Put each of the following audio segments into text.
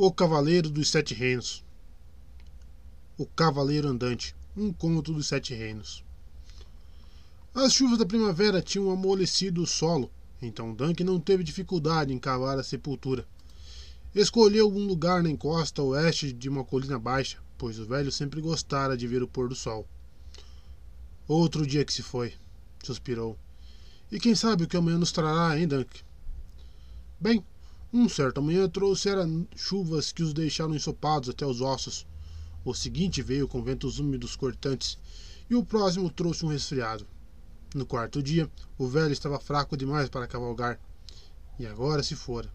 O Cavaleiro dos Sete Reinos O Cavaleiro Andante Um conto dos Sete Reinos As chuvas da primavera tinham amolecido o solo, então Dunk não teve dificuldade em cavar a sepultura. Escolheu um lugar na encosta oeste de uma colina baixa, pois o velho sempre gostara de ver o pôr do sol. Outro dia que se foi, suspirou. E quem sabe o que amanhã nos trará, hein, Dunk? Bem, um certo manhã trouxera chuvas que os deixaram ensopados até os ossos. O seguinte veio com ventos úmidos cortantes, e o próximo trouxe um resfriado. No quarto dia, o velho estava fraco demais para cavalgar, e agora se fora.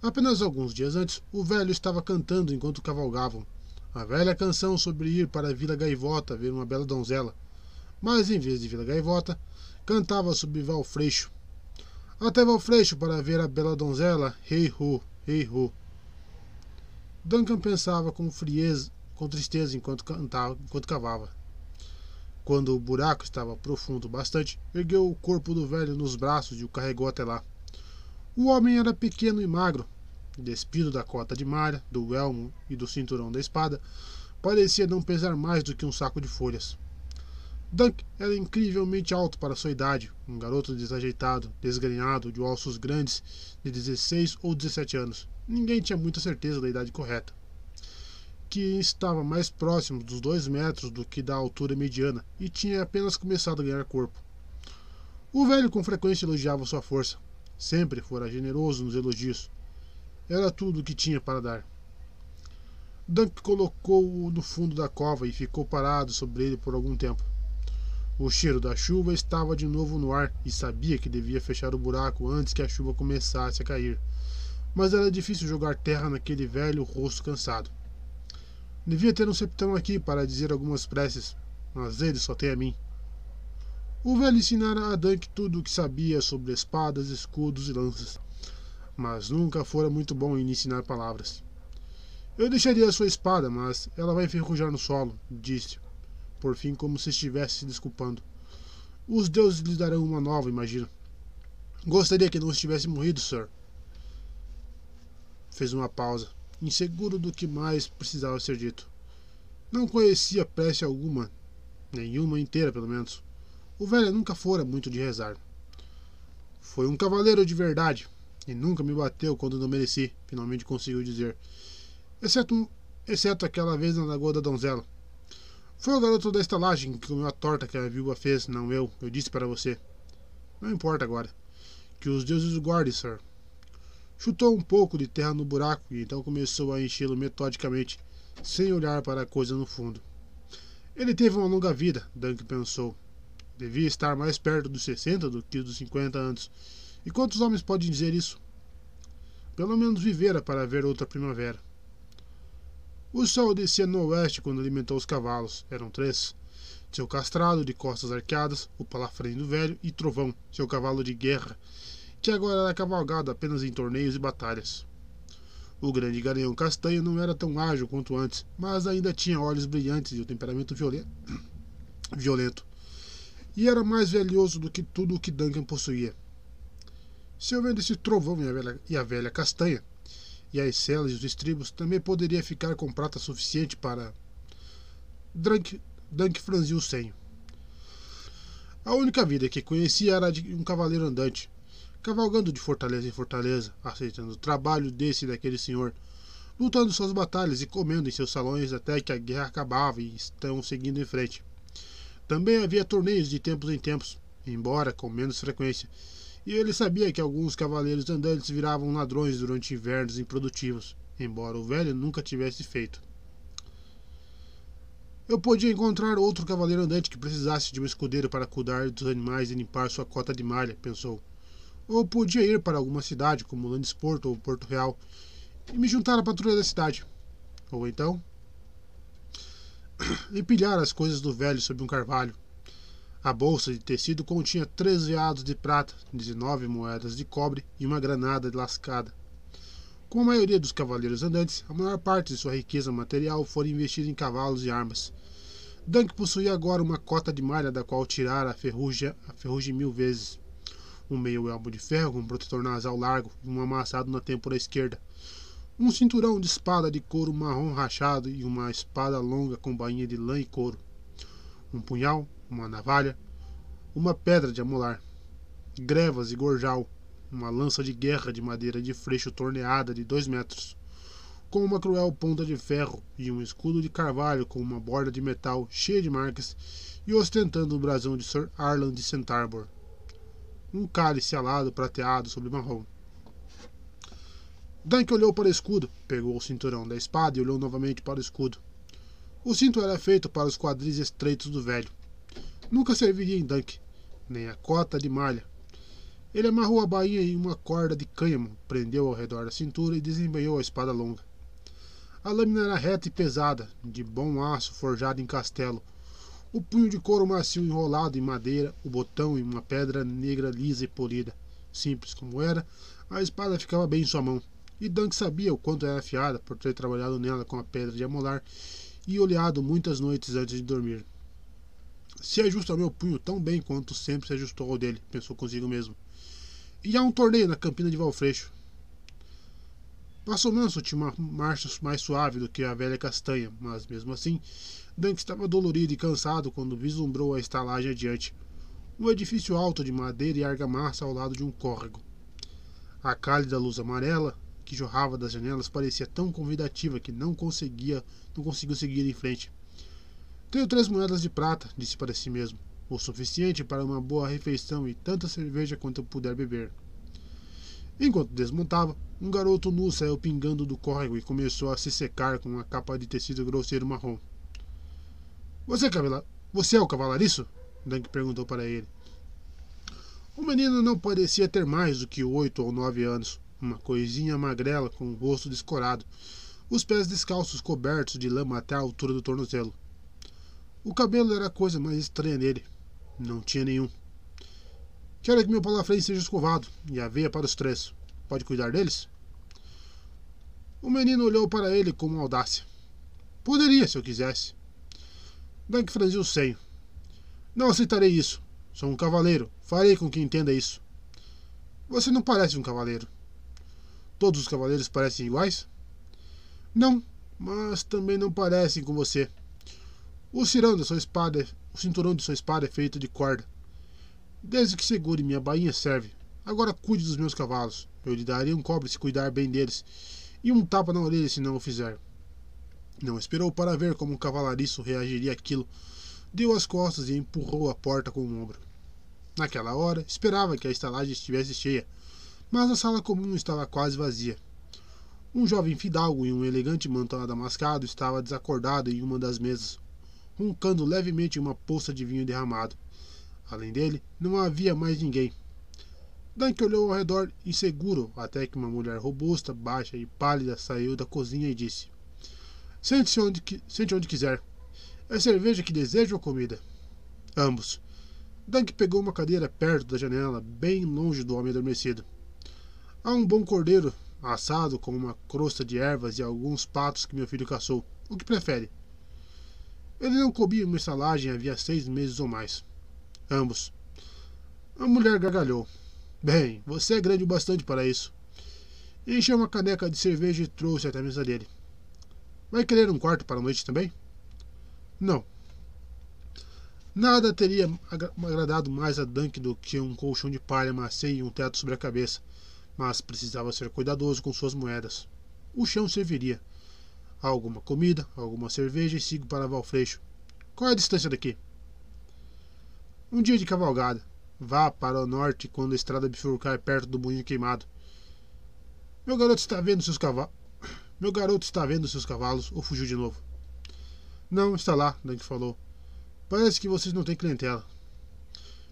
Apenas alguns dias antes, o velho estava cantando enquanto cavalgavam. A velha canção sobre ir para a Vila Gaivota ver uma bela donzela. Mas em vez de Vila Gaivota, cantava sobre Valfreixo, até Valfreixo para ver a bela donzela, rei ru, rei ru. Duncan pensava com frieza, com tristeza enquanto cantava, enquanto cavava. Quando o buraco estava profundo bastante, ergueu o corpo do velho nos braços e o carregou até lá. O homem era pequeno e magro, despido da cota de malha, do elmo e do cinturão da espada, parecia não pesar mais do que um saco de folhas. Dunk era incrivelmente alto para sua idade, um garoto desajeitado, desgrenhado, de ossos grandes, de 16 ou 17 anos. Ninguém tinha muita certeza da idade correta. Que estava mais próximo dos dois metros do que da altura mediana e tinha apenas começado a ganhar corpo. O velho com frequência elogiava sua força. Sempre fora generoso nos elogios. Era tudo o que tinha para dar. Dunk colocou-o no fundo da cova e ficou parado sobre ele por algum tempo. O cheiro da chuva estava de novo no ar e sabia que devia fechar o buraco antes que a chuva começasse a cair. Mas era difícil jogar terra naquele velho rosto cansado. Devia ter um septão aqui para dizer algumas preces, mas ele só tem a mim. O velho ensinara a Dunk tudo o que sabia sobre espadas, escudos e lanças, mas nunca fora muito bom em ensinar palavras. Eu deixaria a sua espada, mas ela vai enferrujar no solo, disse por fim, como se estivesse se desculpando. Os deuses lhe darão uma nova, imagino. Gostaria que não estivesse morrido, Sir. Fez uma pausa, inseguro do que mais precisava ser dito. Não conhecia prece alguma, nenhuma inteira, pelo menos. O velho nunca fora muito de rezar. Foi um cavaleiro de verdade, e nunca me bateu quando não mereci, finalmente conseguiu dizer. Exceto, exceto aquela vez na Lagoa da Donzela. Foi o garoto da estalagem que comeu a torta que a viúva fez, não eu. Eu disse para você. Não importa agora. Que os deuses o guardem, Sir. Chutou um pouco de terra no buraco e então começou a enchê-lo metodicamente, sem olhar para a coisa no fundo. Ele teve uma longa vida, Dunk pensou. Devia estar mais perto dos 60 do que dos 50 anos. E quantos homens podem dizer isso? Pelo menos vivera para ver outra primavera. O sol descia no oeste quando alimentou os cavalos. Eram três. Seu castrado, de costas arqueadas, o palafrém do velho e Trovão, seu cavalo de guerra, que agora era cavalgado apenas em torneios e batalhas. O grande garanhão castanho não era tão ágil quanto antes, mas ainda tinha olhos brilhantes e um temperamento violento. E era mais velhoso do que tudo o que Duncan possuía. Se houvesse esse trovão e a velha, e a velha castanha, e as celas e os estribos, também poderia ficar com prata suficiente para. Dunk, Dunk franziu o senho. A única vida que conhecia era de um cavaleiro andante, cavalgando de fortaleza em fortaleza, aceitando o trabalho desse e daquele senhor, lutando suas batalhas e comendo em seus salões até que a guerra acabava e estão seguindo em frente. Também havia torneios de tempos em tempos, embora com menos frequência, e ele sabia que alguns cavaleiros andantes viravam ladrões durante invernos improdutivos, embora o velho nunca tivesse feito. Eu podia encontrar outro cavaleiro andante que precisasse de um escudeiro para cuidar dos animais e limpar sua cota de malha, pensou. Ou podia ir para alguma cidade, como Landesporto ou Porto Real, e me juntar à patrulha da cidade. Ou então. empilhar as coisas do velho sob um carvalho, a bolsa de tecido continha três veados de prata, 19 moedas de cobre e uma granada lascada. Como a maioria dos cavaleiros andantes, a maior parte de sua riqueza material foi investida em cavalos e armas. Dunk possuía agora uma cota de malha da qual tirara a ferrugem, a ferrugem mil vezes. Um meio elmo de ferro com um protetor nasal largo e um amassado na têmpora esquerda. um cinturão de espada de couro marrom rachado e uma espada longa com bainha de lã e couro, um punhal, uma navalha, uma pedra de amolar, grevas e gorjal, uma lança de guerra de madeira de freixo torneada de dois metros, com uma cruel ponta de ferro e um escudo de carvalho com uma borda de metal cheia de marcas e ostentando o brasão de Sir Arlan de St. Arbor. Um cálice alado prateado sobre marrom. Dunk olhou para o escudo, pegou o cinturão da espada e olhou novamente para o escudo. O cinto era feito para os quadris estreitos do velho. Nunca serviria em Dunk, nem a cota de malha. Ele amarrou a bainha em uma corda de cânhamo, prendeu ao redor da cintura e desembanhou a espada longa. A lâmina era reta e pesada, de bom aço forjado em castelo. O punho de couro macio enrolado em madeira, o botão em uma pedra negra lisa e polida. Simples como era, a espada ficava bem em sua mão. E Dunk sabia o quanto era afiada por ter trabalhado nela com a pedra de amolar e olhado muitas noites antes de dormir. Se ajusta ao meu punho tão bem quanto sempre se ajustou ao dele, pensou consigo mesmo. E há um torneio na campina de Valfreixo. Passo Manso tinha uma marcha mais suave do que a velha castanha, mas mesmo assim, Dunk estava dolorido e cansado quando vislumbrou a estalagem adiante. Um edifício alto de madeira e argamassa ao lado de um córrego. A cálida luz amarela que jorrava das janelas parecia tão convidativa que não conseguia, não conseguiu seguir em frente. Tenho três moedas de prata, disse para si mesmo, o suficiente para uma boa refeição e tanta cerveja quanto eu puder beber. Enquanto desmontava, um garoto nu saiu pingando do córrego e começou a se secar com uma capa de tecido grosseiro marrom. Você, cavela... Você é o cavalariço? Dunk perguntou para ele. O menino não parecia ter mais do que oito ou nove anos, uma coisinha magrela com o rosto descorado, os pés descalços cobertos de lama até a altura do tornozelo. O cabelo era a coisa mais estranha nele. Não tinha nenhum. Quero que meu palafrém seja escovado e a veia para os três. Pode cuidar deles? O menino olhou para ele com audácia. Poderia, se eu quisesse. Dunk franziu o senho. Não aceitarei isso. Sou um cavaleiro. Farei com que entenda isso. Você não parece um cavaleiro. Todos os cavaleiros parecem iguais? Não, mas também não parecem com você. O cirão da sua espada, o cinturão de sua espada é feito de corda. Desde que segure minha bainha serve. Agora cuide dos meus cavalos. Eu lhe daria um cobre se cuidar bem deles, e um tapa na orelha se não o fizer. Não esperou para ver como o cavalariço reagiria àquilo. Deu as costas e empurrou a porta com o ombro. Naquela hora, esperava que a estalagem estivesse cheia, mas a sala comum estava quase vazia. Um jovem fidalgo em um elegante manto adamascado estava desacordado em uma das mesas, roncando levemente uma poça de vinho derramado. Além dele, não havia mais ninguém. Dunk olhou ao redor inseguro até que uma mulher robusta, baixa e pálida saiu da cozinha e disse: Sente-se onde, sente onde quiser. É cerveja que deseja ou comida? Ambos. Dunk pegou uma cadeira perto da janela, bem longe do homem adormecido. Há um bom cordeiro assado com uma crosta de ervas e alguns patos que meu filho caçou. O que prefere? Ele não comia uma estalagem havia seis meses ou mais. Ambos. A mulher gargalhou. Bem, você é grande o bastante para isso. Encheu uma caneca de cerveja e trouxe até a mesa dele. Vai querer um quarto para a noite também? Não. Nada teria agradado mais a Dunk do que um colchão de palha macia e um teto sobre a cabeça mas precisava ser cuidadoso com suas moedas. O chão serviria. Alguma comida, alguma cerveja e sigo para Valfreixo. Qual é a distância daqui? Um dia de cavalgada. Vá para o norte quando a estrada bifurcar perto do moinho queimado. Meu garoto está vendo seus cavalos. Meu garoto está vendo seus cavalos ou fugiu de novo? Não, está lá, Dante falou. Parece que vocês não têm clientela.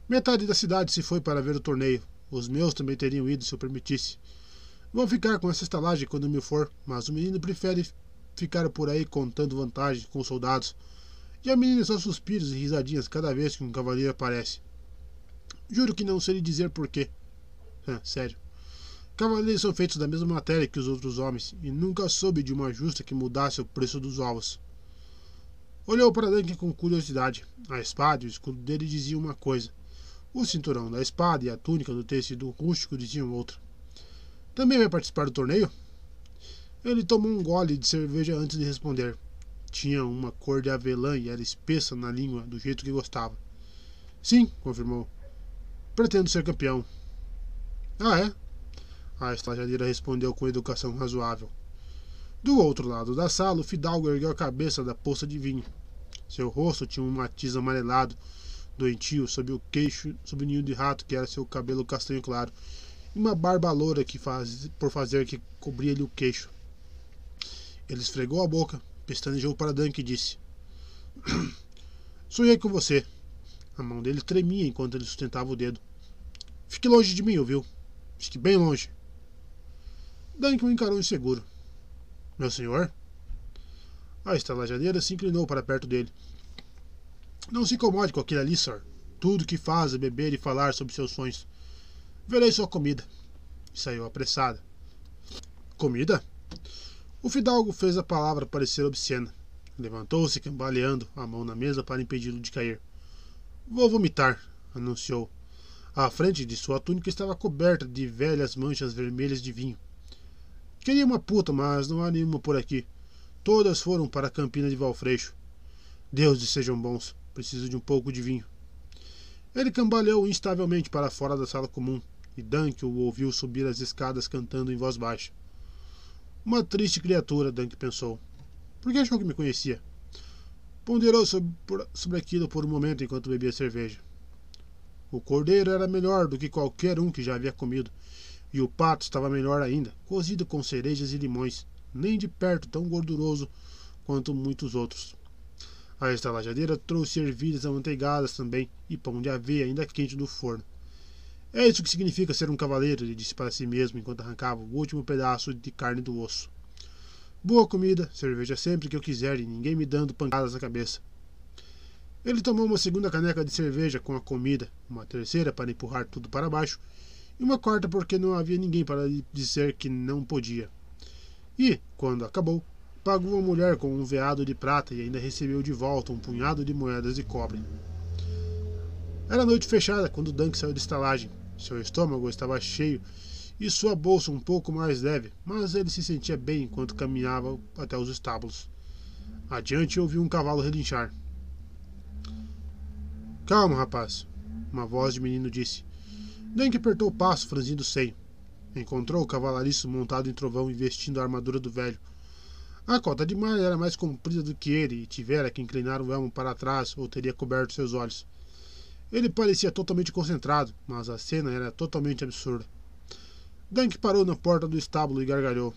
Metade da cidade se foi para ver o torneio. Os meus também teriam ido se eu permitisse. Vou ficar com essa estalagem quando me for, mas o menino prefere ficar por aí contando vantagens com os soldados. E a menina só suspiros e risadinhas cada vez que um cavaleiro aparece. Juro que não sei lhe dizer porquê. Ah, sério. Cavaleiros são feitos da mesma matéria que os outros homens, e nunca soube de uma justa que mudasse o preço dos ovos. Olhou para Duncan com curiosidade. A espada e o escudo dele diziam uma coisa. O cinturão da espada e a túnica do tecido rústico diziam outra. Também vai participar do torneio? Ele tomou um gole de cerveja antes de responder. Tinha uma cor de avelã e era espessa na língua, do jeito que gostava. Sim, confirmou. Pretendo ser campeão. Ah, é? A estagiadeira respondeu com educação razoável. Do outro lado da sala, o fidalgo ergueu a cabeça da poça de vinho. Seu rosto tinha um matiz amarelado, doentio, sob o queixo, sob o ninho de rato que era seu cabelo castanho claro, e uma barba loura que faz, por fazer que cobria-lhe o queixo. Ele esfregou a boca, pestanejou para Dunk e disse: Sonhei com você. A mão dele tremia enquanto ele sustentava o dedo. Fique longe de mim, ouviu? Fique bem longe. Dunk o encarou inseguro. Meu senhor? A estalajadeira se inclinou para perto dele. Não se incomode com aquele ali, sir. Tudo que faz é beber e falar sobre seus sonhos. Verei sua comida. E saiu apressada. Comida? O fidalgo fez a palavra parecer obscena. Levantou-se, cambaleando, a mão na mesa para impedi-lo de cair. Vou vomitar, anunciou. A frente de sua túnica estava coberta de velhas manchas vermelhas de vinho. Queria uma puta, mas não há nenhuma por aqui. Todas foram para a campina de Valfreixo. Deuses sejam bons. Preciso de um pouco de vinho. Ele cambaleou instavelmente para fora da sala comum, e Dunk o ouviu subir as escadas cantando em voz baixa. Uma triste criatura, Dunk pensou. Por que achou que me conhecia? Ponderou sobre, sobre aquilo por um momento enquanto bebia cerveja. O cordeiro era melhor do que qualquer um que já havia comido, e o pato estava melhor ainda, cozido com cerejas e limões, nem de perto tão gorduroso quanto muitos outros. A estalajadeira trouxe ervilhas amanteigadas também e pão de aveia ainda quente do forno. É isso que significa ser um cavaleiro, ele disse para si mesmo enquanto arrancava o último pedaço de carne do osso. Boa comida, cerveja sempre que eu quiser e ninguém me dando pancadas na cabeça. Ele tomou uma segunda caneca de cerveja com a comida, uma terceira para empurrar tudo para baixo, e uma quarta porque não havia ninguém para lhe dizer que não podia. E, quando acabou, pagou a mulher com um veado de prata e ainda recebeu de volta um punhado de moedas de cobre. Era noite fechada quando Dunk saiu da estalagem. Seu estômago estava cheio e sua bolsa um pouco mais leve, mas ele se sentia bem enquanto caminhava até os estábulos. Adiante ouviu um cavalo relinchar. Calma, rapaz, uma voz de menino disse. Dunk apertou o passo, franzindo o seio. Encontrou o cavalariço montado em trovão e vestindo a armadura do velho. A cota de malha era mais comprida do que ele e tivera que inclinar o elmo para trás ou teria coberto seus olhos. Ele parecia totalmente concentrado, mas a cena era totalmente absurda. Dunk parou na porta do estábulo e gargalhou.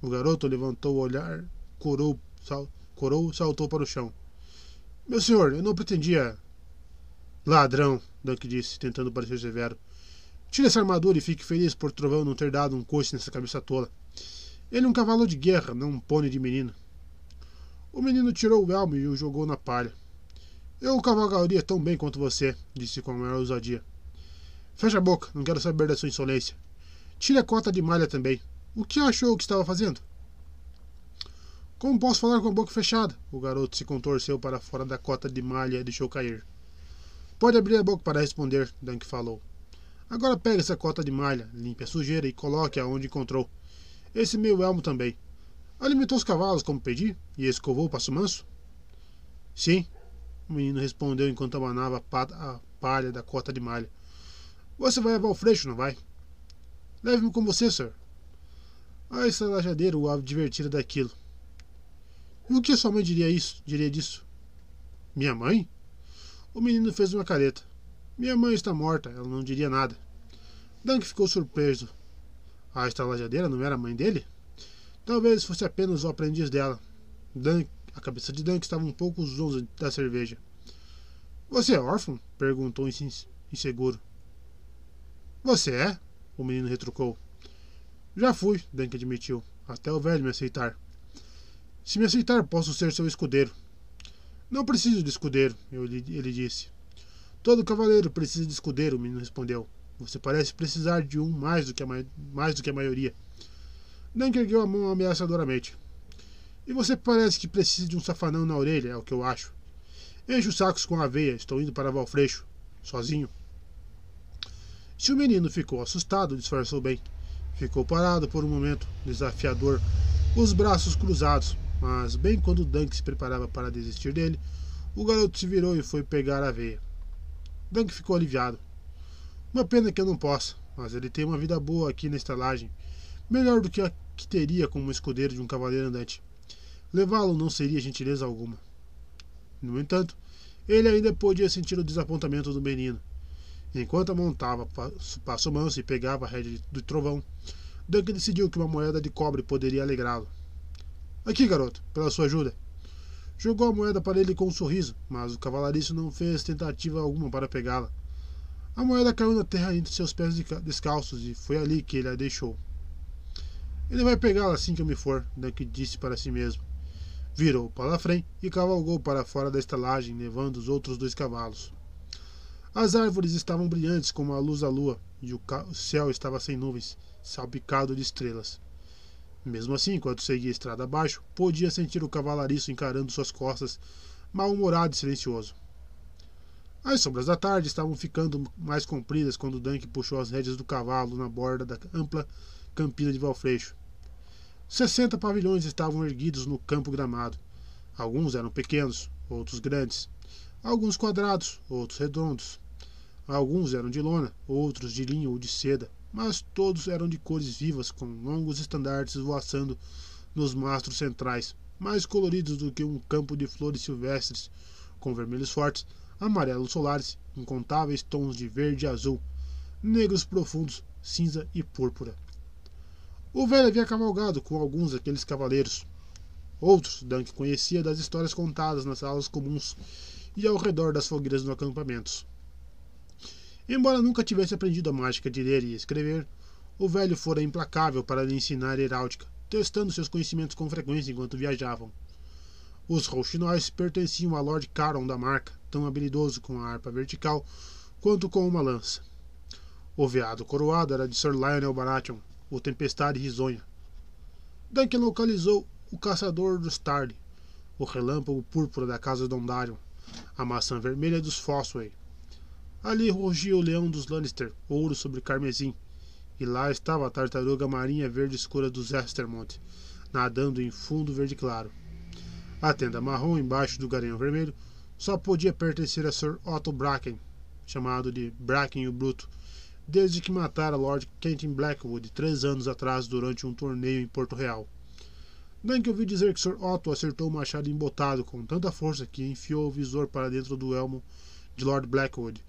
O garoto levantou o olhar, corou, sal, corou saltou para o chão. Meu senhor, eu não pretendia. Ladrão, Dunk disse, tentando parecer severo. Tire essa armadura e fique feliz por Trovão não ter dado um coice nessa cabeça tola. Ele é um cavalo de guerra, não um pônei de menino. O menino tirou o elmo e o jogou na palha. Eu cavalgaria tão bem quanto você, disse com a maior ousadia. Feche a boca, não quero saber da sua insolência. Tire a cota de malha também. O que achou que estava fazendo? Como posso falar com a boca fechada? O garoto se contorceu para fora da cota de malha e deixou cair. Pode abrir a boca para responder, Dunk falou. Agora pegue essa cota de malha, limpe a sujeira e coloque-a onde encontrou. Esse meu elmo também. Alimentou os cavalos como pedi e escovou o passo manso? Sim, o menino respondeu enquanto abanava a palha da cota de malha. Você vai levar o freixo, não vai? Leve-me com você, sir. A estalajadeira o advertira daquilo. E o que sua mãe diria isso? Diria disso? Minha mãe? O menino fez uma careta. Minha mãe está morta, ela não diria nada. Dunk ficou surpreso. A estalajadeira não era a mãe dele? Talvez fosse apenas o aprendiz dela. Dunk a cabeça de Dunk estava um pouco zonza da cerveja. Você é órfão? perguntou inseguro. Você é? O menino retrucou. Já fui, Dunk admitiu, até o velho me aceitar. Se me aceitar, posso ser seu escudeiro. Não preciso de escudeiro, ele disse. Todo cavaleiro precisa de escudeiro, o menino respondeu. Você parece precisar de um mais do que a, mais do que a maioria. Dunk ergueu a mão ameaçadoramente. E você parece que precisa de um safanão na orelha, é o que eu acho. Enche os sacos com aveia, estou indo para Valfreixo, sozinho. Se o menino ficou assustado, disfarçou bem. Ficou parado por um momento, desafiador, os braços cruzados, mas bem quando Dunk se preparava para desistir dele, o garoto se virou e foi pegar a veia. Dunk ficou aliviado. Uma pena que eu não possa, mas ele tem uma vida boa aqui na estalagem, melhor do que a que teria como escudeiro de um cavaleiro andante. Levá-lo não seria gentileza alguma. No entanto, ele ainda podia sentir o desapontamento do menino. Enquanto montava passo manso e pegava a rédea do trovão, Duncan decidiu que uma moeda de cobre poderia alegrá-lo. Aqui, garoto, pela sua ajuda. Jogou a moeda para ele com um sorriso, mas o cavalariço não fez tentativa alguma para pegá-la. A moeda caiu na terra entre seus pés descalços e foi ali que ele a deixou. Ele vai pegá-la assim que eu me for, Duncan disse para si mesmo. Virou para frente e cavalgou para fora da estalagem, levando os outros dois cavalos. As árvores estavam brilhantes como a luz da lua, e o céu estava sem nuvens, salpicado de estrelas. Mesmo assim, enquanto seguia a estrada abaixo, podia sentir o cavalariço encarando suas costas, mal-humorado e silencioso. As sombras da tarde estavam ficando mais compridas quando Dunk puxou as rédeas do cavalo na borda da ampla campina de Valfreixo. Sessenta pavilhões estavam erguidos no campo gramado. Alguns eram pequenos, outros grandes. Alguns quadrados, outros redondos. Alguns eram de lona, outros de linho ou de seda, mas todos eram de cores vivas, com longos estandartes voaçando nos mastros centrais, mais coloridos do que um campo de flores silvestres, com vermelhos fortes, amarelos solares, incontáveis tons de verde e azul, negros profundos, cinza e púrpura. O velho havia cavalgado com alguns daqueles cavaleiros. Outros, Dunk conhecia das histórias contadas nas salas comuns e ao redor das fogueiras dos acampamentos. Embora nunca tivesse aprendido a mágica de ler e escrever, o velho fora implacável para lhe ensinar heráldica, testando seus conhecimentos com frequência enquanto viajavam. Os rouxinóis pertenciam a Lord Caron da Marca, tão habilidoso com a harpa vertical quanto com uma lança. O veado coroado era de Sir Lionel Baratheon, o Tempestade Risonha. Duncan localizou o Caçador dos Tarly, o Relâmpago Púrpura da Casa Dondarion, a Maçã Vermelha dos Fossway. Ali rugia o Leão dos Lannister, ouro sobre carmesim, e lá estava a tartaruga marinha verde escura dos Estermont, nadando em fundo verde claro. A tenda marrom embaixo do garanhão vermelho só podia pertencer a Sir Otto Bracken, chamado de Bracken o Bruto, desde que matara Lord Kenton Blackwood três anos atrás durante um torneio em Porto Real. Bem que ouvi dizer que Sir Otto acertou o machado embotado com tanta força que enfiou o visor para dentro do elmo de Lord Blackwood,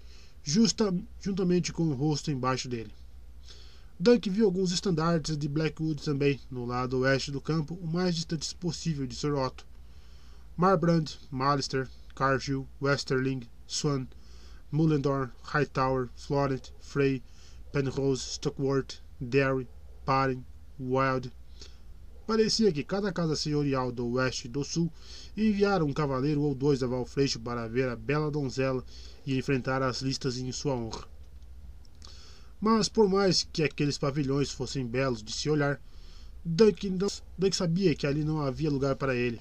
justa, juntamente com o rosto embaixo dele. Dunk viu alguns estandartes de Blackwood também, no lado oeste do campo, o mais distante possível de Sir Otto. Marbrand, Malister, Cargill, Westerling, Swan, Mullendorn, Hightower, Florent, Frey, Penrose, Stockworth, Derry, Paring, Wild. Parecia que cada casa senhorial do oeste e do sul enviara um cavaleiro ou dois a Valfreixo para ver a bela donzela e enfrentar as listas em sua honra. Mas por mais que aqueles pavilhões fossem belos de se olhar, Dunk, Dunk sabia que ali não havia lugar para ele.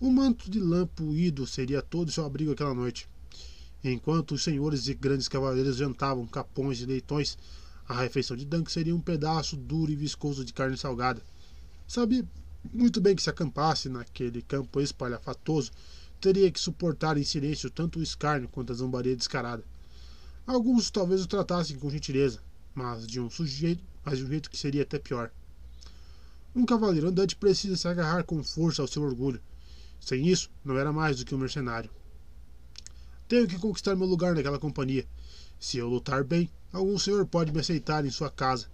O manto de lã puído seria todo seu abrigo aquela noite. Enquanto os senhores e grandes cavaleiros jantavam capões e leitões, a refeição de Dunk seria um pedaço duro e viscoso de carne salgada. Sabia muito bem que se acampasse naquele campo espalhafatoso, teria que suportar em silêncio tanto o escárnio quanto a zombaria descarada. Alguns talvez o tratassem com gentileza, mas de um sujeito, mas de um jeito que seria até pior. Um cavaleiro andante precisa se agarrar com força ao seu orgulho. Sem isso, não era mais do que um mercenário. Tenho que conquistar meu lugar naquela companhia. Se eu lutar bem, algum senhor pode me aceitar em sua casa.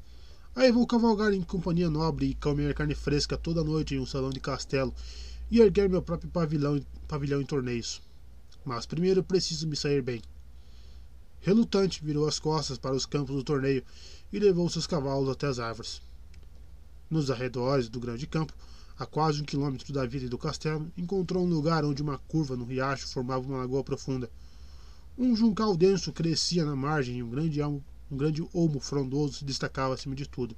Aí vou cavalgar em companhia nobre e comer carne fresca toda noite em um salão de castelo e erguer meu próprio pavilhão, pavilhão em torneios. Mas primeiro preciso me sair bem. Relutante, virou as costas para os campos do torneio e levou seus cavalos até as árvores. Nos arredores do grande campo, a quase um quilômetro da vila e do castelo, encontrou um lugar onde uma curva no riacho formava uma lagoa profunda. Um juncal denso crescia na margem e um grande, um grande olmo frondoso se destacava acima de tudo.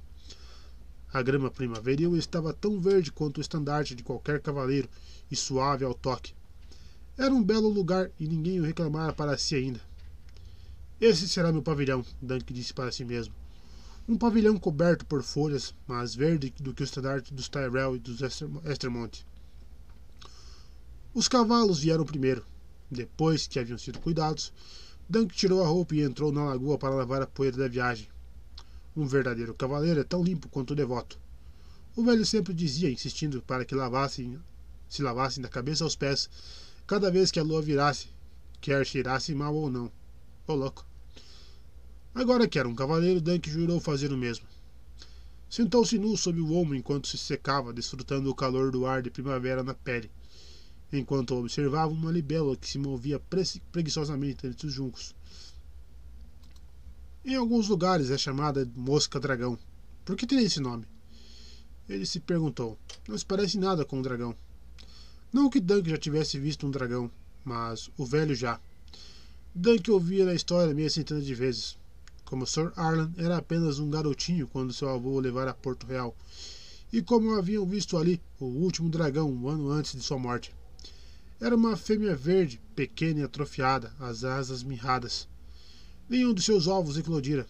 A grama primaveril estava tão verde quanto o estandarte de qualquer cavaleiro e suave ao toque. Era um belo lugar e ninguém o reclamara para si ainda. Esse será meu pavilhão, Dunk disse para si mesmo. Um pavilhão coberto por folhas, mais verde do que o estandarte dos Tyrell e dos Estermont. Os cavalos vieram primeiro. Depois que haviam sido cuidados, Dunk tirou a roupa e entrou na lagoa para lavar a poeira da viagem. Um verdadeiro cavaleiro é tão limpo quanto devoto. O velho sempre dizia, insistindo para que lavassem, se lavassem da cabeça aos pés, cada vez que a lua virasse, quer cheirasse mal ou não. Ô louco. Agora que era um cavaleiro, Dunk jurou fazer o mesmo. Sentou-se nu sob o olmo enquanto se secava, desfrutando o calor do ar de primavera na pele enquanto observava uma libélula que se movia preguiçosamente entre os juncos. Em alguns lugares é chamada mosca-dragão. Por que tem esse nome? Ele se perguntou. Não se parece nada com um dragão. Não que Dunk já tivesse visto um dragão, mas o velho já. Dunk ouvia a história meia centena de vezes. Como Sir Arlan era apenas um garotinho quando seu avô o levara a Porto Real, e como haviam visto ali o último dragão um ano antes de sua morte. Era uma fêmea verde, pequena e atrofiada, as asas mirradas. Nenhum dos seus ovos eclodira.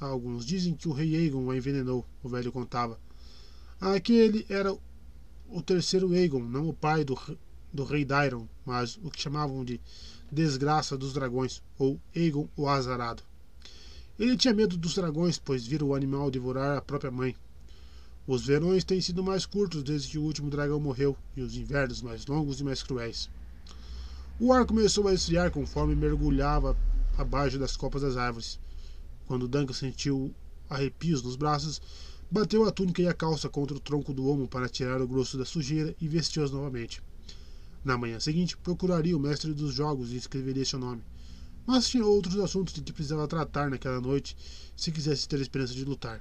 Alguns dizem que o rei Aegon a envenenou, o velho contava. Aquele era o terceiro Aegon, não o pai do, do rei Dairon, mas o que chamavam de Desgraça dos Dragões, ou Aegon o Azarado. Ele tinha medo dos dragões, pois vira o animal devorar a própria mãe. Os verões têm sido mais curtos desde que o último dragão morreu, e os invernos mais longos e mais cruéis. O ar começou a esfriar conforme mergulhava abaixo das copas das árvores. Quando Duncan sentiu arrepios nos braços, bateu a túnica e a calça contra o tronco do homo para tirar o grosso da sujeira e vestiu-as novamente. Na manhã seguinte, procuraria o mestre dos jogos e escreveria seu nome. Mas tinha outros assuntos de que precisava tratar naquela noite se quisesse ter esperança de lutar.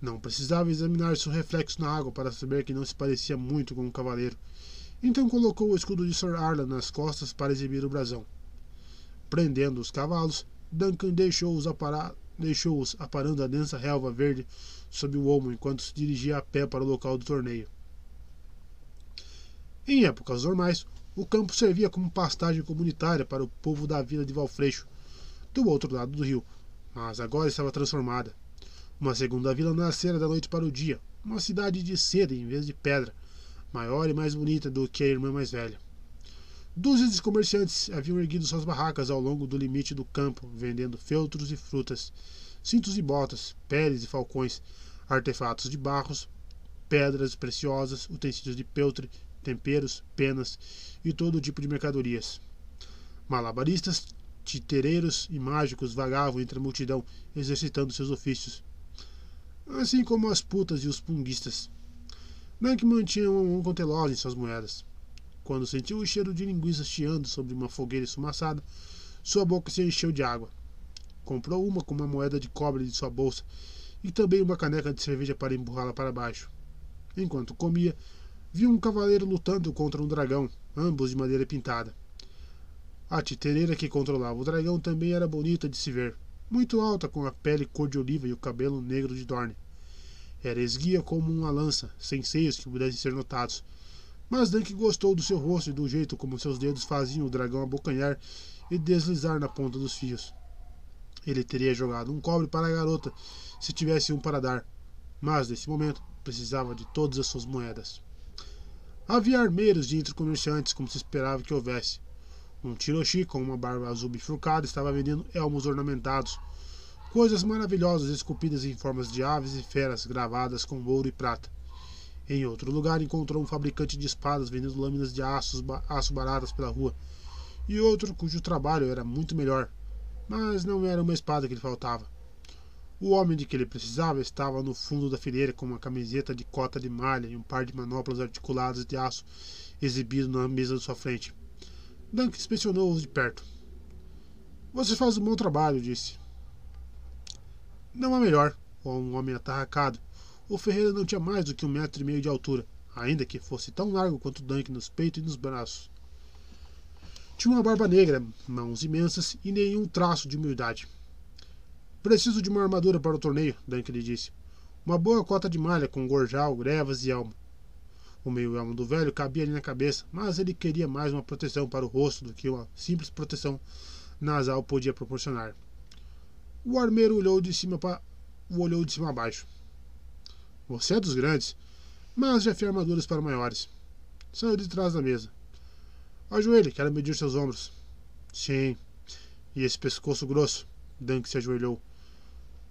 Não precisava examinar seu reflexo na água para saber que não se parecia muito com um cavaleiro. Então colocou o escudo de Sir Arlan nas costas para exibir o brasão. Prendendo os cavalos, Duncan deixou-os apara... deixou aparando a densa relva verde sob o olmo enquanto se dirigia a pé para o local do torneio. Em épocas normais, o campo servia como pastagem comunitária para o povo da vila de Valfreixo, do outro lado do rio, mas agora estava transformada. Uma segunda vila nascera da noite para o dia, uma cidade de seda em vez de pedra, maior e mais bonita do que a irmã mais velha. Dúzias de comerciantes haviam erguido suas barracas ao longo do limite do campo, vendendo feltros e frutas, cintos e botas, peles e falcões, artefatos de barros, pedras preciosas, utensílios de peltre, temperos, penas e todo tipo de mercadorias. Malabaristas, titereiros e mágicos vagavam entre a multidão, exercitando seus ofícios assim como as putas e os punguistas. Nank mantinha uma mão cautelosa em suas moedas. Quando sentiu o cheiro de linguiça chiando sobre uma fogueira esfumaçada, sua boca se encheu de água. Comprou uma com uma moeda de cobre de sua bolsa e também uma caneca de cerveja para empurrá-la para baixo. Enquanto comia, viu um cavaleiro lutando contra um dragão, ambos de madeira pintada. A titereira que controlava o dragão também era bonita de se ver muito alta, com a pele cor de oliva e o cabelo negro de Dorne. Era esguia como uma lança, sem seios que pudessem ser notados. Mas Dunk gostou do seu rosto e do jeito como seus dedos faziam o dragão abocanhar e deslizar na ponta dos fios. Ele teria jogado um cobre para a garota se tivesse um para dar, mas nesse momento precisava de todas as suas moedas. Havia armeiros de entre comerciantes, como se esperava que houvesse. Um Tiroshi com uma barba azul bifurcada estava vendendo elmos ornamentados, coisas maravilhosas esculpidas em formas de aves e feras gravadas com ouro e prata. Em outro lugar encontrou um fabricante de espadas vendendo lâminas de aços, aço baratas pela rua, e outro cujo trabalho era muito melhor, mas não era uma espada que lhe faltava. O homem de que ele precisava estava no fundo da fileira com uma camiseta de cota de malha e um par de manoplas articuladas de aço exibido na mesa de sua frente. Dunk inspecionou-os de perto. Você faz um bom trabalho, disse. Não há melhor, um homem atarracado. O ferreiro não tinha mais do que um metro e meio de altura, ainda que fosse tão largo quanto Dunk nos peitos e nos braços. Tinha uma barba negra, mãos imensas e nenhum traço de humildade. Preciso de uma armadura para o torneio, Dunk lhe disse. Uma boa cota de malha com gorjal, grevas e elmo. O meio-elmo do velho cabia ali na cabeça, mas ele queria mais uma proteção para o rosto do que uma simples proteção nasal podia proporcionar. O armeiro olhou de cima para o olhou de cima a baixo. Você é dos grandes, mas já fiz armaduras para maiores. Saiu de trás da mesa. Ajoelhe, quero medir seus ombros. Sim. E esse pescoço grosso? Dunk se ajoelhou.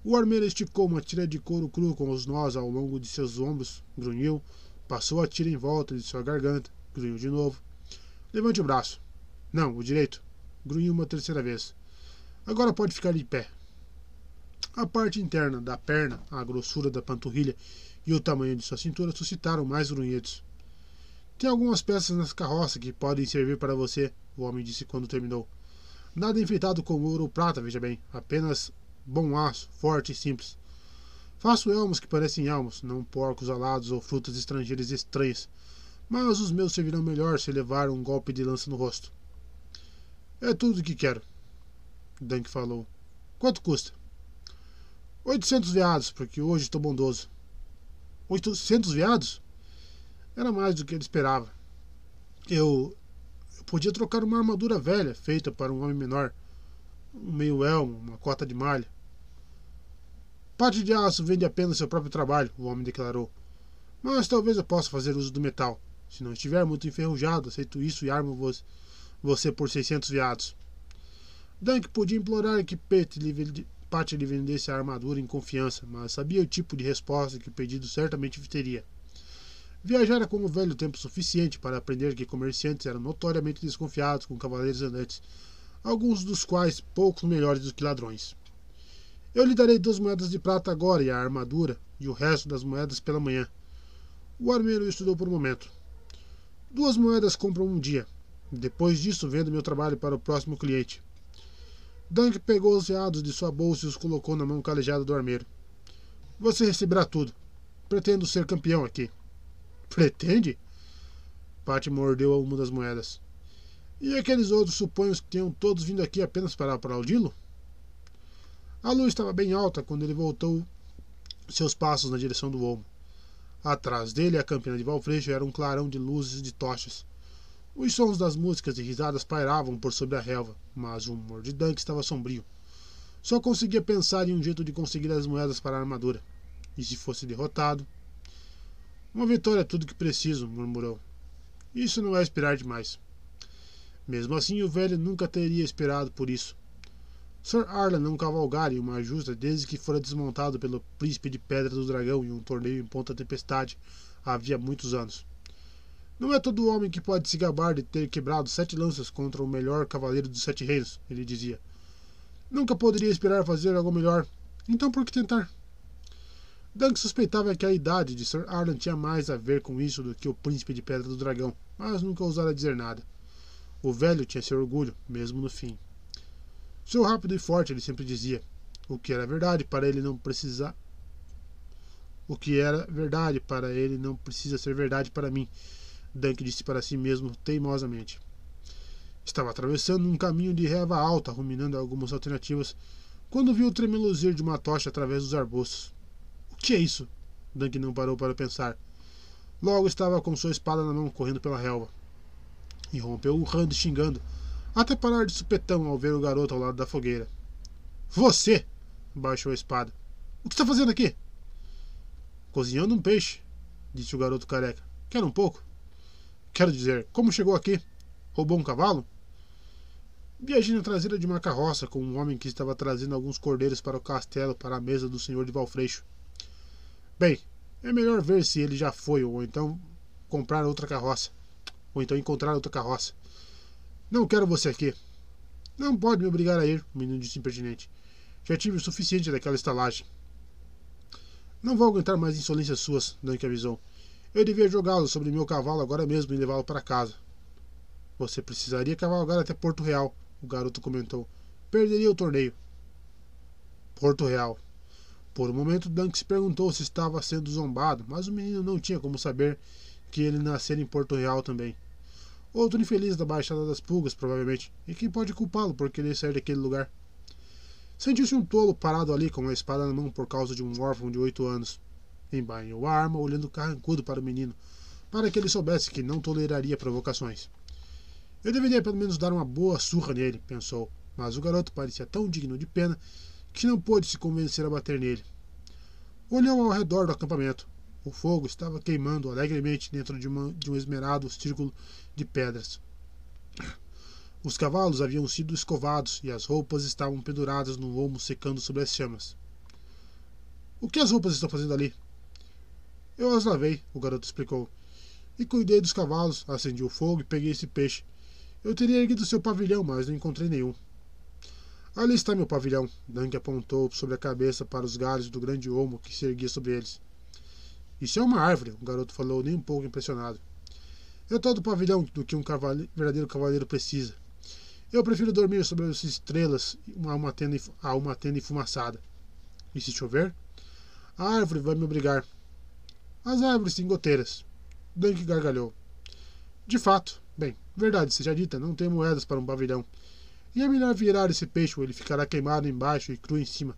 O armeiro esticou uma tira de couro cru com os nós ao longo de seus ombros, grunhiu, passou a tira em volta de sua garganta, grunhiu de novo. Levante o braço. Não, o direito. Grunhiu uma terceira vez. Agora pode ficar de pé. A parte interna da perna, a grossura da panturrilha e o tamanho de sua cintura suscitaram mais grunhidos. Tem algumas peças nessa carroça que podem servir para você, o homem disse quando terminou. Nada enfeitado com ouro ou prata, veja bem, apenas bom aço, forte e simples. Faço elmos que parecem elmos, não porcos alados ou frutas estrangeiras estranhas, mas os meus servirão melhor se levar um golpe de lança no rosto. É tudo o que quero. Dunk falou. Quanto custa? Oitocentos veados, porque hoje estou bondoso. Oitocentos veados? Era mais do que ele esperava. Eu, eu podia trocar uma armadura velha, feita para um homem menor. Um meio elmo, uma cota de malha. Parte de aço vende apenas seu próprio trabalho, o homem declarou. Mas talvez eu possa fazer uso do metal. Se não estiver muito enferrujado, aceito isso e armo você por 600 veados. Dunk podia implorar que Pat lhe vendesse a armadura em confiança, mas sabia o tipo de resposta que o pedido certamente teria. Viajara com o velho tempo suficiente para aprender que comerciantes eram notoriamente desconfiados com cavaleiros andantes, alguns dos quais poucos melhores do que ladrões. Eu lhe darei duas moedas de prata agora e a armadura, e o resto das moedas pela manhã. O armeiro estudou por um momento. Duas moedas compram um dia. Depois disso, vendo meu trabalho para o próximo cliente. Dunk pegou os veados de sua bolsa e os colocou na mão calejada do armeiro. Você receberá tudo. Pretendo ser campeão aqui. Pretende? Pat mordeu uma das moedas. E aqueles outros suponho que tenham todos vindo aqui apenas para aplaudi-lo? A luz estava bem alta quando ele voltou seus passos na direção do olmo. Atrás dele, a campina de Valfrejo era um clarão de luzes e de tochas. Os sons das músicas e risadas pairavam por sobre a relva, mas o humor de Dunk estava sombrio. Só conseguia pensar em um jeito de conseguir as moedas para a armadura. E se fosse derrotado? Uma vitória é tudo que preciso, murmurou. Isso não é esperar demais. Mesmo assim, o velho nunca teria esperado por isso. Sir Arlan não cavalgara em uma justa desde que fora desmontado pelo príncipe de Pedra do Dragão em um torneio em Ponta Tempestade havia muitos anos. Não é todo homem que pode se gabar de ter quebrado sete lanças contra o melhor cavaleiro dos sete reinos, ele dizia. Nunca poderia esperar fazer algo melhor. Então por que tentar? Dunk suspeitava que a idade de Sir Arlan tinha mais a ver com isso do que o príncipe de Pedra do Dragão, mas nunca ousara dizer nada. O velho tinha seu orgulho, mesmo no fim. Sou rápido e forte, ele sempre dizia. O que era verdade para ele não precisar. O que era verdade para ele não precisa ser verdade para mim, Dunk disse para si mesmo teimosamente. Estava atravessando um caminho de reva alta, ruminando algumas alternativas, quando viu o tremeluzir de uma tocha através dos arbustos. O que é isso? Dunk não parou para pensar. Logo estava com sua espada na mão, correndo pela relva. E rompeu urrando e xingando, até parar de supetão ao ver o garoto ao lado da fogueira. Você! baixou a espada. O que está fazendo aqui? Cozinhando um peixe, disse o garoto careca. Quer um pouco? Quero dizer, como chegou aqui? Roubou um cavalo? Viajei na traseira de uma carroça com um homem que estava trazendo alguns cordeiros para o castelo para a mesa do senhor de Valfreixo. Bem, é melhor ver se ele já foi, ou então comprar outra carroça. Ou então encontrar outra carroça. Não quero você aqui. Não pode me obrigar a ir, o menino disse impertinente. Já tive o suficiente daquela estalagem. Não vou aguentar mais insolências suas, Dunk avisou. Eu devia jogá-lo sobre meu cavalo agora mesmo e levá-lo para casa. Você precisaria cavalgar até Porto Real, o garoto comentou. Perderia o torneio. Porto Real. Por um momento, Dunk se perguntou se estava sendo zombado, mas o menino não tinha como saber que ele nascera em Porto Real também. Outro infeliz da Baixada das Pulgas, provavelmente. E quem pode culpá-lo por querer sair daquele lugar? Sentiu-se um tolo parado ali com uma espada na mão por causa de um órfão de oito anos. Embainhou a arma, olhando carrancudo para o menino, para que ele soubesse que não toleraria provocações. Eu deveria pelo menos dar uma boa surra nele, pensou, mas o garoto parecia tão digno de pena que não pôde se convencer a bater nele. Olhou ao redor do acampamento. O fogo estava queimando alegremente dentro de, uma, de um esmerado círculo de pedras. Os cavalos haviam sido escovados e as roupas estavam penduradas no lomo secando sob as chamas. O que as roupas estão fazendo ali? Eu as lavei, o garoto explicou. E cuidei dos cavalos, acendi o fogo e peguei esse peixe. Eu teria erguido seu pavilhão, mas não encontrei nenhum. Ali está meu pavilhão. Dunk apontou sobre a cabeça para os galhos do grande olmo que se erguia sobre eles. Isso é uma árvore, o garoto falou, nem um pouco impressionado. É todo o pavilhão do que um cavaleiro, verdadeiro cavaleiro precisa. Eu prefiro dormir sobre as estrelas a uma tenda, a uma tenda enfumaçada. E se chover? A árvore vai me obrigar. As árvores têm goteiras. Dunk gargalhou. De fato, bem, verdade seja dita, não tem moedas para um pavilhão. E é melhor virar esse peixe ou ele ficará queimado embaixo e cru em cima.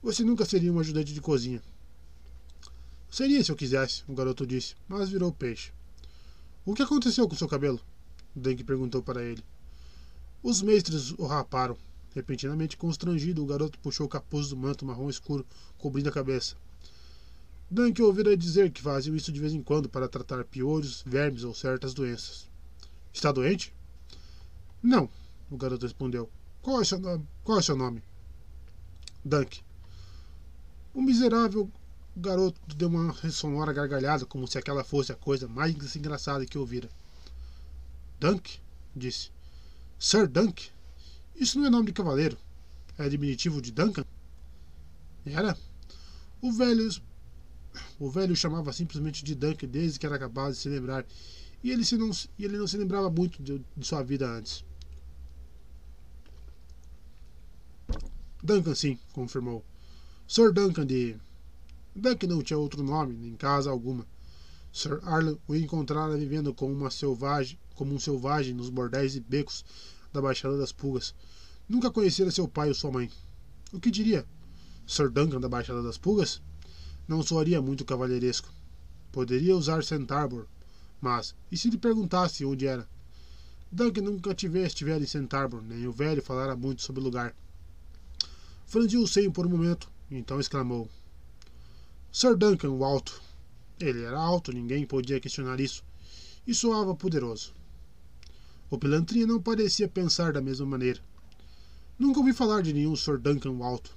Você nunca seria um ajudante de cozinha. Seria se eu quisesse, o garoto disse, mas virou peixe. O que aconteceu com seu cabelo? Dunk perguntou para ele. Os mestres o raparam. Repentinamente constrangido, o garoto puxou o capuz do manto marrom escuro, cobrindo a cabeça. Dunk ouvira dizer que faziam isso de vez em quando para tratar piolhos, vermes ou certas doenças. Está doente? Não, o garoto respondeu. Qual é seu nome? Qual é seu nome? Dunk. O miserável garoto deu uma sonora gargalhada, como se aquela fosse a coisa mais engraçada que ouvira. Dunk? disse. Sir Dunk? Isso não é nome de cavaleiro. É diminutivo de Duncan? Era. O velho, o velho chamava simplesmente de Duncan desde que era capaz de se lembrar, e ele, se não, ele não se lembrava muito de, de sua vida antes. Duncan, sim, confirmou. Sir Duncan de. Duncan não tinha outro nome, nem casa alguma. Sir Arlen o encontrara vivendo como, uma selvagem, como um selvagem nos bordéis e becos da Baixada das Pulgas. Nunca conhecera seu pai ou sua mãe. O que diria? Sir Duncan da Baixada das Pulgas? Não soaria muito cavalheiresco. Poderia usar Centarbor, mas e se lhe perguntasse onde era? Duncan nunca tivesse em Centarbor, nem o velho falara muito sobre o lugar. Franziu o seio por um momento, então exclamou: Sir Duncan, o alto. Ele era alto, ninguém podia questionar isso, e soava poderoso. O pilantrinha não parecia pensar da mesma maneira. Nunca ouvi falar de nenhum Sr. Duncan o Alto.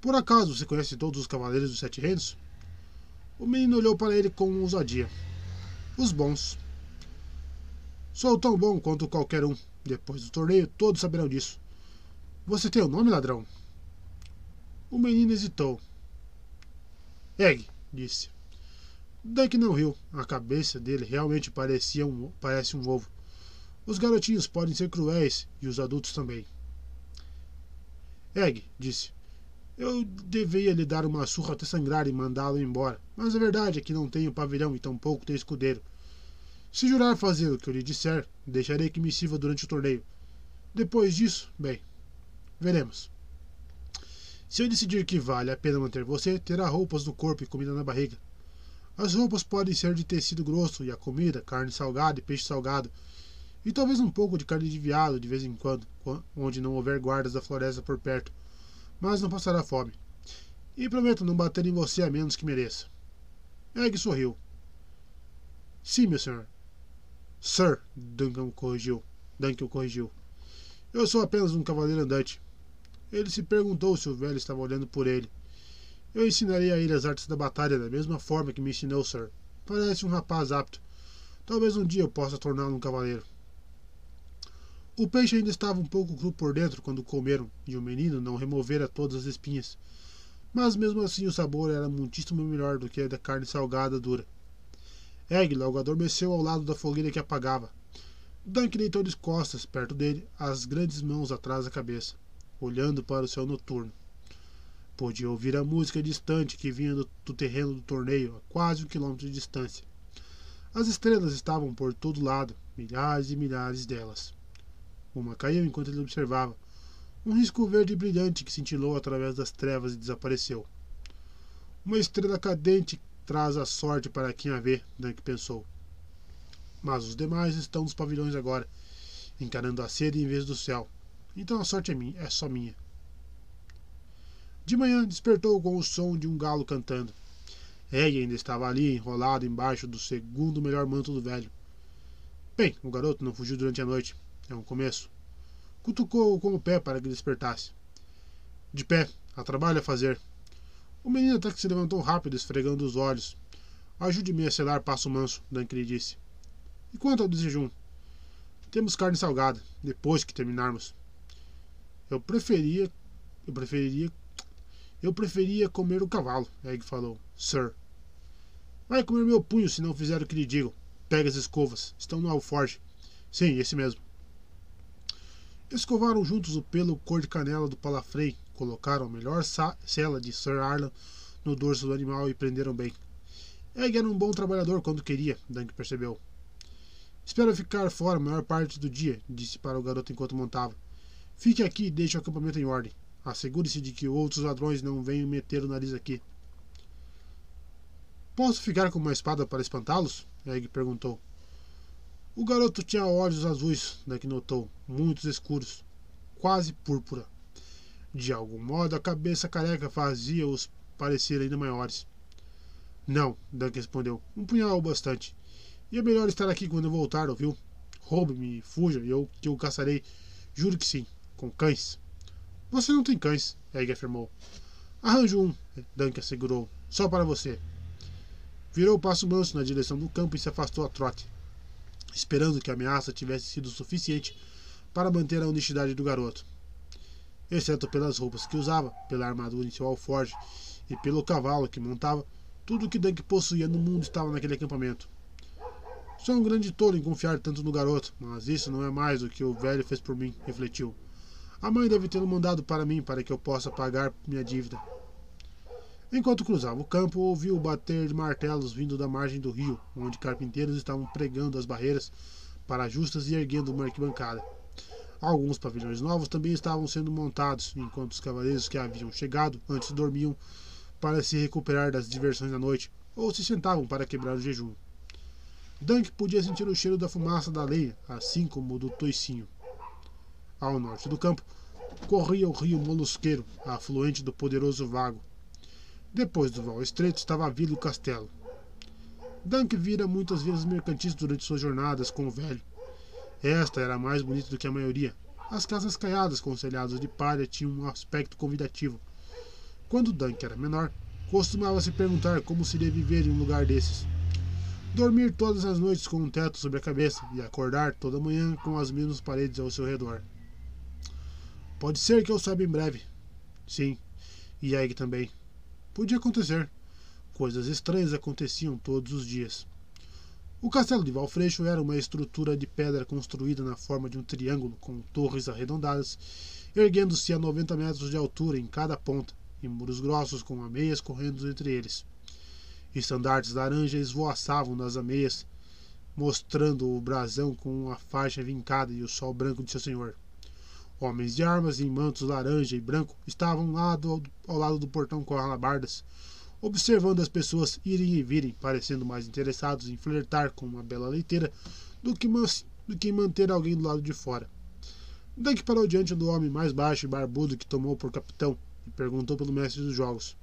Por acaso você conhece todos os cavaleiros dos Sete Reinos? O menino olhou para ele com ousadia. Os bons. Sou tão bom quanto qualquer um. Depois do torneio, todos saberão disso. Você tem o um nome, ladrão? O menino hesitou. Egg, disse. Dunk não riu. A cabeça dele realmente parecia um, parece um ovo. Os garotinhos podem ser cruéis e os adultos também. Egg, disse. Eu devia lhe dar uma surra até sangrar e mandá-lo embora, mas a verdade é que não tenho pavilhão e tampouco tenho escudeiro. Se jurar fazer o que eu lhe disser, deixarei que me sirva durante o torneio. Depois disso, bem, veremos. Se eu decidir que vale a pena manter você, terá roupas no corpo e comida na barriga. As roupas podem ser de tecido grosso e a comida, carne salgada e peixe salgado, e talvez um pouco de carne de veado de vez em quando, onde não houver guardas da floresta por perto, mas não passará fome. E prometo não bater em você a menos que mereça. Egg sorriu. Sim, meu senhor. Sir, Duncan corrigiu. Duncan corrigiu. Eu sou apenas um cavaleiro andante. Ele se perguntou se o velho estava olhando por ele. Eu ensinarei a ele as artes da batalha da mesma forma que me ensinou, Sir. Parece um rapaz apto. Talvez um dia eu possa torná-lo um cavaleiro. O peixe ainda estava um pouco cru por dentro quando comeram, e o menino não removera todas as espinhas. Mas mesmo assim o sabor era muitíssimo melhor do que a da carne salgada dura. Egg logo adormeceu ao lado da fogueira que apagava. Dunk deitou de costas perto dele, as grandes mãos atrás da cabeça, olhando para o céu noturno. Podia ouvir a música distante que vinha do, do terreno do torneio, a quase um quilômetro de distância. As estrelas estavam por todo lado, milhares e milhares delas. Uma caiu enquanto ele observava. Um risco verde brilhante que cintilou através das trevas e desapareceu. Uma estrela cadente traz a sorte para quem a vê, Dunk pensou. Mas os demais estão nos pavilhões agora, encarando a sede em vez do céu. Então a sorte é minha, é só minha. De manhã despertou com o som de um galo cantando. Egg ainda estava ali, enrolado embaixo do segundo melhor manto do velho. Bem, o garoto não fugiu durante a noite. É um começo. Cutucou-o com o pé para que despertasse. De pé, há trabalho a fazer. O menino até que se levantou rápido, esfregando os olhos. Ajude-me a selar passo manso, lhe disse. E quanto ao desjejum? Temos carne salgada, depois que terminarmos. Eu preferia. Eu preferiria. Eu preferia comer o cavalo, Egg falou. Sir. Vai comer meu punho se não fizer o que lhe digo. Pega as escovas. Estão no alforge. Sim, esse mesmo. Escovaram juntos o pelo cor de canela do palafrei, colocaram a melhor cela de Sir Arlan no dorso do animal e prenderam bem. Egg era um bom trabalhador quando queria, Dunk percebeu. Espero ficar fora a maior parte do dia, disse para o garoto enquanto montava. Fique aqui e deixe o acampamento em ordem. Assegure-se de que outros ladrões não venham meter o nariz aqui. Posso ficar com uma espada para espantá-los? Egg perguntou. O garoto tinha olhos azuis, Dunk notou, muitos escuros, quase púrpura. De algum modo, a cabeça careca fazia-os parecer ainda maiores. Não, Dunk respondeu. Um punhal bastante. E é melhor estar aqui quando eu voltar, ouviu? Roube-me, fuja, e eu que o caçarei. Juro que sim, com cães. Você não tem cães, Egg afirmou. Arranjo um, Dunk assegurou. Só para você. Virou o passo manso na direção do campo e se afastou a trote esperando que a ameaça tivesse sido suficiente para manter a honestidade do garoto. Exceto pelas roupas que usava, pela armadura em seu alforge e pelo cavalo que montava, tudo o que Dunk possuía no mundo estava naquele acampamento. Sou um grande tolo em confiar tanto no garoto, mas isso não é mais do que o velho fez por mim, refletiu. A mãe deve tê-lo mandado para mim para que eu possa pagar minha dívida. Enquanto cruzava o campo, ouviu o bater de martelos vindo da margem do rio, onde carpinteiros estavam pregando as barreiras para justas e erguendo uma arquibancada. Alguns pavilhões novos também estavam sendo montados, enquanto os cavaleiros que haviam chegado antes dormiam para se recuperar das diversões da noite ou se sentavam para quebrar o jejum. Dunk podia sentir o cheiro da fumaça da lenha, assim como do toicinho. Ao norte do campo, corria o rio Molusqueiro, afluente do poderoso Vago, depois do val estreito estava a vila e o castelo. Dunk vira muitas vilas mercantis durante suas jornadas com o velho. Esta era mais bonita do que a maioria. As casas caiadas com telhados de palha tinham um aspecto convidativo. Quando Dunk era menor, costumava se perguntar como seria viver em um lugar desses. Dormir todas as noites com um teto sobre a cabeça e acordar toda manhã com as mesmas paredes ao seu redor. Pode ser que eu saiba em breve. Sim, e Egg também. Podia acontecer. Coisas estranhas aconteciam todos os dias. O castelo de Valfreixo era uma estrutura de pedra construída na forma de um triângulo com torres arredondadas, erguendo-se a 90 metros de altura em cada ponta, e muros grossos com ameias correndo entre eles. Estandartes laranja esvoaçavam nas ameias, mostrando o brasão com a faixa vincada e o sol branco de seu senhor. Homens de armas em mantos laranja e branco estavam ao lado do portão com alabardas, observando as pessoas irem e virem, parecendo mais interessados em flertar com uma bela leiteira do que, do que manter alguém do lado de fora. Dunk parou diante do homem mais baixo e barbudo que tomou por capitão e perguntou pelo mestre dos jogos.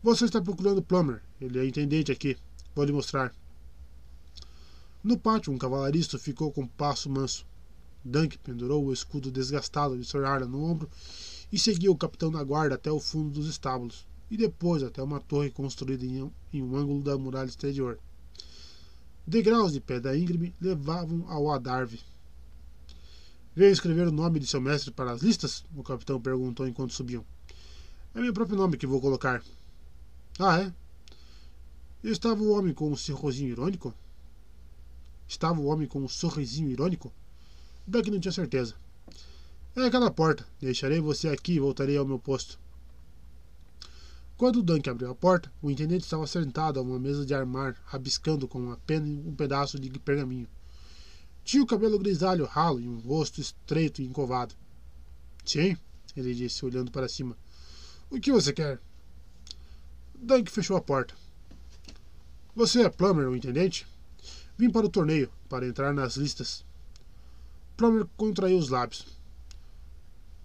Você está procurando Plummer. Ele é intendente aqui. Vou lhe mostrar. No pátio, um cavalarista ficou com passo manso. Dunk pendurou o escudo desgastado de Sir Arlan no ombro e seguiu o capitão da guarda até o fundo dos estábulos e depois até uma torre construída em, em um ângulo da muralha exterior. Degraus de pedra íngreme levavam ao Adarve. Veio escrever o nome de seu mestre para as listas? O capitão perguntou enquanto subiam. É meu próprio nome que vou colocar. Ah, é? Estava o homem com um sorrisinho irônico? Estava o homem com um sorrisinho irônico? Duck não tinha certeza. É aquela porta. Deixarei você aqui e voltarei ao meu posto. Quando Dunk abriu a porta, o intendente estava sentado a uma mesa de armar, rabiscando com uma pena um pedaço de pergaminho. Tinha o cabelo grisalho ralo e um rosto estreito e encovado. Sim, ele disse, olhando para cima. O que você quer? Dunk fechou a porta. Você é Plummer, o intendente? Vim para o torneio, para entrar nas listas. Plummer contraiu os lábios.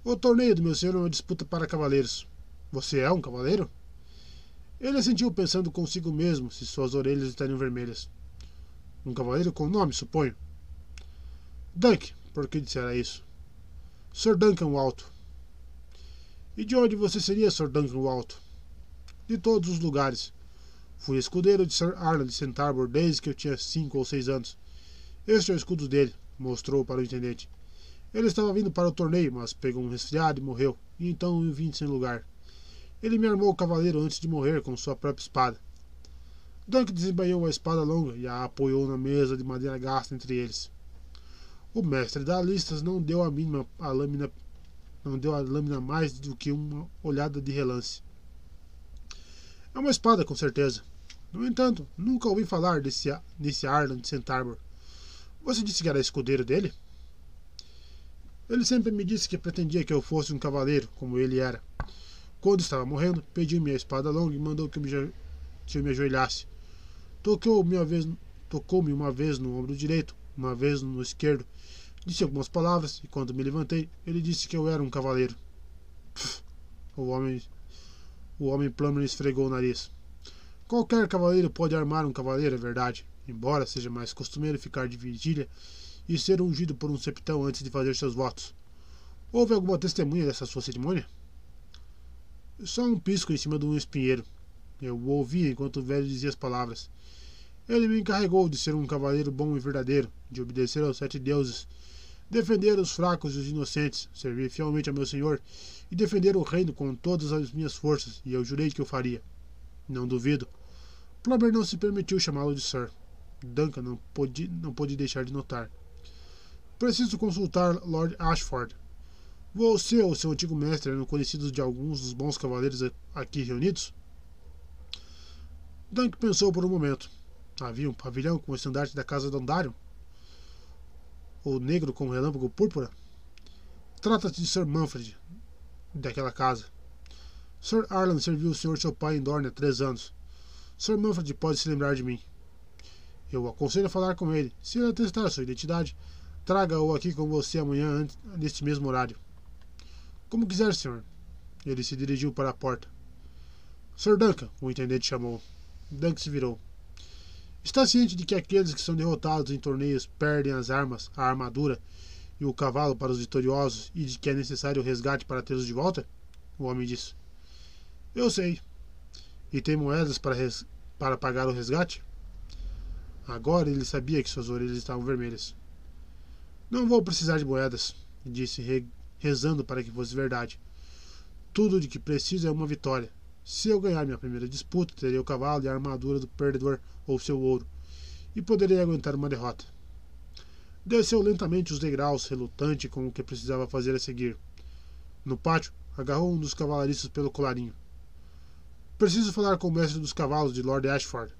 O torneio do meu senhor é uma disputa para cavaleiros. Você é um cavaleiro? Ele assentiu pensando consigo mesmo se suas orelhas estariam vermelhas. Um cavaleiro com nome, suponho. Dunk, por que dissera isso? Sir Duncan o Alto. E de onde você seria, Sir Duncan o Alto? De todos os lugares. Fui escudeiro de Sir Arnold de St. Arbor desde que eu tinha cinco ou seis anos. Este é o escudo dele, mostrou para o intendente. Ele estava vindo para o torneio, mas pegou um resfriado e morreu, e então eu vim sem lugar. Ele me armou o cavaleiro antes de morrer com sua própria espada. Dunk desembainhou a espada longa e a apoiou na mesa de madeira gasta entre eles. O mestre da listas não deu a mínima a lâmina não deu a lâmina mais do que uma olhada de relance. É uma espada, com certeza. No entanto, nunca ouvi falar desse, desse Arlan de St. Arbor. Você disse que era escudeiro dele? Ele sempre me disse que pretendia que eu fosse um cavaleiro, como ele era. Quando estava morrendo, pediu-me a espada longa e mandou que eu me, que eu me ajoelhasse. Tocou-me uma, vez, tocou uma vez no ombro direito, uma vez no esquerdo. Disse algumas palavras e, quando me levantei, ele disse que eu era um cavaleiro. Pff, o homem, o homem esfregou o nariz. Qualquer cavaleiro pode armar um cavaleiro, é verdade, embora seja mais costumeiro ficar de vigília e ser ungido por um septão antes de fazer seus votos. Houve alguma testemunha dessa sua cerimônia? Só um pisco em cima de um espinheiro. Eu o ouvia enquanto o velho dizia as palavras. Ele me encarregou de ser um cavaleiro bom e verdadeiro, de obedecer aos sete deuses, defender os fracos e os inocentes, servir fielmente a meu senhor e defender o reino com todas as minhas forças, e eu jurei que eu faria. Não duvido. Plummer não se permitiu chamá-lo de Sir. Duncan não pôde, não pôde deixar de notar. Preciso consultar Lord Ashford. Você ou seu antigo mestre eram conhecidos de alguns dos bons cavaleiros aqui reunidos? Dunk pensou por um momento. Havia um pavilhão com o estandarte da casa de Ondarion? O negro com o relâmpago púrpura? Trata-se de Sir Manfred, daquela casa. Sir Arlan serviu o senhor seu pai em Dorne há três anos. Sir Manfred pode se lembrar de mim. Eu aconselho a falar com ele. Se ele atestar sua identidade, Traga-o aqui com você amanhã, neste mesmo horário. Como quiser, senhor. Ele se dirigiu para a porta. Sr. Duncan, o intendente chamou. Duncan se virou. Está ciente de que aqueles que são derrotados em torneios perdem as armas, a armadura e o cavalo para os vitoriosos e de que é necessário o resgate para tê-los de volta? O homem disse. Eu sei. E tem moedas para, res... para pagar o resgate? Agora ele sabia que suas orelhas estavam vermelhas. Não vou precisar de moedas, disse, rezando para que fosse verdade. Tudo de que preciso é uma vitória. Se eu ganhar minha primeira disputa, terei o cavalo e a armadura do perdedor ou seu ouro, e poderei aguentar uma derrota. Desceu lentamente os degraus, relutante com o que precisava fazer a seguir. No pátio, agarrou um dos cavalaristas pelo colarinho. Preciso falar com o mestre dos cavalos de Lord Ashford.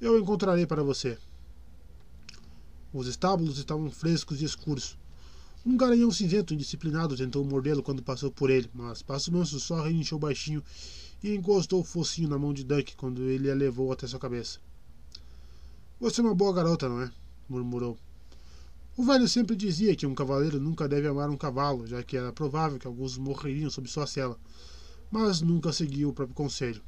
Eu encontrarei para você. Os estábulos estavam frescos e escuros. Um garanhão cinzento indisciplinado tentou mordê-lo quando passou por ele, mas Passo Manso só relinchou baixinho e encostou o focinho na mão de Duck quando ele a levou até sua cabeça. Você é uma boa garota, não é? murmurou. O velho sempre dizia que um cavaleiro nunca deve amar um cavalo, já que era provável que alguns morreriam sob sua cela, mas nunca seguiu o próprio conselho.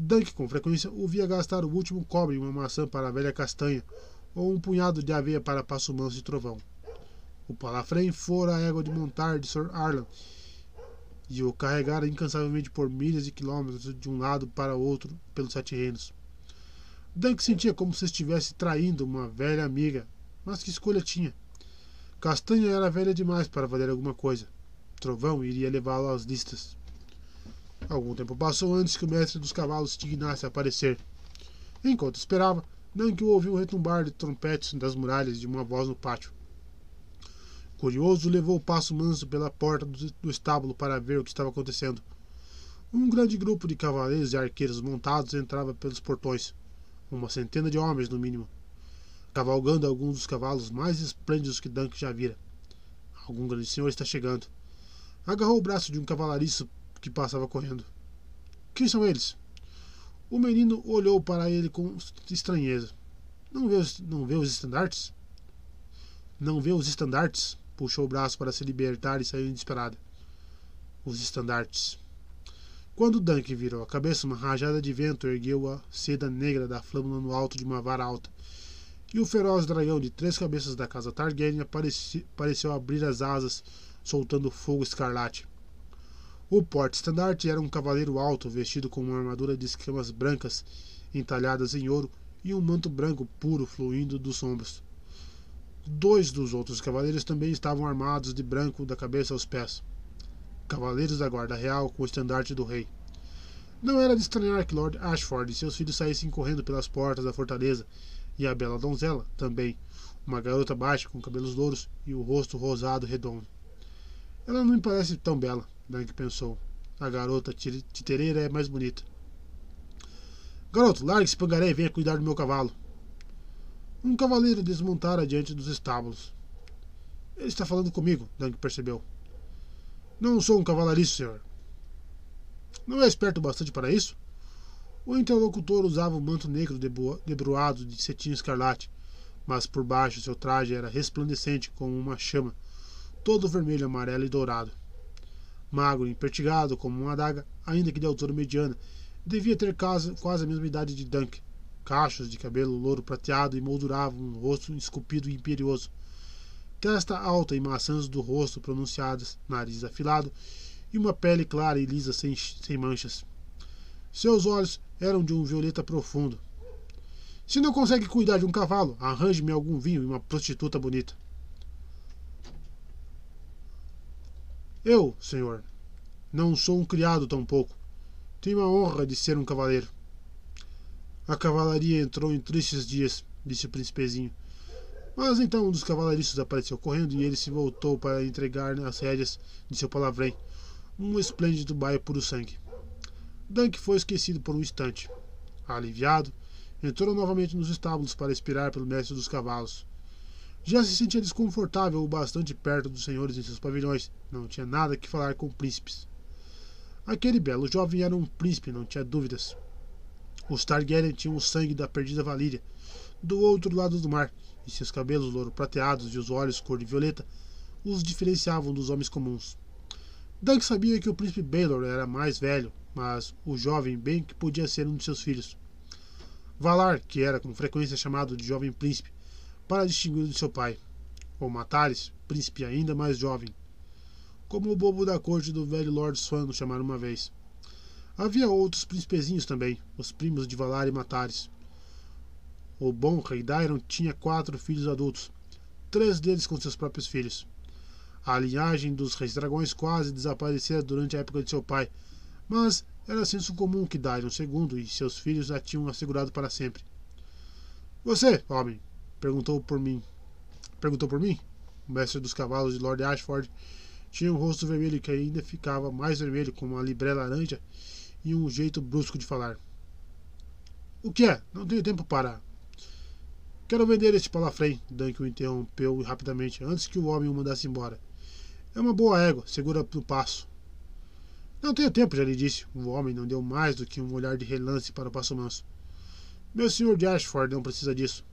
Dunk, com frequência, o via gastar o último cobre em uma maçã para a velha castanha, ou um punhado de aveia para Passo Manso e Trovão. O palafrém fora a égua de montar de Sir Arlan e o carregara incansavelmente por milhas e quilômetros de um lado para outro pelos sete reinos. Dunk sentia como se estivesse traindo uma velha amiga, mas que escolha tinha? Castanha era velha demais para valer alguma coisa. Trovão iria levá-lo às listas. Algum tempo passou antes que o mestre dos cavalos se dignasse a aparecer. Enquanto esperava, Nank ouviu o retumbar de trompetes das muralhas de uma voz no pátio. Curioso, levou o passo manso pela porta do estábulo para ver o que estava acontecendo. Um grande grupo de cavaleiros e arqueiros montados entrava pelos portões. Uma centena de homens, no mínimo. Cavalgando alguns dos cavalos mais esplêndidos que Dunk já vira. Algum grande senhor está chegando. Agarrou o braço de um cavalariço que passava correndo. Quem são eles? O menino olhou para ele com estranheza. Não vê os, não vê os estandartes? Não vê os estandartes? puxou o braço para se libertar e saiu desesperada. Os estandartes. Quando Dunk virou a cabeça, uma rajada de vento ergueu a seda negra da flâmula no alto de uma vara alta. E o feroz dragão de três cabeças da casa Targaryen apareci, pareceu abrir as asas, soltando fogo escarlate. O porte-estandarte era um cavaleiro alto, vestido com uma armadura de escamas brancas entalhadas em ouro e um manto branco puro fluindo dos ombros. Dois dos outros cavaleiros também estavam armados de branco da cabeça aos pés. Cavaleiros da Guarda Real com o estandarte do rei. Não era de estranhar que Lord Ashford e seus filhos saíssem correndo pelas portas da fortaleza, e a bela donzela também, uma garota baixa com cabelos louros e o rosto rosado redondo. Ela não me parece tão bela, Dunk pensou. A garota titereira é mais bonita. Garoto, largue esse pangaré e venha cuidar do meu cavalo. Um cavaleiro desmontara diante dos estábulos. Ele está falando comigo, Dunk percebeu. Não sou um cavalariço, senhor. Não é esperto bastante para isso? O interlocutor usava um manto negro debruado de cetim escarlate, mas por baixo seu traje era resplandecente como uma chama, todo vermelho, amarelo e dourado. Magro impertigado como uma adaga, ainda que de altura mediana, Devia ter quase, quase a mesma idade de Dunk. Cachos de cabelo louro prateado emolduravam um rosto esculpido e imperioso. Testa alta e maçãs do rosto pronunciadas, nariz afilado e uma pele clara e lisa sem, sem manchas. Seus olhos eram de um violeta profundo. Se não consegue cuidar de um cavalo, arranje-me algum vinho e uma prostituta bonita. Eu, senhor, não sou um criado tampouco. Tenho a honra de ser um cavaleiro. A cavalaria entrou em tristes dias, disse o príncipezinho. Mas então um dos cavalaristas apareceu correndo e ele se voltou para entregar as rédeas de seu palavrém, um esplêndido baio puro sangue. Dunk foi esquecido por um instante. Aliviado, entrou novamente nos estábulos para expirar pelo mestre dos cavalos. Já se sentia desconfortável o bastante perto dos senhores em seus pavilhões. Não tinha nada que falar com príncipes. Aquele belo jovem era um príncipe, não tinha dúvidas. Os Targaryen tinham o sangue da perdida Valíria, do outro lado do mar, e seus cabelos louro prateados e os olhos cor de violeta os diferenciavam dos homens comuns. Dunk sabia que o príncipe Baelor era mais velho, mas o jovem bem que podia ser um de seus filhos. Valar, que era com frequência chamado de jovem príncipe, para distingui-lo de seu pai. Ou Matares, príncipe ainda mais jovem, como o bobo da corte do velho Lord Swan o chamaram uma vez. Havia outros príncipezinhos também, os primos de Valar e Matares. O bom rei Dairon tinha quatro filhos adultos, três deles com seus próprios filhos. A linhagem dos reis dragões quase desaparecera durante a época de seu pai, mas era senso comum que Dairon II e seus filhos a tinham assegurado para sempre. Você, homem, perguntou por mim. Perguntou por mim? O mestre dos cavalos de Lord Ashford tinha um rosto vermelho que ainda ficava mais vermelho, com uma libré laranja e um jeito brusco de falar. O que é? Não tenho tempo para. Quero vender este palafrém, Dunk o interrompeu rapidamente, antes que o homem o mandasse embora. É uma boa égua, segura no passo. Não tenho tempo, já lhe disse. O homem não deu mais do que um olhar de relance para o passo manso. Meu senhor de Ashford não precisa disso.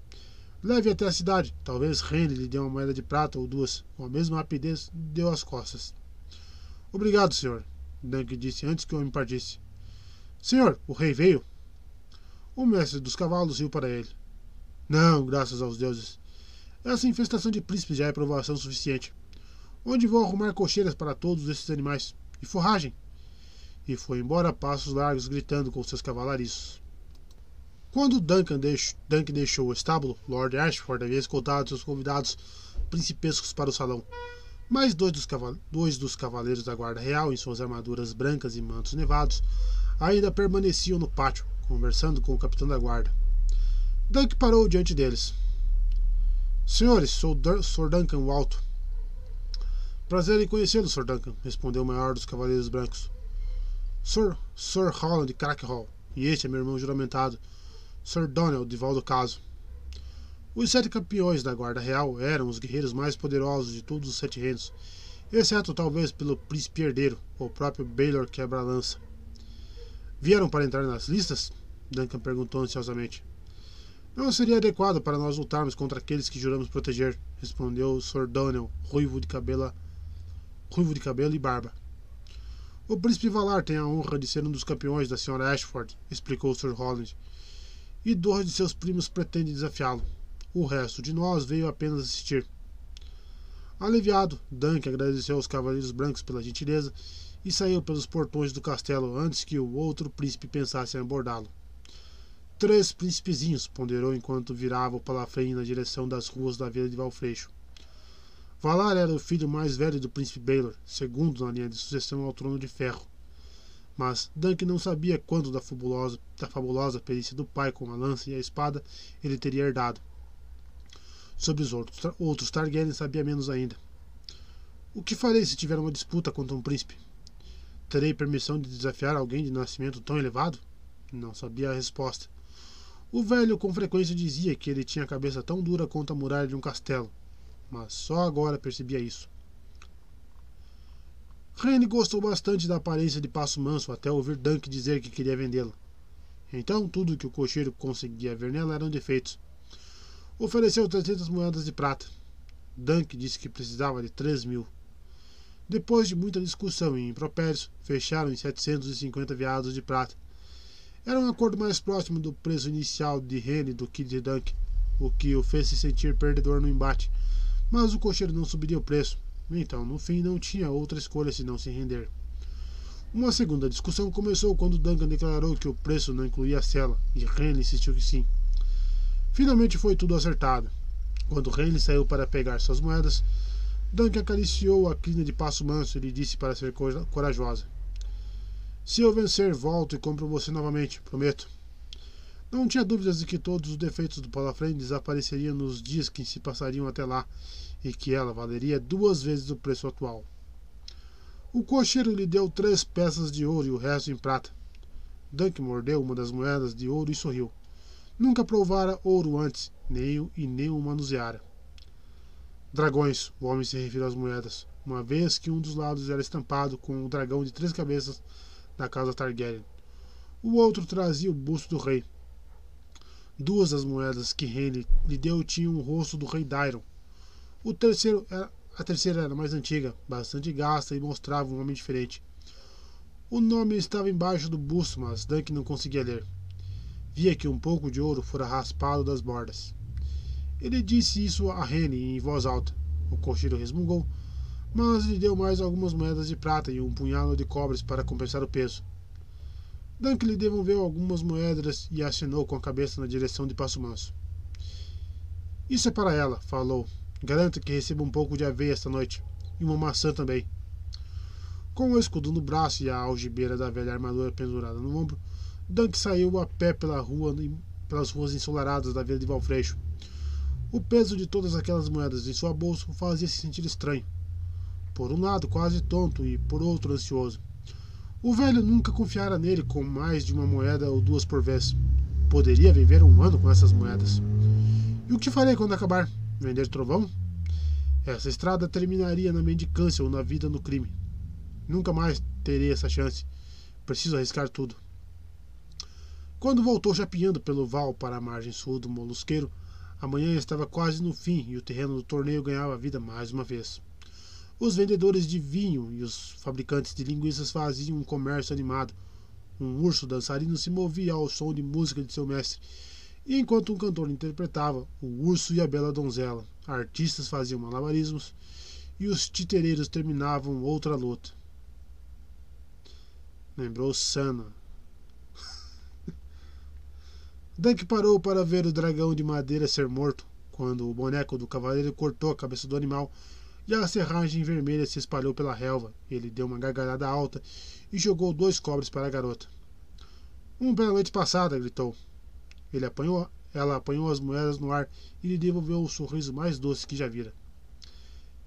Leve até a cidade. Talvez Henry lhe dê uma moeda de prata ou duas. Com a mesma rapidez, deu as costas. Obrigado, senhor, Dunk disse antes que o homem partisse. Senhor, o rei veio? O mestre dos cavalos riu para ele. Não, graças aos deuses. Essa infestação de príncipes já é provação suficiente. Onde vou arrumar cocheiras para todos esses animais? E forragem? E foi embora a passos largos, gritando com seus cavalariços. Quando Duncan, deixou, Duncan deixou o estábulo, Lord Ashford havia escoltado seus convidados principescos para o salão. Mais dois dos, dois dos cavaleiros da Guarda Real, em suas armaduras brancas e mantos nevados, ainda permaneciam no pátio, conversando com o capitão da guarda. Dunk parou diante deles. Senhores, sou Dur Sir Duncan o Alto. Prazer em conhecê-lo, Sr. Duncan, respondeu o maior dos cavaleiros brancos. Sir, Sir Holland Crackhall, e este é meu irmão juramentado, Sir Donald de Valdocaso. Os sete campeões da Guarda Real eram os guerreiros mais poderosos de todos os sete reinos, exceto talvez pelo príncipe herdeiro, o próprio Baylor Quebra-Lança. Vieram para entrar nas listas? Duncan perguntou ansiosamente. Não seria adequado para nós lutarmos contra aqueles que juramos proteger, respondeu Sir Daniel, ruivo de cabelo, ruivo de cabelo e barba. O príncipe Valar tem a honra de ser um dos campeões da senhora Ashford, explicou Sir Holland. E dois de seus primos pretendem desafiá-lo. O resto de nós veio apenas assistir. Aliviado, Dunk agradeceu aos cavaleiros brancos pela gentileza e saiu pelos portões do castelo antes que o outro príncipe pensasse em abordá-lo. Três príncipezinhos, ponderou enquanto virava o palafrém na direção das ruas da vila de Valfreixo. Valar era o filho mais velho do príncipe Baylor, segundo na linha de sucessão ao trono de ferro. Mas Dunk não sabia quanto da fabulosa, da fabulosa perícia do pai com a lança e a espada ele teria herdado. Sobre os outros, outros Targaryen sabia menos ainda. O que farei se tiver uma disputa contra um príncipe? Terei permissão de desafiar alguém de nascimento tão elevado? Não sabia a resposta. O velho com frequência dizia que ele tinha a cabeça tão dura quanto a muralha de um castelo, mas só agora percebia isso. Rene gostou bastante da aparência de Passo Manso até ouvir Dunk dizer que queria vendê-la. Então tudo que o cocheiro conseguia ver nela eram defeitos. Ofereceu 300 moedas de prata. Dunk disse que precisava de 3 mil. Depois de muita discussão e impropérios, fecharam em 750 veados de prata. Era um acordo mais próximo do preço inicial de Rene do que de Dunk, o que o fez se sentir perdedor no embate. Mas o cocheiro não subiria o preço, então no fim não tinha outra escolha senão se render. Uma segunda discussão começou quando Duncan declarou que o preço não incluía a cela, e Rene insistiu que sim. Finalmente foi tudo acertado. Quando Henley saiu para pegar suas moedas, Duncan acariciou a crina de passo manso e lhe disse para ser corajosa. Se eu vencer, volto e compro você novamente, prometo. Não tinha dúvidas de que todos os defeitos do Palafrém desapareceriam nos dias que se passariam até lá e que ela valeria duas vezes o preço atual. O cocheiro lhe deu três peças de ouro e o resto em prata. Dunk mordeu uma das moedas de ouro e sorriu. Nunca provara ouro antes, nem o e nem o manuseara. Dragões, o homem se referiu às moedas, uma vez que um dos lados era estampado com o dragão de três cabeças da casa Targaryen. O outro trazia o busto do rei. Duas das moedas que Henry lhe deu tinham o rosto do rei Dairon. O terceiro era, a terceira era mais antiga, bastante gasta e mostrava um homem diferente. O nome estava embaixo do busto, mas Dunk não conseguia ler. Via que um pouco de ouro fora raspado das bordas. Ele disse isso a Rene em voz alta. O cocheiro resmungou, mas lhe deu mais algumas moedas de prata e um punhado de cobres para compensar o peso. Dunk lhe devolveu algumas moedas e acenou com a cabeça na direção de Passo Manso. Isso é para ela, falou. Garanto que receba um pouco de aveia esta noite. E uma maçã também. Com o escudo no braço e a algibeira da velha armadura pendurada no ombro, Dunk saiu a pé pela rua, pelas ruas ensolaradas da vila de Valfreixo. O peso de todas aquelas moedas em sua bolsa o fazia se sentir estranho. Por um lado, quase tonto, e por outro, ansioso. O velho nunca confiara nele com mais de uma moeda ou duas por vez. Poderia viver um ano com essas moedas. E o que farei quando acabar? Vender trovão? Essa estrada terminaria na mendicância ou na vida no crime. Nunca mais terei essa chance. Preciso arriscar tudo. Quando voltou chapinhando pelo val para a margem sul do molusqueiro, a manhã estava quase no fim e o terreno do torneio ganhava vida mais uma vez. Os vendedores de vinho e os fabricantes de linguiças faziam um comércio animado. Um urso dançarino se movia ao som de música de seu mestre, enquanto um cantor interpretava O Urso e a Bela Donzela, artistas faziam malabarismos e os titereiros terminavam outra luta. Lembrou Sana, Dunk parou para ver o dragão de madeira ser morto, quando o boneco do cavaleiro cortou a cabeça do animal e a serragem vermelha se espalhou pela relva. Ele deu uma gargalhada alta e jogou dois cobres para a garota. Um pela noite passada, gritou. Ele apanhou, ela apanhou as moedas no ar e lhe devolveu o sorriso mais doce que já vira.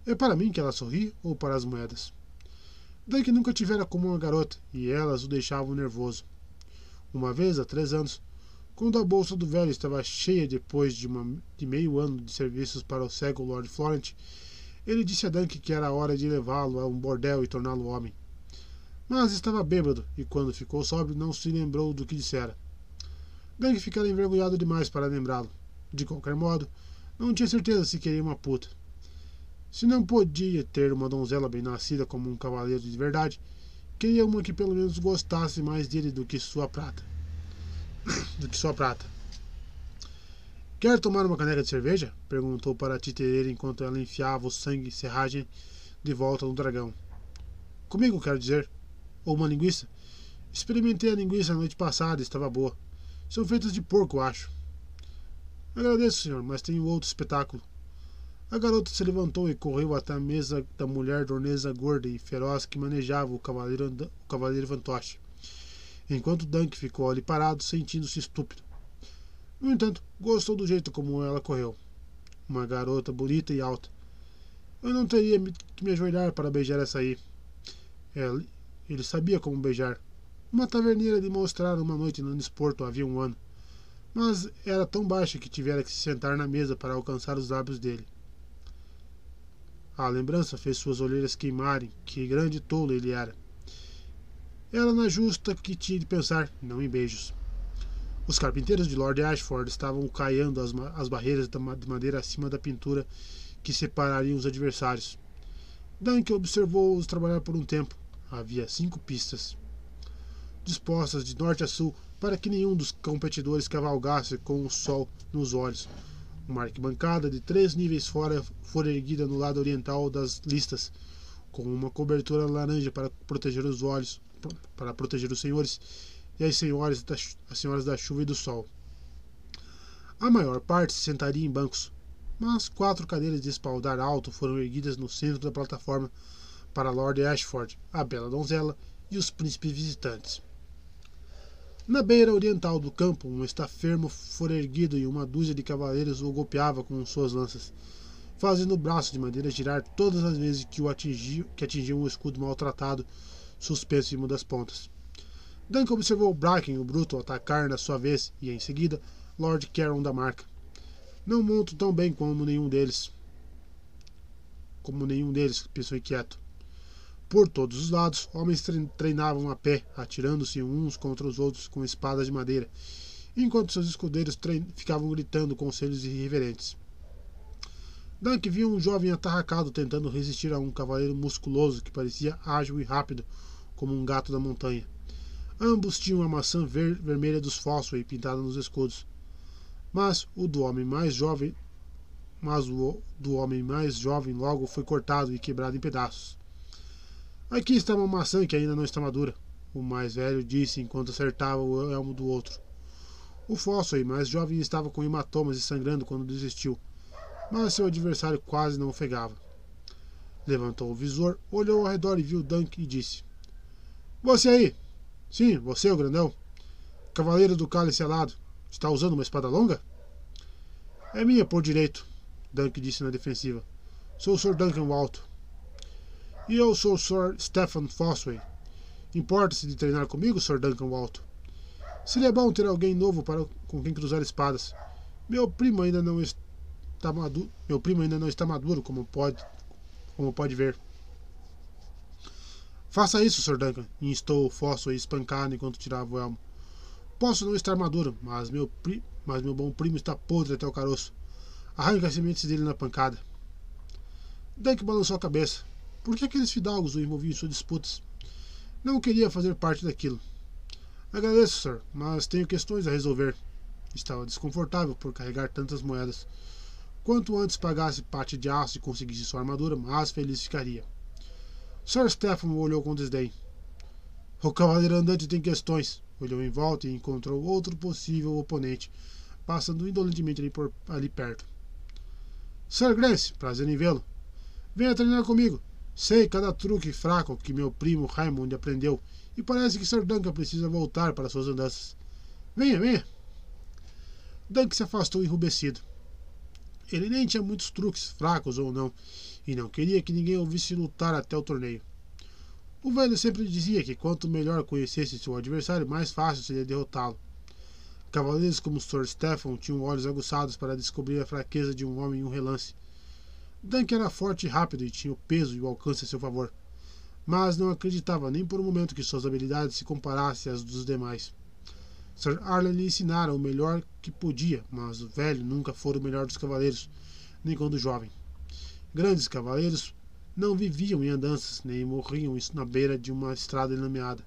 É para mim que ela sorri ou para as moedas? Dunk nunca tivera como uma garota e elas o deixavam nervoso. Uma vez, há três anos, quando a bolsa do velho estava cheia depois de, uma, de meio ano de serviços para o cego Lord Florent, ele disse a Dunk que era hora de levá-lo a um bordel e torná-lo homem. Mas estava bêbado e, quando ficou sóbrio, não se lembrou do que dissera. Dunk ficara envergonhado demais para lembrá-lo. De qualquer modo, não tinha certeza se queria uma puta. Se não podia ter uma donzela bem nascida como um cavaleiro de verdade, queria uma que pelo menos gostasse mais dele do que sua prata. do que sua prata. Quer tomar uma caneca de cerveja? perguntou para titereira enquanto ela enfiava o sangue e serragem de volta no dragão. Comigo, quero dizer. Ou uma linguiça? Experimentei a linguiça na noite passada e estava boa. São feitas de porco, acho. Agradeço, senhor, mas tenho outro espetáculo. A garota se levantou e correu até a mesa da mulher dorneza gorda e feroz que manejava o cavaleiro, o cavaleiro fantoche, enquanto Dunk ficou ali parado, sentindo-se estúpido. No entanto, gostou do jeito como ela correu. Uma garota bonita e alta. Eu não teria que me ajoelhar para beijar essa aí. Ele, ele sabia como beijar. Uma taverneira lhe mostrara uma noite no Nesporto havia um ano. Mas era tão baixa que tivera que se sentar na mesa para alcançar os lábios dele. A lembrança fez suas olheiras queimarem, que grande tolo ele era. Era na justa que tinha de pensar, não em beijos. Os carpinteiros de Lord Ashford estavam caiando as, as barreiras de madeira acima da pintura que separariam os adversários. Dunk observou-os trabalhar por um tempo. Havia cinco pistas, dispostas de norte a sul para que nenhum dos competidores cavalgasse com o sol nos olhos. Uma arquibancada de três níveis fora fora erguida no lado oriental das listas, com uma cobertura laranja para proteger os olhos, para proteger os senhores e as senhoras, as senhoras da chuva e do sol. A maior parte se sentaria em bancos, mas quatro cadeiras de espaldar alto foram erguidas no centro da plataforma para Lord Ashford, a bela donzela e os príncipes visitantes. Na beira oriental do campo, um estafermo fora erguido e uma dúzia de cavaleiros o golpeava com suas lanças, fazendo o braço de madeira girar todas as vezes que o atingiu, que atingia um escudo maltratado suspenso em uma das pontas. Duncan observou Bracken, o bruto, atacar na sua vez, e em seguida Lord Caron da marca. Não monto tão bem como nenhum deles. Como nenhum deles, pensou inquieto. Por todos os lados, homens treinavam a pé, atirando-se uns contra os outros com espadas de madeira, enquanto seus escudeiros ficavam gritando conselhos irreverentes. Dunk viu um jovem atarracado tentando resistir a um cavaleiro musculoso que parecia ágil e rápido como um gato da montanha. Ambos tinham a maçã ver vermelha dos Fosway pintada nos escudos. Mas o do homem mais jovem, mas o do homem mais jovem logo foi cortado e quebrado em pedaços. Aqui está uma maçã que ainda não está madura, o mais velho disse enquanto acertava o elmo do outro. O Fosway mais jovem estava com hematomas e sangrando quando desistiu, mas seu adversário quase não ofegava. Levantou o visor, olhou ao redor e viu Dunk e disse: Você aí! Sim, você, o grandão. Cavaleiro do cálice alado. Está usando uma espada longa? É minha por direito, Dunk disse na defensiva. Sou o Sr. Duncan Walto. E eu sou o Sr. Stephen Fosway. Importa-se de treinar comigo, Sr. Duncan Walto? Seria bom ter alguém novo para com quem cruzar espadas. Meu primo ainda não está maduro. Meu primo ainda não está maduro, como pode, como pode ver. Faça isso, Sr. Duncan, instou o fóssil espancado enquanto tirava o elmo. Posso não estar maduro, mas meu, pri... mas meu bom primo está podre até o caroço. Arranque as sementes dele na pancada. Duncan balançou a cabeça. Por que aqueles fidalgos o envolviam em suas disputas? Não queria fazer parte daquilo. Agradeço, Sr., mas tenho questões a resolver. Estava desconfortável por carregar tantas moedas. Quanto antes pagasse parte de aço e conseguisse sua armadura, mais feliz ficaria. Sir Stephen olhou com desdém. O cavaleiro andante tem questões. Olhou em volta e encontrou outro possível oponente, passando indolentemente ali, por, ali perto. Sir Grace, prazer em vê-lo. Venha treinar comigo. Sei cada truque fraco que meu primo Raymond aprendeu e parece que Sir Duncan precisa voltar para suas andanças. Venha, venha. Duncan se afastou enrubescido. Ele nem tinha muitos truques, fracos ou não, e não queria que ninguém ouvisse lutar até o torneio. O velho sempre dizia que quanto melhor conhecesse seu adversário, mais fácil seria derrotá-lo. Cavaleiros como Sir Stephen tinham olhos aguçados para descobrir a fraqueza de um homem em um relance. Dunk era forte e rápido e tinha o peso e o alcance a seu favor, mas não acreditava nem por um momento que suas habilidades se comparassem às dos demais. Sir Arlen lhe ensinara o melhor que podia, mas o velho nunca fora o melhor dos cavaleiros, nem quando jovem. Grandes cavaleiros não viviam em andanças, nem morriam na beira de uma estrada enlameada.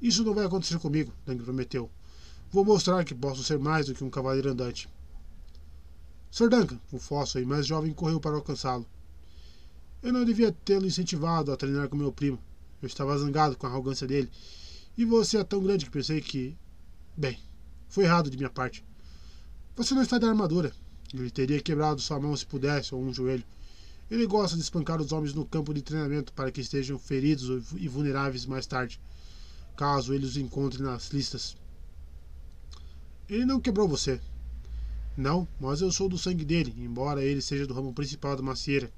Isso não vai acontecer comigo, Dang prometeu. Vou mostrar que posso ser mais do que um cavaleiro andante. Sir Duncan, o fóssil mais jovem, correu para alcançá-lo. Eu não devia tê-lo incentivado a treinar com meu primo. Eu estava zangado com a arrogância dele. E você é tão grande que pensei que. Bem, foi errado de minha parte. Você não está de armadura. Ele teria quebrado sua mão se pudesse, ou um joelho. Ele gosta de espancar os homens no campo de treinamento para que estejam feridos e vulneráveis mais tarde, caso ele os encontre nas listas. Ele não quebrou você, não, mas eu sou do sangue dele, embora ele seja do ramo principal da macieira,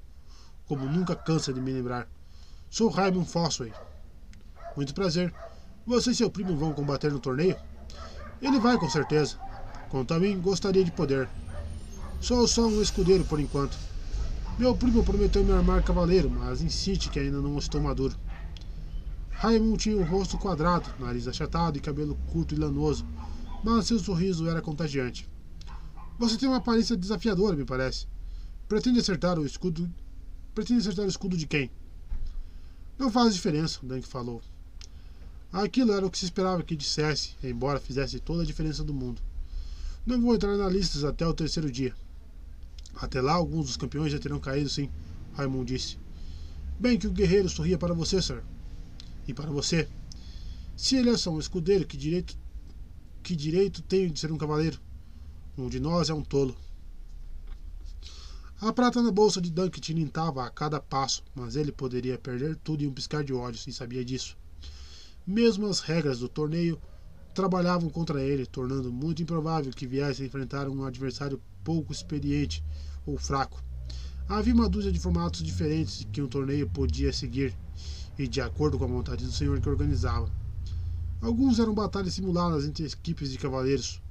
como nunca cansa de me lembrar. Sou Raymond Fosway. Muito prazer. Você e seu primo vão combater no torneio? Ele vai, com certeza. Quanto a mim, gostaria de poder. Sou só um escudeiro por enquanto. Meu primo prometeu me armar cavaleiro, mas insiste que ainda não estou maduro. Raymond tinha o rosto quadrado, nariz achatado e cabelo curto e lanoso, mas seu sorriso era contagiante. Você tem uma aparência desafiadora, me parece. Pretende acertar o escudo. Pretende acertar o escudo de quem? Não faz diferença, Dunk falou. Aquilo era o que se esperava que dissesse, embora fizesse toda a diferença do mundo. Não vou entrar na lista até o terceiro dia. Até lá, alguns dos campeões já terão caído, sim, Raimund disse. Bem que o guerreiro sorria para você, Sir. E para você. Se ele é só um escudeiro, que direito, que direito tenho de ser um cavaleiro? Um de nós é um tolo. A prata na bolsa de Dunk tilintava a cada passo, mas ele poderia perder tudo em um piscar de olhos e sabia disso. Mesmo as regras do torneio trabalhavam contra ele, tornando muito improvável que viesse a enfrentar um adversário pouco experiente ou fraco. Havia uma dúzia de formatos diferentes que um torneio podia seguir, e de acordo com a vontade do senhor que organizava. Alguns eram batalhas simuladas entre equipes de cavaleiros,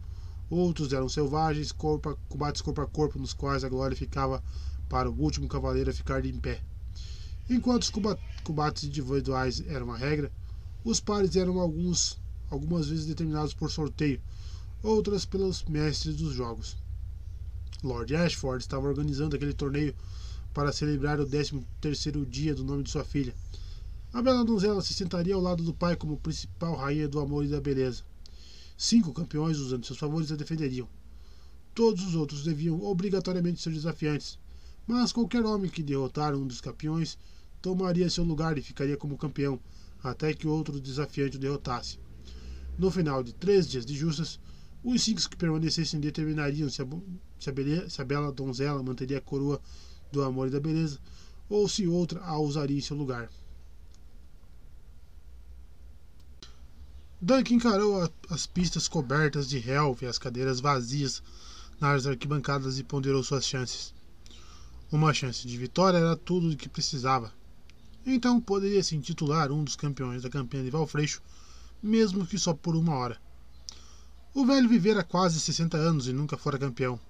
Outros eram selvagens, corpo combates corpo a corpo, nos quais a glória ficava para o último cavaleiro ficar em pé. Enquanto os combates individuais eram a regra, os pares eram alguns, algumas vezes determinados por sorteio, outras pelos mestres dos jogos. Lord Ashford estava organizando aquele torneio para celebrar o 13 terceiro dia do nome de sua filha. A bela donzela se sentaria ao lado do pai como principal rainha do amor e da beleza. Cinco campeões, usando seus favores, a defenderiam. Todos os outros deviam obrigatoriamente ser desafiantes, mas qualquer homem que derrotar um dos campeões tomaria seu lugar e ficaria como campeão, até que outro desafiante o derrotasse. No final de três dias de justas, os cinco que permanecessem determinariam se a, se, a beleza, se a, bela donzela manteria a coroa do amor e da beleza, ou se outra a usaria em seu lugar. Dunk encarou as pistas cobertas de relva e as cadeiras vazias nas arquibancadas e ponderou suas chances. Uma chance de vitória era tudo o que precisava. Então poderia se intitular um dos campeões da campanha de Valfreixo, mesmo que só por uma hora. O velho vivera quase 60 anos e nunca fora campeão.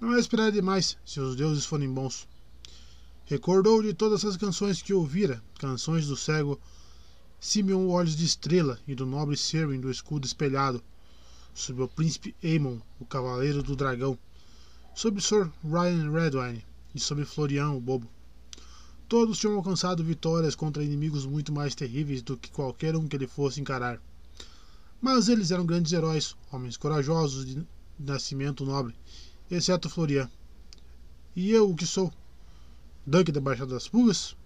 Não é esperar demais se os deuses forem bons. Recordou de todas as canções que ouvira, canções do cego Simeon Olhos de Estrela e do nobre Serwin do escudo espelhado, sobre o príncipe Aemon, o cavaleiro do dragão, sobre Sir Ryan Redwine e sobre Florian, o bobo. Todos tinham alcançado vitórias contra inimigos muito mais terríveis do que qualquer um que ele fosse encarar. Mas eles eram grandes heróis, homens corajosos de nascimento nobre, exceto Florian. E eu o que sou? Duncan da Baixada das Pulgas?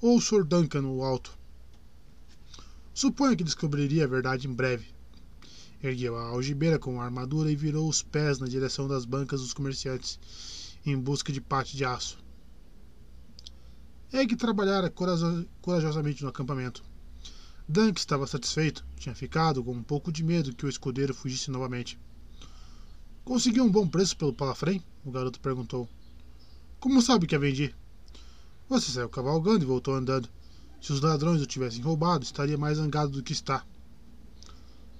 Ou Sr. Duncan o Alto? Suponho que descobriria a verdade em breve. Ergueu a algibeira com a armadura e virou os pés na direção das bancas dos comerciantes, em busca de parte de aço. Egg trabalhara corajosamente no acampamento. Dunk estava satisfeito. Tinha ficado com um pouco de medo que o escudeiro fugisse novamente. Conseguiu um bom preço pelo palafrém? O garoto perguntou. Como sabe que a vendi? Você saiu cavalgando e voltou andando. Se os ladrões o tivessem roubado, estaria mais zangado do que está.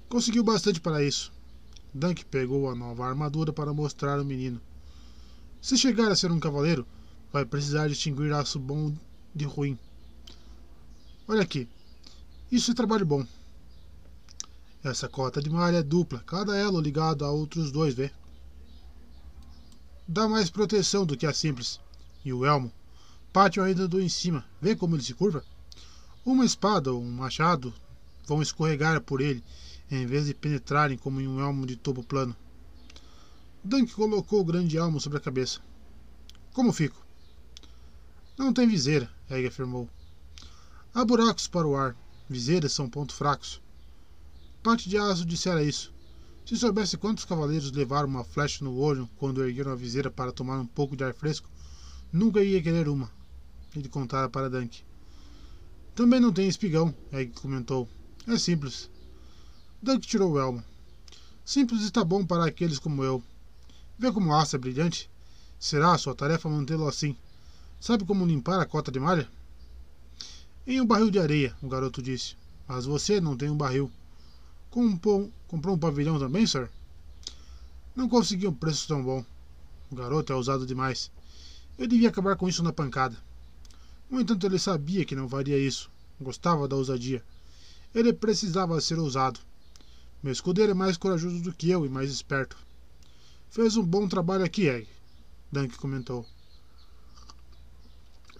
Conseguiu bastante para isso. Dunk pegou a nova armadura para mostrar ao menino. Se chegar a ser um cavaleiro, vai precisar distinguir aço bom de ruim. Olha aqui. Isso é trabalho bom. Essa cota de malha é dupla, cada elo ligado a outros dois, vê? Dá mais proteção do que a simples. E o elmo? Pátio ainda do em cima, vê como ele se curva? Uma espada ou um machado vão escorregar por ele, em vez de penetrarem como em um elmo de topo plano. Dunk colocou o grande elmo sobre a cabeça. Como fico? Não tem viseira, Egg afirmou. Há buracos para o ar. Viseiras são pontos fracos. Parte de Aço dissera isso. Se soubesse quantos cavaleiros levaram uma flecha no olho quando ergueram a viseira para tomar um pouco de ar fresco, nunca ia querer uma. Ele contara para Dunk. Também não tem espigão, Egg comentou. É simples. Dunk tirou o elmo. Simples está bom para aqueles como eu. Vê como aço é brilhante? Será sua tarefa mantê-lo assim. Sabe como limpar a cota de malha? Em um barril de areia, o garoto disse. Mas você não tem um barril. Comprou, comprou um pavilhão também, sir? Não consegui um preço tão bom. O garoto é ousado demais. Eu devia acabar com isso na pancada. No entanto, ele sabia que não faria isso. Gostava da ousadia. Ele precisava ser ousado. Meu escudeiro é mais corajoso do que eu e mais esperto. Fez um bom trabalho aqui, Egg. Dunk comentou.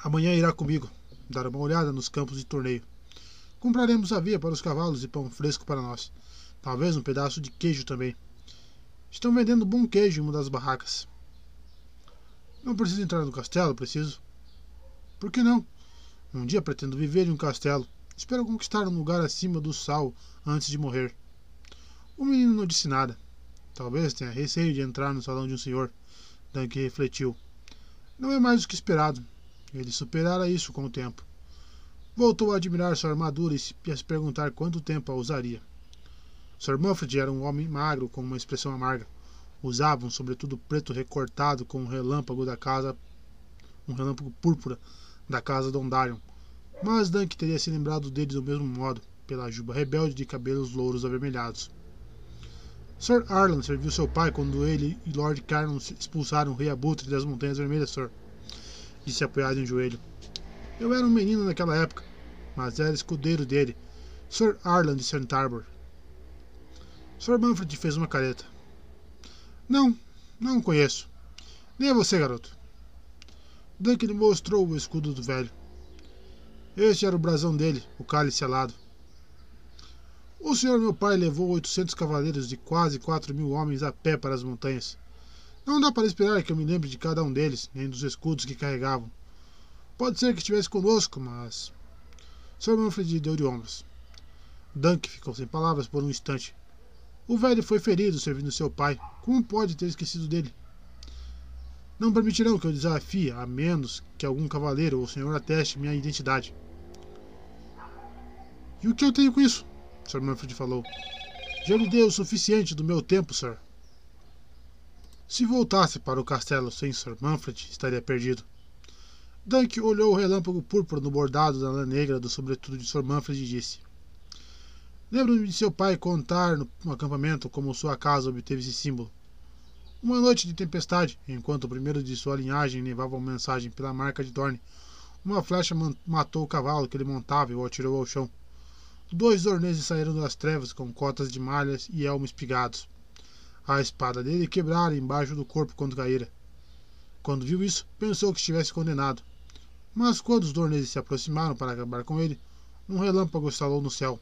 Amanhã irá comigo dar uma olhada nos campos de torneio. Compraremos avia para os cavalos e pão fresco para nós. Talvez um pedaço de queijo também. Estão vendendo bom queijo em uma das barracas. Não preciso entrar no castelo, preciso. Por que não? Um dia pretendo viver em um castelo. Espero conquistar um lugar acima do sal antes de morrer. O menino não disse nada. Talvez tenha receio de entrar no salão de um senhor. Dunk refletiu. Não é mais do que esperado. Ele superara isso com o tempo. Voltou a admirar sua armadura e a se perguntar quanto tempo a usaria. Sir Manfred era um homem magro com uma expressão amarga. Usava um sobretudo preto recortado com um relâmpago da casa, um relâmpago púrpura da casa Dondarion. Mas Dunk teria se lembrado dele do mesmo modo, pela juba rebelde de cabelos louros avermelhados. Sir Arlan serviu seu pai quando ele e Lord Carnon expulsaram o rei abutre das Montanhas Vermelhas, Sir disse apoiado em um joelho. Eu era um menino naquela época, mas era escudeiro dele, Sir Arlan de St. Arbor. Sir Manfred fez uma careta. Não, não o conheço. Nem você, garoto. Duncan lhe mostrou o escudo do velho. Este era o brasão dele, o cálice alado. O senhor meu pai levou oitocentos cavaleiros de quase quatro mil homens a pé para as montanhas. Não dá para esperar que eu me lembre de cada um deles, nem dos escudos que carregavam. Pode ser que estivesse conosco, mas. Sr. Manfred deu de ombros. Dunk ficou sem palavras por um instante. O velho foi ferido servindo seu pai. Como pode ter esquecido dele? Não permitirão que eu desafie, a menos que algum cavaleiro ou senhor ateste minha identidade. E o que eu tenho com isso? Sr. Manfred falou. Já lhe dei o suficiente do meu tempo, Sir. Se voltasse para o castelo sem Sir Manfred, estaria perdido. Dunk olhou o relâmpago púrpura no bordado da lã negra do sobretudo de Sir Manfred e disse: Lembro-me de seu pai contar no acampamento como sua casa obteve esse símbolo. Uma noite de tempestade, enquanto o primeiro de sua linhagem levava uma mensagem pela marca de Dorne, uma flecha matou o cavalo que ele montava e o atirou ao chão. Dois dorneses saíram das trevas com cotas de malhas e elmos espigados. A espada dele quebrara embaixo do corpo quando caíra. Quando viu isso, pensou que estivesse condenado. Mas quando os dorneses se aproximaram para acabar com ele, um relâmpago estalou no céu.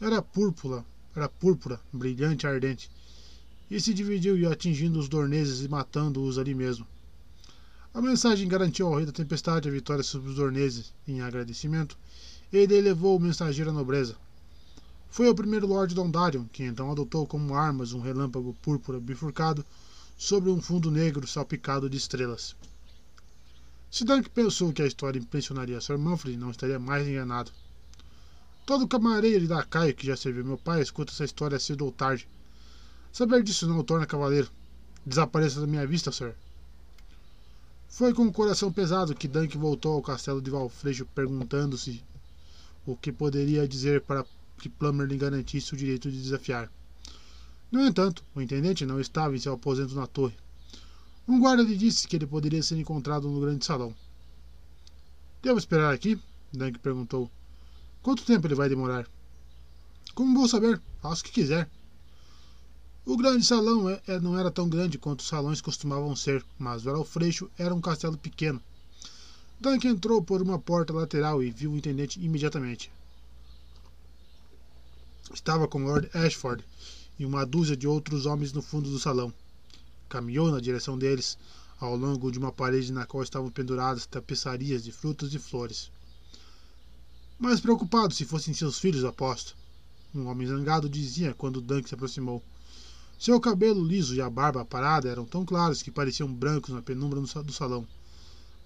Era púrpura, era púrpura, brilhante e ardente, e se dividiu atingindo os dorneses e matando-os ali mesmo. A mensagem garantiu ao rei da tempestade a vitória sobre os dorneses. Em agradecimento, ele elevou o mensageiro à nobreza. Foi o primeiro Lord Dondarion que então adotou como armas um relâmpago púrpura bifurcado sobre um fundo negro salpicado de estrelas. Se Dunk pensou que a história impressionaria Sir Manfred, não estaria mais enganado. Todo camareiro da Caio que já serviu meu pai escuta essa história cedo ou tarde. Saber disso não o torna cavaleiro. Desapareça da minha vista, Sir. Foi com o coração pesado que Dunk voltou ao castelo de Valfrejo perguntando-se o que poderia dizer para que Plummer lhe garantisse o direito de desafiar. No entanto, o intendente não estava em seu aposento na torre. Um guarda lhe disse que ele poderia ser encontrado no grande salão. Devo esperar aqui? Dunk perguntou. Quanto tempo ele vai demorar? Como vou saber? Faça o que quiser. O grande salão é, é, não era tão grande quanto os salões costumavam ser, mas o Alfreixo era um castelo pequeno. Dunk entrou por uma porta lateral e viu o intendente imediatamente. Estava com Lord Ashford e uma dúzia de outros homens no fundo do salão. Caminhou na direção deles, ao longo de uma parede na qual estavam penduradas tapeçarias de frutas e flores. Mais preocupado se fossem seus filhos, aposto. Um homem zangado dizia quando Dunk se aproximou. Seu cabelo liso e a barba parada eram tão claros que pareciam brancos na penumbra do salão.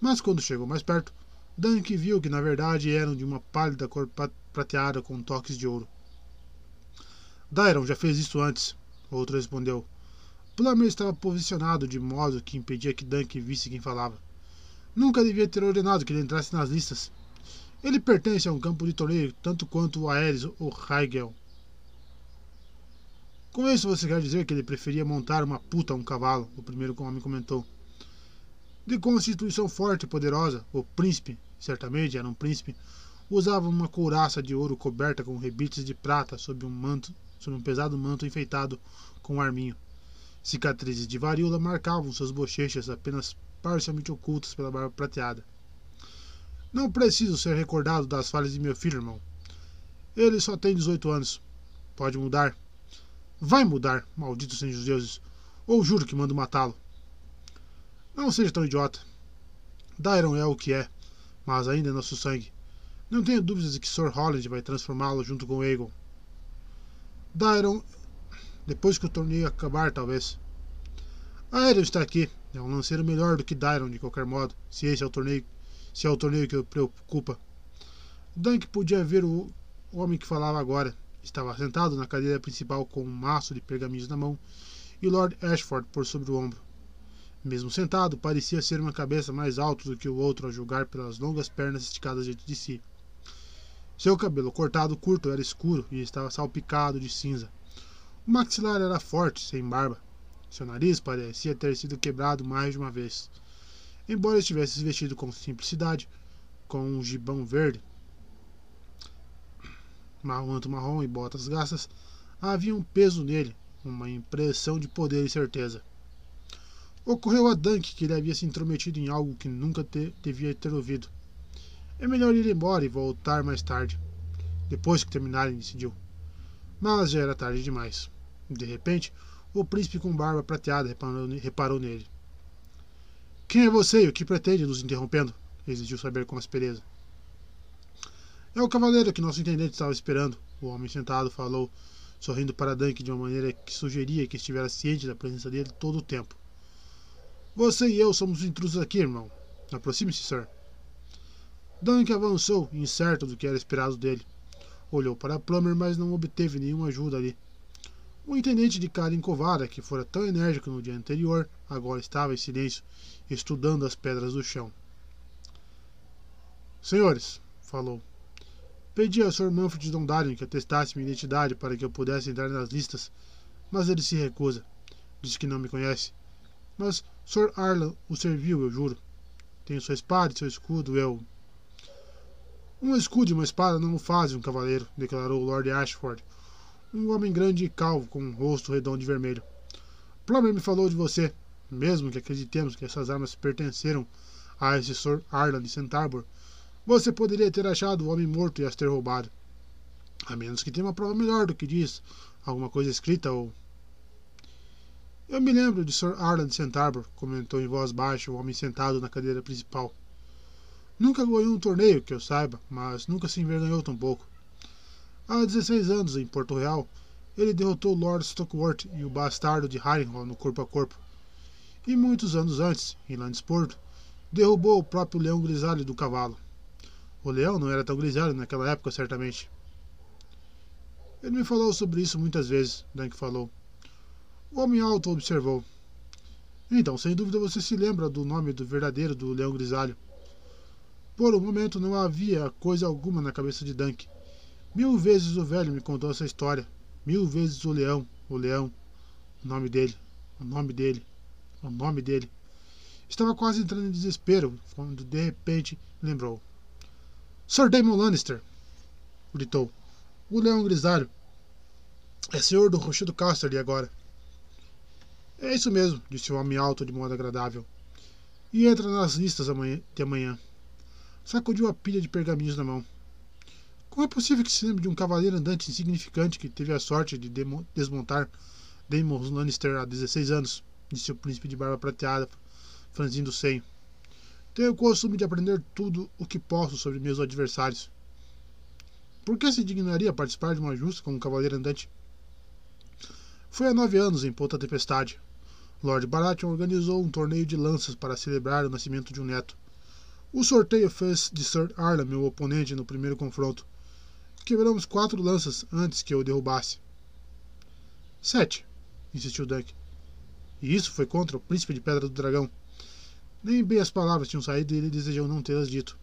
Mas quando chegou mais perto, Dunk viu que na verdade eram de uma pálida cor prateada com toques de ouro. Dairon já fez isso antes, outro respondeu. Plummer estava posicionado de modo que impedia que Dunk visse quem falava. Nunca devia ter ordenado que ele entrasse nas listas. Ele pertence a um campo de torneio tanto quanto o Aeres ou Heigel. Com isso você quer dizer que ele preferia montar uma puta a um cavalo, o primeiro homem comentou. De constituição forte e poderosa, o príncipe, certamente era um príncipe, usava uma couraça de ouro coberta com rebites de prata sob um manto, sob um pesado manto enfeitado com arminho. Cicatrizes de varíola marcavam suas bochechas apenas parcialmente ocultas pela barba prateada. Não preciso ser recordado das falhas de meu filho, irmão. Ele só tem 18 anos. Pode mudar. Vai mudar, malditos sejam os deuses. Ou juro que mando matá-lo. Não seja tão idiota. Dairon é o que é, mas ainda é nosso sangue. Não tenho dúvidas de que Sir Holland vai transformá-lo junto com Aegon. Dairon, depois que o torneio acabar, talvez. Aeron está aqui. É um lanceiro melhor do que Dairon, de qualquer modo, se esse é o torneio se é o torneio que o preocupa. Dunk podia ver o homem que falava agora. Estava sentado na cadeira principal com um maço de pergaminhos na mão e Lord Ashford por sobre o ombro. Mesmo sentado, parecia ser uma cabeça mais alta do que o outro a julgar pelas longas pernas esticadas diante de si. Seu cabelo cortado curto era escuro e estava salpicado de cinza. O maxilar era forte, sem barba. Seu nariz parecia ter sido quebrado mais de uma vez. Embora estivesse vestido com simplicidade, com um gibão verde, manto marrom e botas gastas, havia um peso nele, uma impressão de poder e certeza. Ocorreu a Dunk que ele havia se intrometido em algo que nunca te, devia ter ouvido. É melhor ir embora e voltar mais tarde. Depois que terminarem, decidiu. Mas já era tarde demais. De repente, o príncipe com barba prateada reparou, reparou nele. Quem é você e o que pretende nos interrompendo? exigiu saber com aspereza. É o cavaleiro que nosso intendente estava esperando, o homem sentado falou, sorrindo para Dunk de uma maneira que sugeria que estivera ciente da presença dele todo o tempo. Você e eu somos intrusos aqui, irmão. Aproxime-se, sir. Dunk avançou, incerto do que era esperado dele. Olhou para Plummer, mas não obteve nenhuma ajuda ali. O intendente de cara encovada, que fora tão enérgico no dia anterior, agora estava em silêncio, estudando as pedras do chão. Senhores, falou, pedi ao Sr. Manfred Dondarrion que atestasse minha identidade para que eu pudesse entrar nas listas, mas ele se recusa. Diz que não me conhece. Mas Sr. Arlan o serviu, eu juro. Tenho sua espada e seu escudo, eu. Um escudo e uma espada não o fazem um cavaleiro, declarou Lord Ashford, um homem grande e calvo, com um rosto redondo e vermelho. Plummer me falou de você. Mesmo que acreditemos que essas armas pertenceram a esse Sr. Arlan de Centaur, você poderia ter achado o homem morto e as ter roubado. A menos que tenha uma prova melhor do que diz, alguma coisa escrita ou. Eu me lembro de Sr. Arlan de Centaur, comentou em voz baixa o homem sentado na cadeira principal. Nunca ganhou um torneio, que eu saiba, mas nunca se envergonhou tão pouco. Há 16 anos, em Porto Real, ele derrotou Lord Stockworth e o bastardo de Harrenhal no corpo a corpo. E muitos anos antes, em Landesporto, derrubou o próprio leão grisalho do cavalo. O leão não era tão grisalho naquela época, certamente. Ele me falou sobre isso muitas vezes, Dunk falou. O homem alto observou. Então, sem dúvida você se lembra do nome do verdadeiro do leão grisalho. Por um momento não havia coisa alguma na cabeça de Dunk. Mil vezes o velho me contou essa história. Mil vezes o leão, o leão. O nome dele, o nome dele, o nome dele. Estava quase entrando em desespero quando de repente lembrou. Sir Damon Lannister! gritou. O leão grisalho. É senhor do Rochedo Casterly agora. É isso mesmo, disse o homem alto de modo agradável. E entra nas listas amanhã, de amanhã. Sacudiu a pilha de pergaminhos na mão. Como é possível que se lembre de um cavaleiro andante insignificante que teve a sorte de desmontar Daemon Lannister há 16 anos? Disse o príncipe de barba prateada, franzindo o senho. Tenho o costume de aprender tudo o que posso sobre meus adversários. Por que se dignaria participar de uma justa como um cavaleiro andante? Foi há nove anos, em Ponta Tempestade. Lord Baratheon organizou um torneio de lanças para celebrar o nascimento de um neto. O sorteio fez de Sir Arla meu oponente no primeiro confronto. Quebramos quatro lanças antes que eu o derrubasse. Sete, insistiu Dunk. E isso foi contra o príncipe de Pedra do Dragão. Nem bem as palavras tinham saído e ele desejou não tê-las dito.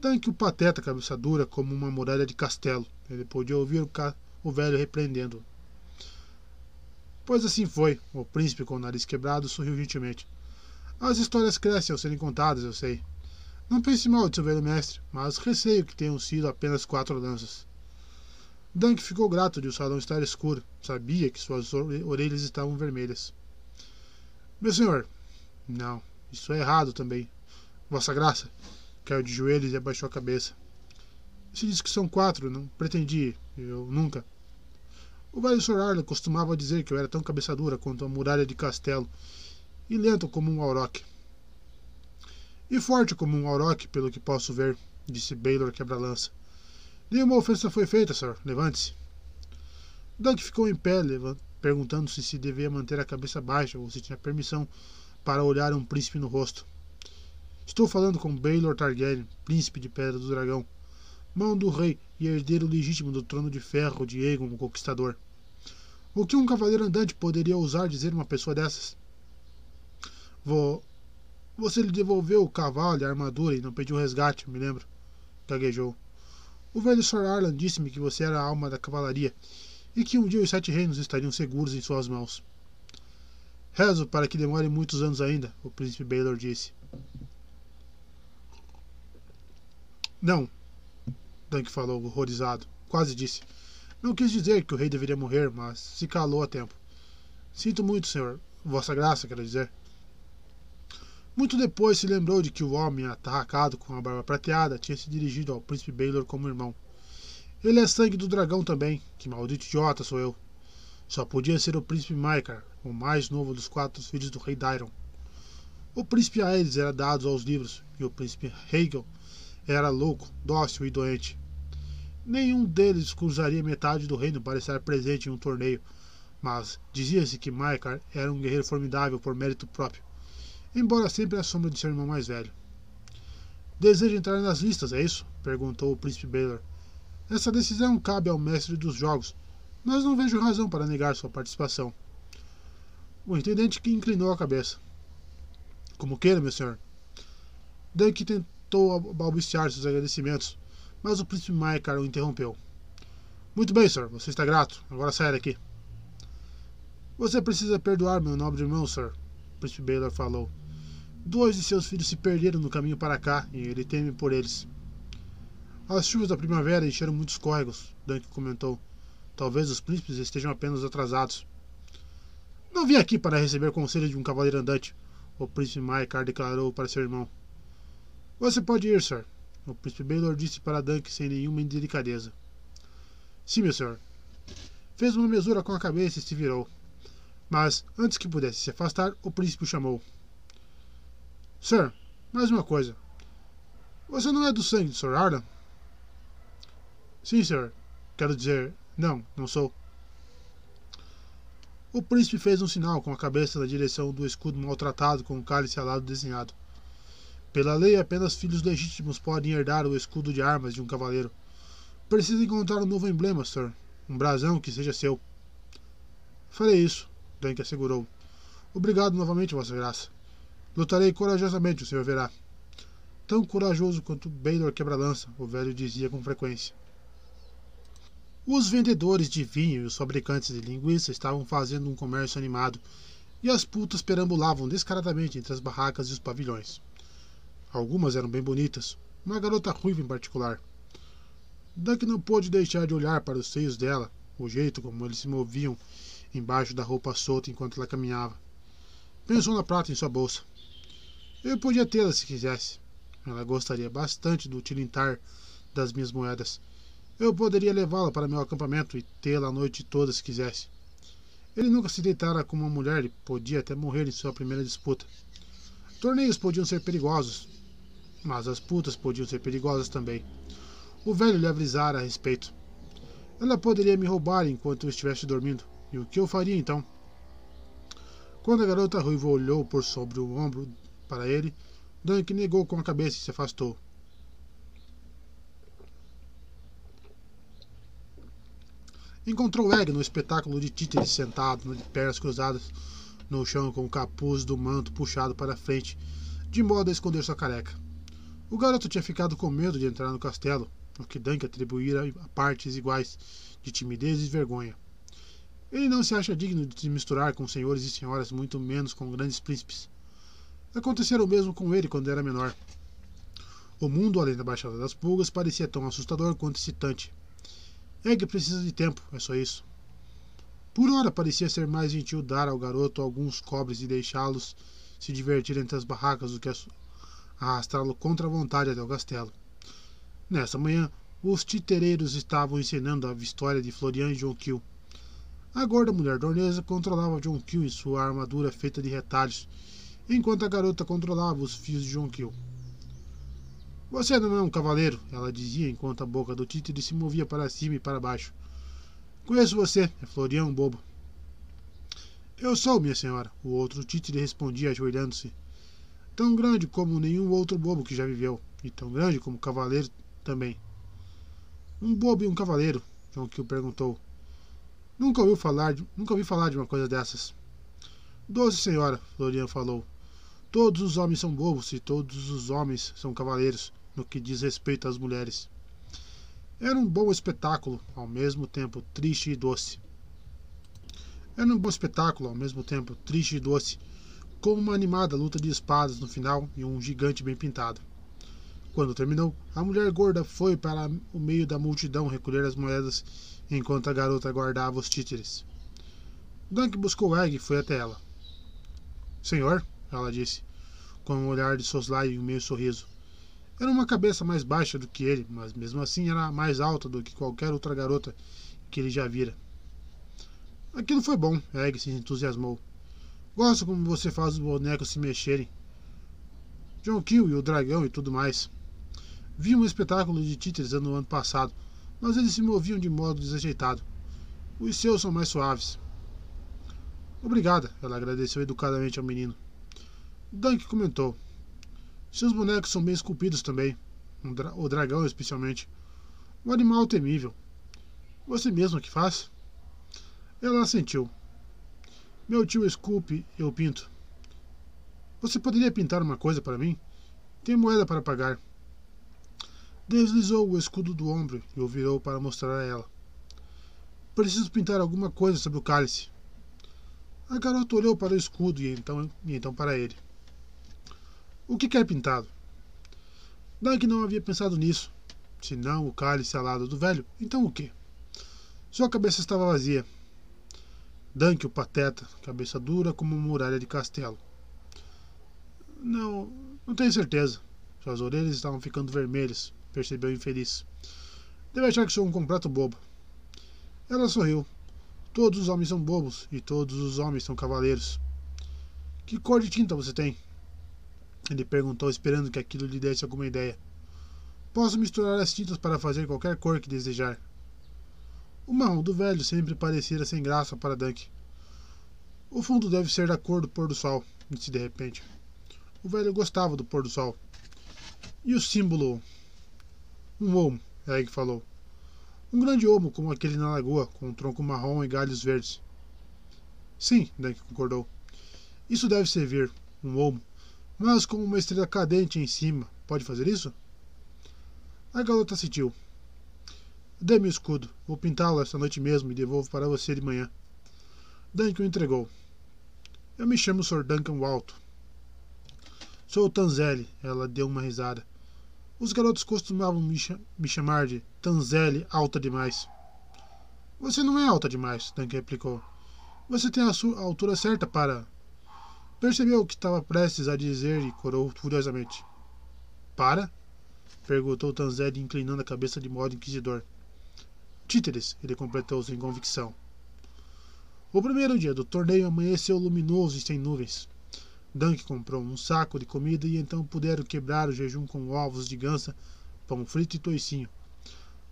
Dunk o pateta cabeça dura como uma muralha de castelo. Ele podia ouvir o, o velho repreendendo. Pois assim foi. O príncipe, com o nariz quebrado, sorriu gentilmente. As histórias crescem ao serem contadas, eu sei. Não pense mal de seu velho mestre, mas receio que tenham sido apenas quatro lanças. Dunk ficou grato de o salão estar escuro. Sabia que suas orelhas estavam vermelhas. Meu senhor. Não, isso é errado também. Vossa Graça. Caiu de joelhos e abaixou a cabeça. Se diz que são quatro, não pretendi. Eu nunca. O velho Sr. Arlen costumava dizer que eu era tão cabeça dura quanto a muralha de castelo, e lento como um auroque. E forte como um auroque, pelo que posso ver, disse Baylor quebra-lança. Nenhuma ofensa foi feita, Sr. Levante-se. Doug ficou em pé, perguntando-se se devia manter a cabeça baixa ou se tinha permissão para olhar um príncipe no rosto. Estou falando com Baylor Targaryen, príncipe de Pedra do Dragão, mão do rei e herdeiro legítimo do trono de ferro de Aegon o Conquistador. O que um cavaleiro andante poderia ousar dizer uma pessoa dessas? Vou. Você lhe devolveu o cavalo e a armadura e não pediu resgate, me lembro. Gaguejou. O velho Sr. Arlan disse-me que você era a alma da cavalaria e que um dia os sete reinos estariam seguros em suas mãos. Rezo para que demore muitos anos ainda, o príncipe Baylor disse. Não, Dunk falou, horrorizado. Quase disse. Não quis dizer que o rei deveria morrer, mas se calou a tempo. Sinto muito, senhor. Vossa Graça, quero dizer. Muito depois se lembrou de que o homem atarracado com a barba prateada tinha se dirigido ao príncipe Baylor como irmão. Ele é sangue do dragão também. Que maldito idiota sou eu. Só podia ser o príncipe Maikar, o mais novo dos quatro filhos do rei Dairon. O príncipe Aedes era dado aos livros, e o príncipe Hegel era louco, dócil e doente. Nenhum deles cruzaria metade do reino para estar presente em um torneio, mas dizia-se que Maikar era um guerreiro formidável por mérito próprio, embora sempre à sombra de seu irmão mais velho. Deseja entrar nas listas, é isso? perguntou o príncipe Baylor. Essa decisão cabe ao mestre dos jogos, mas não vejo razão para negar sua participação. O intendente que inclinou a cabeça. Como queira, meu senhor. Dunk tentou balbuciar seus agradecimentos, mas o príncipe Maikar o interrompeu. Muito bem, senhor, você está grato. Agora saia daqui. Você precisa perdoar meu nobre irmão, sir, o príncipe Baylor falou. Dois de seus filhos se perderam no caminho para cá e ele teme por eles. As chuvas da primavera encheram muitos córregos, Dunk comentou. Talvez os príncipes estejam apenas atrasados. Não vim aqui para receber conselho de um cavaleiro andante, o príncipe Maikar declarou para seu irmão. Você pode ir, sir, o príncipe Baylor disse para Dunk sem nenhuma indelicadeza. Sim, meu senhor. Fez uma mesura com a cabeça e se virou. Mas, antes que pudesse se afastar, o príncipe o chamou. Sir, mais uma coisa. Você não é do sangue de Sr. Arden? Sim, senhor. Quero dizer, não, não sou. O príncipe fez um sinal com a cabeça na direção do escudo maltratado com o cálice alado desenhado. Pela lei, apenas filhos legítimos podem herdar o escudo de armas de um cavaleiro. Precisa encontrar um novo emblema, Sir. Um brasão que seja seu. Farei isso, Dunk assegurou. Obrigado novamente, Vossa Graça. Lutarei corajosamente, o senhor verá. Tão corajoso quanto Baylor quebra-lança, o velho dizia com frequência. Os vendedores de vinho e os fabricantes de linguiça estavam fazendo um comércio animado, e as putas perambulavam descaradamente entre as barracas e os pavilhões. Algumas eram bem bonitas, uma garota ruiva em particular. Duck não pôde deixar de olhar para os seios dela, o jeito como eles se moviam embaixo da roupa solta enquanto ela caminhava. Pensou na prata em sua bolsa. Eu podia tê-la se quisesse. Ela gostaria bastante do tilintar das minhas moedas. Eu poderia levá-la para meu acampamento e tê-la a noite toda se quisesse. Ele nunca se deitara com uma mulher e podia até morrer em sua primeira disputa. Torneios podiam ser perigosos, mas as putas podiam ser perigosas também. O velho lhe avisara a respeito. Ela poderia me roubar enquanto eu estivesse dormindo. E o que eu faria então? Quando a garota ruiva olhou por sobre o ombro para ele, Dunk negou com a cabeça e se afastou. Encontrou Egg no espetáculo de títeres sentado, de pernas cruzadas no chão com o capuz do manto puxado para frente, de modo a esconder sua careca. O garoto tinha ficado com medo de entrar no castelo, o que Dunk atribuíra a partes iguais de timidez e vergonha. Ele não se acha digno de se misturar com senhores e senhoras, muito menos com grandes príncipes. Acontecera o mesmo com ele quando era menor. O mundo além da Baixada das Pulgas parecia tão assustador quanto excitante. Egg precisa de tempo, é só isso. Por ora parecia ser mais gentil dar ao garoto alguns cobres e deixá-los se divertir entre as barracas do que arrastá-lo contra a vontade até o castelo. Nessa manhã, os titereiros estavam ensinando a história de Florian e John Kill. A gorda mulher dornesa controlava John Kill em sua armadura feita de retalhos, enquanto a garota controlava os fios de John Kill. Você não é um cavaleiro, ela dizia enquanto a boca do títere se movia para cima e para baixo. Conheço você, é Florian Bobo. Eu sou, minha senhora, o outro títere respondia ajoelhando-se. Tão grande como nenhum outro bobo que já viveu, e tão grande como o cavaleiro também. Um bobo e um cavaleiro, John Kill perguntou. Nunca ouviu falar de, nunca ouvi falar de uma coisa dessas. Doce senhora, Florian falou. Todos os homens são bobos e todos os homens são cavaleiros, no que diz respeito às mulheres. Era um bom espetáculo, ao mesmo tempo triste e doce. Era um bom espetáculo, ao mesmo tempo triste e doce, com uma animada luta de espadas no final e um gigante bem pintado. Quando terminou, a mulher gorda foi para o meio da multidão recolher as moedas enquanto a garota guardava os títeres. Dunk buscou Egg e foi até ela. Senhor, ela disse, com um olhar de soslaio e um meio sorriso. Era uma cabeça mais baixa do que ele, mas mesmo assim era mais alta do que qualquer outra garota que ele já vira. Aquilo foi bom, Egg se entusiasmou. Gosto como você faz os bonecos se mexerem. John Kill e o dragão e tudo mais. Vi um espetáculo de títeres no ano passado, mas eles se moviam de modo desajeitado. Os seus são mais suaves. Obrigada, ela agradeceu educadamente ao menino. Dunk comentou. Seus bonecos são bem esculpidos também. Um dra o dragão, especialmente. Um animal temível. Você mesmo que faz? Ela assentiu. Meu tio esculpe, eu pinto. Você poderia pintar uma coisa para mim? Tem moeda para pagar. Deslizou o escudo do ombro e o virou para mostrar a ela. Preciso pintar alguma coisa sobre o cálice. A garota olhou para o escudo e então, e então para ele. O que quer pintado? Dunk não havia pensado nisso. Se não o cálice alado do velho, então o quê? Sua cabeça estava vazia. Dunk, o pateta, cabeça dura como uma muralha de castelo. Não, não tenho certeza. Suas orelhas estavam ficando vermelhas percebeu infeliz. Deve achar que sou um completo bobo. Ela sorriu. Todos os homens são bobos e todos os homens são cavaleiros. Que cor de tinta você tem? Ele perguntou, esperando que aquilo lhe desse alguma ideia. Posso misturar as tintas para fazer qualquer cor que desejar. O marrom do velho sempre parecera sem graça para Dunk. O fundo deve ser da cor do pôr do sol, disse de repente. O velho gostava do pôr do sol. E o símbolo um olmo, Egg falou. Um grande olmo como aquele na lagoa, com um tronco marrom e galhos verdes. Sim, Dunk concordou. Isso deve servir, um olmo, mas com uma estrela cadente em cima. Pode fazer isso? A garota sentiu. Dê-me o escudo. Vou pintá-lo esta noite mesmo e devolvo para você de manhã. Duncan o entregou. Eu me chamo Sr. Duncan Walto. Sou Tanzelli. Ela deu uma risada. Os garotos costumavam me, chamar de Tanzelli alta demais. Você não é alta demais, Dunk replicou. Você tem a, a altura certa para. Percebeu o que estava prestes a dizer e corou furiosamente. Para? perguntou Tanzed, inclinando a cabeça de modo inquisidor. Títeres, ele completou sem convicção. O primeiro dia do torneio amanheceu luminoso e sem nuvens. Dunk comprou um saco de comida e então puderam quebrar o jejum com ovos de gansa, pão frito e toicinho.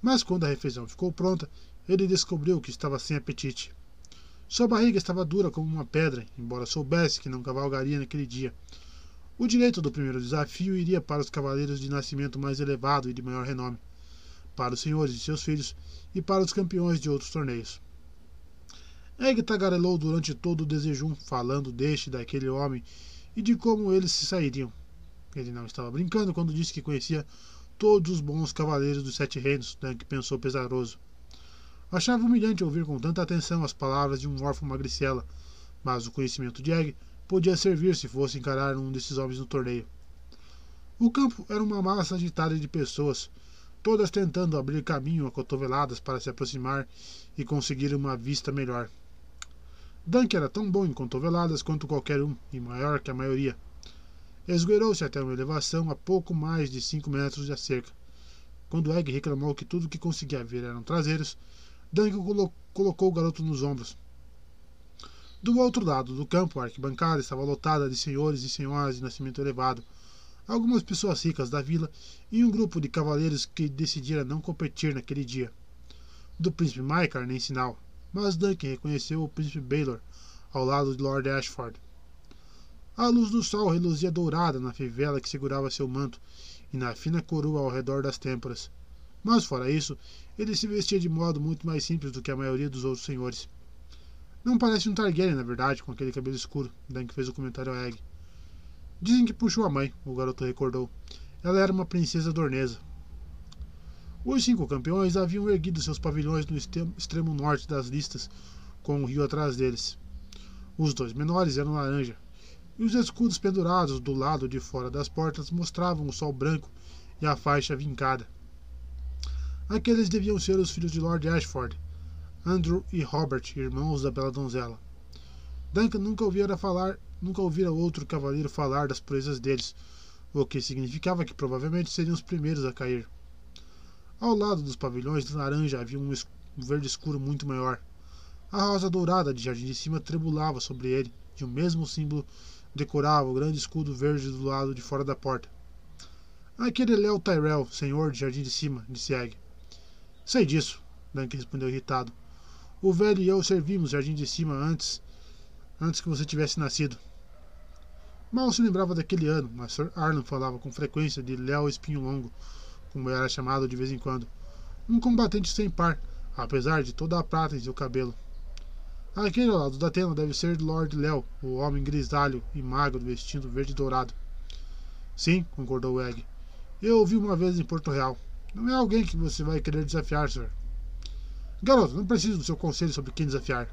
Mas quando a refeição ficou pronta, ele descobriu que estava sem apetite. Sua barriga estava dura como uma pedra, embora soubesse que não cavalgaria naquele dia. O direito do primeiro desafio iria para os cavaleiros de nascimento mais elevado e de maior renome, para os senhores e seus filhos e para os campeões de outros torneios. Egg tagarelou durante todo o desejum, falando deste e daquele homem e de como eles se sairiam. Ele não estava brincando quando disse que conhecia todos os bons cavaleiros dos Sete Reinos, Dunk pensou pesaroso. Achava humilhante ouvir com tanta atenção as palavras de um órfão magricela, mas o conhecimento de Egg podia servir se fosse encarar um desses homens no torneio. O campo era uma massa agitada de pessoas, todas tentando abrir caminho a cotoveladas para se aproximar e conseguir uma vista melhor. Dunk era tão bom em cotoveladas quanto qualquer um, e maior que a maioria. Esgueirou-se até uma elevação a pouco mais de cinco metros da cerca. Quando Egg reclamou que tudo que conseguia ver eram traseiros, Colo colocou o garoto nos ombros. Do outro lado do campo, a arquibancada estava lotada de senhores e senhoras de nascimento elevado, algumas pessoas ricas da vila e um grupo de cavaleiros que decidira não competir naquele dia. Do príncipe Maikar nem sinal mas Duncan reconheceu o príncipe Baylor ao lado de Lord Ashford. A luz do sol reluzia dourada na fivela que segurava seu manto e na fina coroa ao redor das têmporas. Mas, fora isso, ele se vestia de modo muito mais simples do que a maioria dos outros senhores. Não parece um Targaryen, na verdade, com aquele cabelo escuro, Dunk fez o comentário a Egg. Dizem que puxou a mãe, o garoto recordou. Ela era uma princesa dornesa. Os cinco campeões haviam erguido seus pavilhões no extremo norte das listas, com o rio atrás deles. Os dois menores eram laranja, e os escudos pendurados do lado de fora das portas mostravam o sol branco e a faixa vincada. Aqueles deviam ser os filhos de Lord Ashford, Andrew e Robert, irmãos da bela donzela. Duncan nunca ouvira falar, nunca ouvira outro cavaleiro falar das proezas deles, o que significava que provavelmente seriam os primeiros a cair. Ao lado dos pavilhões de laranja havia um, verde escuro muito maior. A rosa dourada de Jardim de Cima tremulava sobre ele, e o mesmo símbolo decorava o grande escudo verde do lado de fora da porta. Aquele Léo Tyrell, senhor de Jardim de Cima, disse Egg. Sei disso, Duncan respondeu irritado. O velho e eu servimos Jardim de Cima antes, antes que você tivesse nascido. Mal se lembrava daquele ano, mas Sir Arlan falava com frequência de Léo Espinho Longo, como era chamado de vez em quando. Um combatente sem par, apesar de toda a prata em seu cabelo. Aquele ao lado da tela deve ser Lord Léo, o homem grisalho e magro vestindo verde dourado. Sim, concordou Egg. Eu ouvi uma vez em Porto Real. Não é alguém que você vai querer desafiar, Sir. Garoto, não preciso do seu conselho sobre quem desafiar.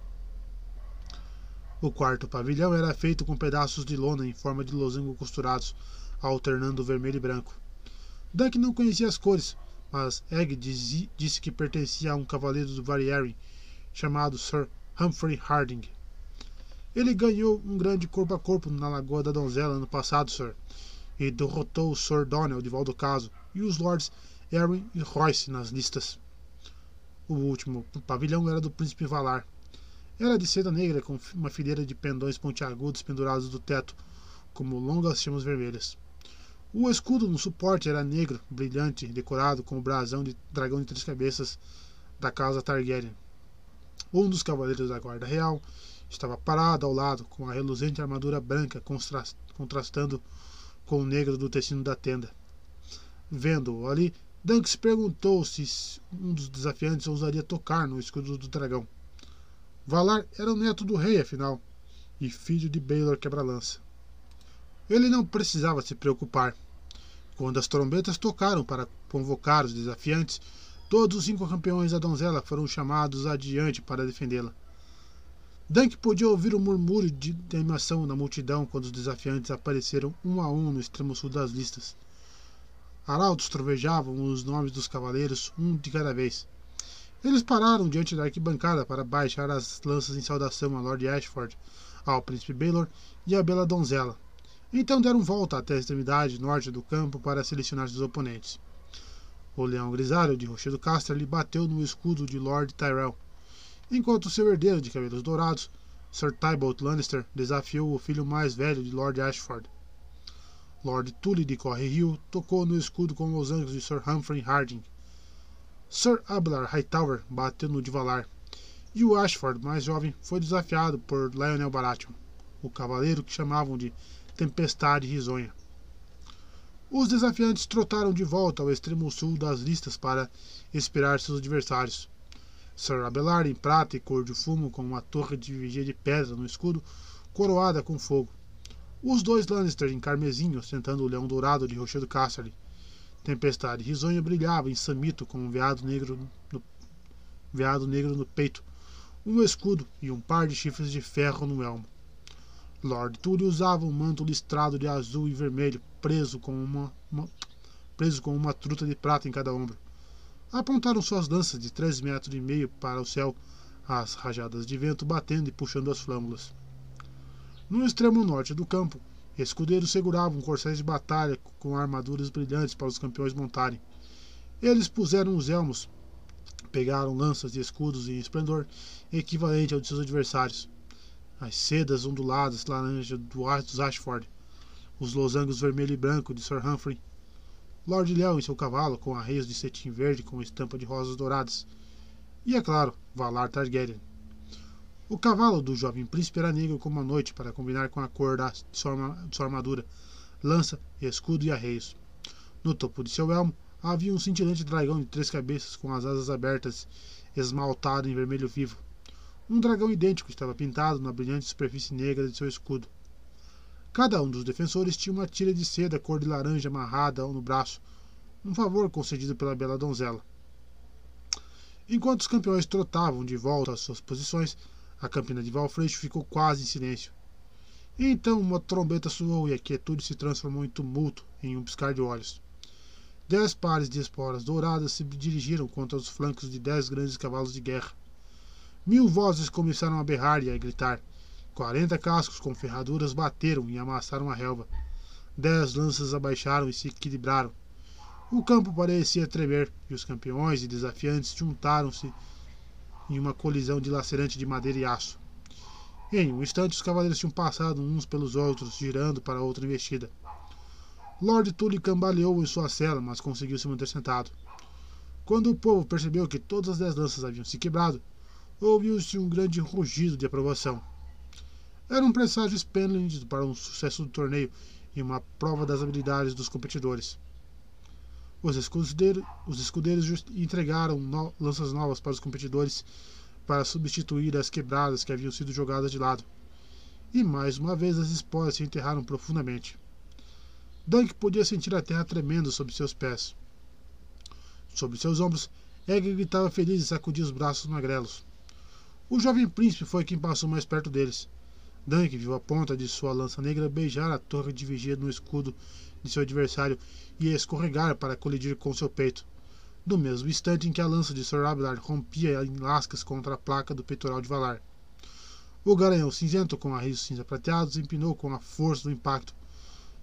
O quarto pavilhão era feito com pedaços de lona em forma de losango costurados, alternando vermelho e branco. Dunk não conhecia as cores, mas Egg disse que pertencia a um cavaleiro do Variary chamado Sir Humphrey Harding. Ele ganhou um grande corpo a corpo na Lagoa da Donzela ano passado, Sir, e derrotou o Sir Donnell de Valdocaso e os Lords Erin e Royce nas listas. O último pavilhão era do Príncipe Valar. Era de seda negra com uma fileira de pendões pontiagudos pendurados do teto, como longas chamas vermelhas. O escudo no suporte era negro, brilhante, decorado com o brasão de dragão de três cabeças da casa Targaryen. Um dos cavaleiros da Guarda Real estava parado ao lado, com a reluzente armadura branca contrastando com o negro do tecido da tenda. Vendo-o ali, Dunks perguntou se um dos desafiantes ousaria tocar no escudo do dragão. Valar era o neto do rei, afinal, e filho de Baelor Quebra-Lança. Ele não precisava se preocupar. Quando as trombetas tocaram para convocar os desafiantes, todos os cinco campeões da donzela foram chamados adiante para defendê-la. Dunk podia ouvir o um murmúrio de animação na multidão quando os desafiantes apareceram um a um no extremo sul das listas. Arautos trovejavam os nomes dos cavaleiros, um de cada vez. Eles pararam diante da arquibancada para baixar as lanças em saudação a Lord Ashford, ao príncipe Baylor e à bela donzela. Então deram volta até a extremidade norte do campo para selecionar seus oponentes. O leão grisalho de Rochedo lhe bateu no escudo de Lord Tyrell, enquanto seu herdeiro de cabelos dourados, Sir Tybalt Lannister, desafiou o filho mais velho de Lord Ashford. Lord Tully de Corre Hill tocou no escudo com os losangos de Sir Humphrey Harding. Sir Abelard Hightower bateu no de Valar. E o Ashford, mais jovem, foi desafiado por Lionel Baratheon, o cavaleiro que chamavam de Tempestade Risonha. Os desafiantes trotaram de volta ao extremo sul das listas para esperar seus adversários. Sir Abelard em prata e cor de fumo com uma torre de vigia de pedra no escudo, coroada com fogo. Os dois Lannister em carmesim ostentando o leão dourado de Rochedo Casterly. Tempestade risonha brilhava em samito com um veado negro no, veado negro no peito, um escudo e um par de chifres de ferro no elmo. Lord Tully usava um manto listrado de azul e vermelho, preso com uma, uma, preso com uma truta de prata em cada ombro. Apontaram suas lanças de três metros e meio para o céu, as rajadas de vento batendo e puxando as flâmulas. No extremo norte do campo, escudeiros seguravam corcéis de batalha com armaduras brilhantes para os campeões montarem. Eles puseram os elmos, pegaram lanças e escudos em esplendor equivalente ao de seus adversários as sedas onduladas laranja dos Ashford, os losangos vermelho e branco de Sir Humphrey, Lord Leão em seu cavalo com arreios de cetim verde com estampa de rosas douradas, e, é claro, Valar Targaryen. O cavalo do jovem príncipe era negro como a noite para combinar com a cor da, sua armadura, lança, escudo e arreios. No topo de seu elmo havia um cintilante dragão de três cabeças com as asas abertas, esmaltado em vermelho vivo. Um dragão idêntico estava pintado na brilhante superfície negra de seu escudo. Cada um dos defensores tinha uma tira de seda cor de laranja amarrada no braço, um favor concedido pela bela donzela. Enquanto os campeões trotavam de volta às suas posições, a campina de Valfreixo ficou quase em silêncio. Então uma trombeta soou e a quietude se transformou em tumulto em um piscar de olhos. Dez pares de esporas douradas se dirigiram contra os flancos de dez grandes cavalos de guerra. Mil vozes começaram a berrar e a gritar. Quarenta cascos com ferraduras bateram e amassaram a relva. Dez lanças abaixaram e se equilibraram. O campo parecia tremer e os campeões e desafiantes juntaram-se em uma colisão dilacerante de madeira e aço. Em um instante, os cavaleiros tinham passado uns pelos outros, girando para outra investida. Lord Tully cambaleou em sua cela, mas conseguiu se manter sentado. Quando o povo percebeu que todas as dez lanças haviam se quebrado, ouviu-se um grande rugido de aprovação. Era um presságio esplêndido para um sucesso do torneio e uma prova das habilidades dos competidores. Os escudeiros, os escudeiros entregaram no, lanças novas para os competidores para substituir as quebradas que haviam sido jogadas de lado. E mais uma vez as esporas se enterraram profundamente. Dunk podia sentir a terra tremendo sob seus pés. Sobre seus ombros, Egg gritava feliz e sacudia os braços magrelos. O jovem príncipe foi quem passou mais perto deles. Dunk viu a ponta de sua lança negra beijar a torre de vigia no escudo de seu adversário e escorregar para colidir com seu peito. No mesmo instante em que a lança de Sir Abelard rompia em lascas contra a placa do peitoral de Valar. O garanhão cinzento com arreios cinza prateados empinou com a força do impacto.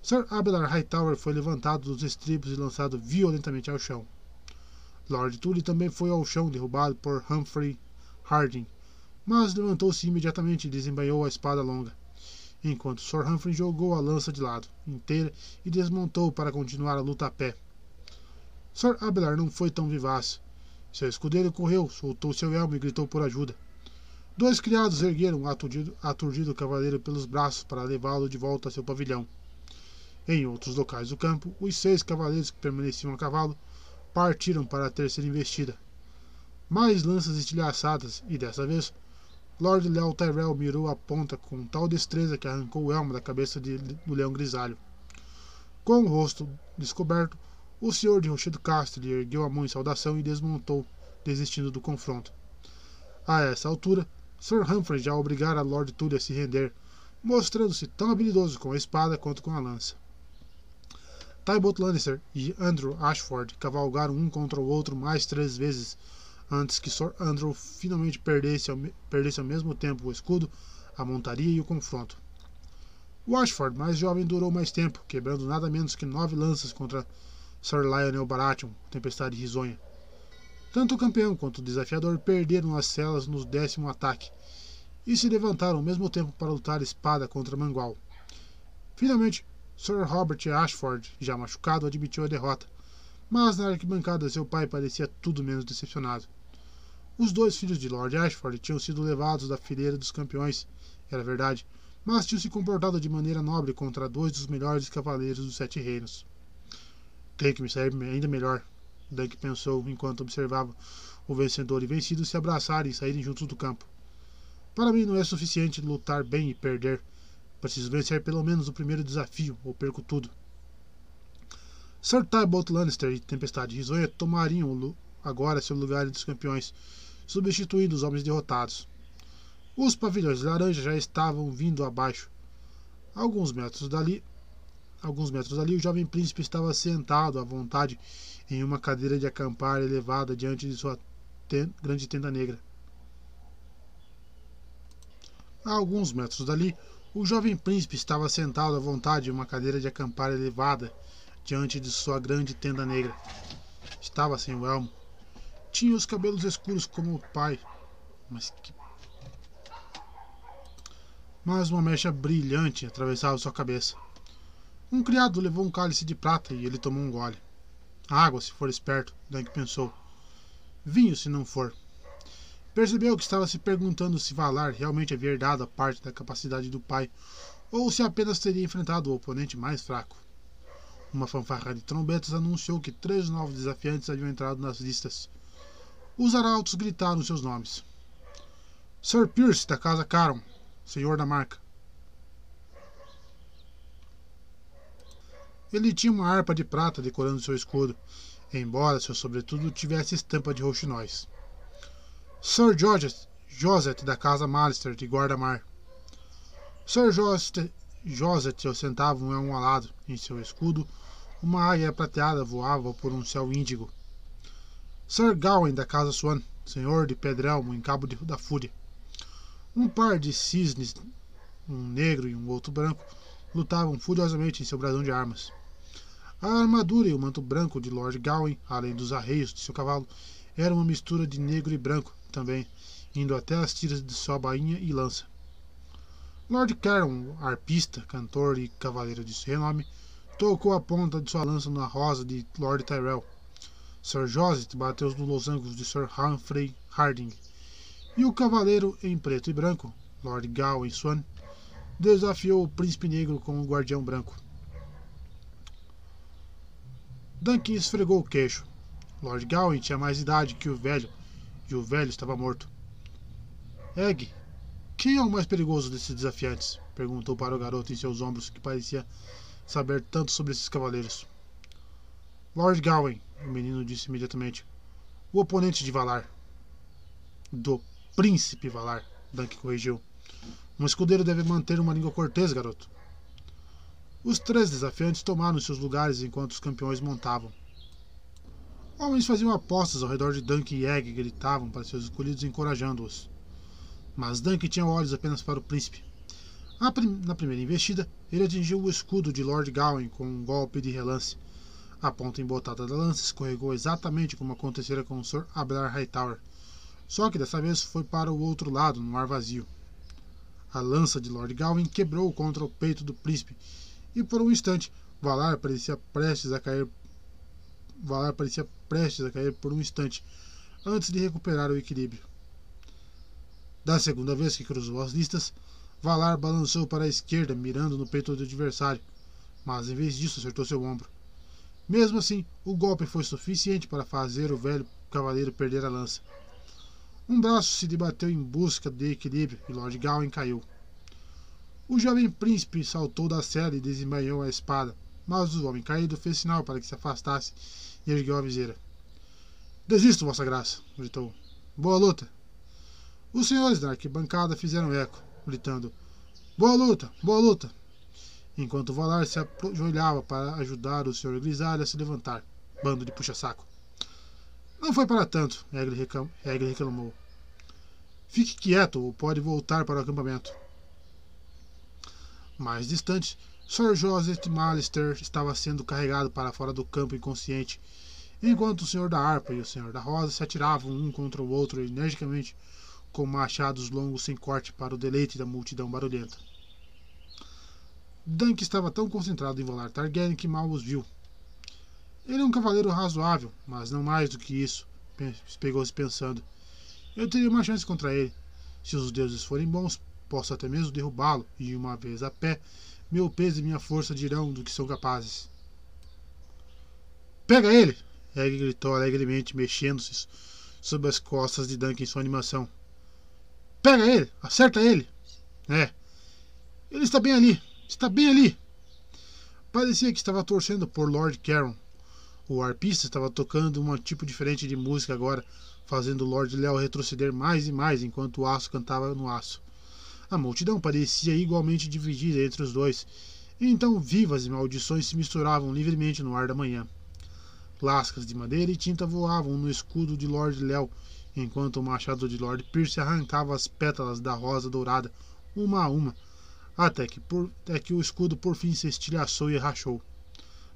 Sir Abelard Hightower foi levantado dos estribos e lançado violentamente ao chão. Lord Tully também foi ao chão derrubado por Humphrey Harding, mas levantou-se imediatamente e desembainhou a espada longa, enquanto Sir Humphrey jogou a lança de lado, inteira, e desmontou para continuar a luta a pé. Sir Abelard não foi tão vivaz. Seu escudeiro correu, soltou seu elmo e gritou por ajuda. Dois criados ergueram o aturdido, aturdido cavaleiro pelos braços para levá-lo de volta a seu pavilhão. Em outros locais do campo, os seis cavaleiros que permaneciam a cavalo partiram para a terceira investida. Mais lanças estilhaçadas, e dessa vez Lord Léo Tyrell mirou a ponta com tal destreza que arrancou o elmo da cabeça de, do leão grisalho. Com o rosto descoberto, o senhor de Rochedo Castle ergueu a mão em saudação e desmontou, desistindo do confronto. A essa altura, Sir Humphrey já obrigara Lord Tully a se render, mostrando-se tão habilidoso com a espada quanto com a lança. Tybalt Lannister e Andrew Ashford cavalgaram um contra o outro mais três vezes, antes que Sir Andrew finalmente perdesse ao, perdesse ao mesmo tempo o escudo, a montaria e o confronto. Ashford, mais jovem, durou mais tempo, quebrando nada menos que nove lanças contra Sir Lionel Baratheon, Tempestade Risonha. Tanto o campeão quanto o desafiador perderam as celas no décimo ataque e se levantaram ao mesmo tempo para lutar espada contra Mangual. Finalmente, Sir Robert Ashford, já machucado, admitiu a derrota, mas na arquibancada seu pai parecia tudo menos decepcionado. Os dois filhos de Lord Ashford tinham sido levados da fileira dos campeões, era verdade, mas tinham se comportado de maneira nobre contra dois dos melhores cavaleiros dos Sete Reinos. Tem que me sair ainda melhor, Dunk pensou enquanto observava o vencedor e vencido se abraçarem e saírem juntos do campo. Para mim não é suficiente lutar bem e perder. Preciso vencer pelo menos o primeiro desafio, ou perco tudo. Sir Tybalt Lannister e Tempestade Risonha tomariam agora seu lugar entre os campeões, substituindo os homens derrotados. Os pavilhões de laranja já estavam vindo abaixo. Alguns metros dali, alguns metros dali, o jovem príncipe estava sentado à vontade em uma cadeira de acampar elevada diante de sua ten grande tenda negra. A alguns metros dali, o jovem príncipe estava sentado à vontade em uma cadeira de acampar elevada diante de sua grande tenda negra. Estava sem o elmo, tinha os cabelos escuros como o pai, mas que. Mas uma mecha brilhante atravessava sua cabeça. Um criado levou um cálice de prata e ele tomou um gole. Água, se for esperto, Dunk pensou. Vinho, se não for. Percebeu que estava se perguntando se Valar realmente havia herdado a parte da capacidade do pai, ou se apenas teria enfrentado o oponente mais fraco. Uma fanfarra de trombetas anunciou que três novos desafiantes haviam entrado nas listas. Os arautos gritaram seus nomes. Sir Pierce, da Casa Caron, senhor da marca. Ele tinha uma harpa de prata decorando seu escudo, embora seu sobretudo tivesse estampa de rouxinóis. Sir Joseph, Joseph da Casa Malister de Guarda-Mar. Sir Joseph, Joseph ostentava um elmo alado. Em seu escudo, uma águia prateada voava por um céu índigo. Sir Gawain da Casa Swan, senhor de Pedrelmo em Cabo de, da Fúria. Um par de cisnes, um negro e um outro branco, lutavam furiosamente em seu brasão de armas. A armadura e o manto branco de Lord Gawain, além dos arreios de seu cavalo, era uma mistura de negro e branco também, indo até as tiras de sua bainha e lança. Lord Caron, arpista, cantor e cavaleiro de renome, tocou a ponta de sua lança na rosa de Lord Tyrell Sir Joseph bateu nos losangos de Sir Humphrey Harding, e o cavaleiro em preto e branco, Lord Gawain Swan, desafiou o príncipe negro com o guardião branco. Duncan esfregou o queixo. Lord Gawain tinha mais idade que o velho, e o velho estava morto. Egg, quem é o mais perigoso desses desafiantes? perguntou para o garoto em seus ombros, que parecia saber tanto sobre esses cavaleiros. Lord Gawain, o menino disse imediatamente. O oponente de Valar. Do príncipe Valar, Dunk corrigiu. Um escudeiro deve manter uma língua cortês, garoto. Os três desafiantes tomaram seus lugares enquanto os campeões montavam. Homens faziam apostas ao redor de Dunk e Egg e gritavam para seus escolhidos encorajando-os. Mas Dunk tinha olhos apenas para o príncipe. Na primeira investida, ele atingiu o escudo de Lord Gawain com um golpe de relance, a ponta embotada da lança escorregou exatamente como acontecera com o Sr. Abrar Hightower, só que dessa vez foi para o outro lado, no ar vazio. A lança de Lord Gawain quebrou contra o peito do príncipe, e por um instante Valar parecia prestes a cair. Valar parecia prestes a cair por um instante, antes de recuperar o equilíbrio. Da segunda vez que cruzou as listas, Valar balançou para a esquerda, mirando no peito do adversário, mas em vez disso acertou seu ombro. Mesmo assim, o golpe foi suficiente para fazer o velho cavaleiro perder a lança. Um braço se debateu em busca de equilíbrio e Lord Gawain caiu. O jovem príncipe saltou da cela e desembainhou a espada, mas o homem caído fez sinal para que se afastasse e ergueu a viseira. Desisto, Vossa Graça, gritou. Boa luta. Os senhores da arquibancada fizeram eco, gritando: Boa luta, boa luta enquanto Valar se ajoelhava para ajudar o Sr. Grisalho a se levantar. Bando de puxa-saco. Não foi para tanto, Egg reclamou. Fique quieto ou pode voltar para o acampamento. Mais distante, Sir Joseph Malister estava sendo carregado para fora do campo inconsciente, enquanto o Senhor da Harpa e o Senhor da Rosa se atiravam um contra o outro energicamente com machados longos sem corte para o deleite da multidão barulhenta. Dunk estava tão concentrado em volar Targaryen que mal os viu. Ele é um cavaleiro razoável, mas não mais do que isso, pegou-se pensando. Eu teria uma chance contra ele. Se os deuses forem bons, posso até mesmo derrubá-lo, e uma vez a pé, meu peso e minha força dirão do que são capazes. Pega ele! Egg gritou alegremente, mexendo-se sobre as costas de Dunk em sua animação. Pega ele! Acerta ele! É. Ele está bem ali! Está bem ali! Parecia que estava torcendo por Lord Caron, o arpista estava tocando um tipo diferente de música agora, fazendo Lord Léo retroceder mais e mais enquanto o aço cantava no aço. A multidão parecia igualmente dividida entre os dois, então vivas e maldições se misturavam livremente no ar da manhã. Lascas de madeira e tinta voavam no escudo de Lord Léo, enquanto o machado de Lord Pierce arrancava as pétalas da rosa dourada, uma a uma, até que, por, até que o escudo por fim se estilhaçou e rachou.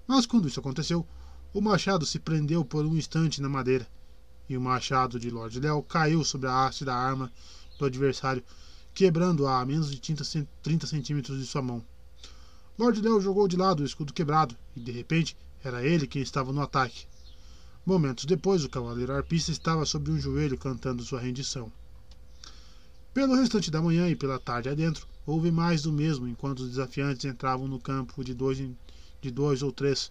Mas quando isso aconteceu, o machado se prendeu por um instante na madeira, e o machado de Lord Léo caiu sobre a haste da arma do adversário, quebrando-a a menos de 30 centímetros de sua mão. Lord Léo jogou de lado o escudo quebrado, e de repente era ele quem estava no ataque. Momentos depois, o cavaleiro arpista estava sobre um joelho cantando sua rendição. Pelo restante da manhã e pela tarde adentro, houve mais do mesmo enquanto os desafiantes entravam no campo de dois, em, de dois ou três,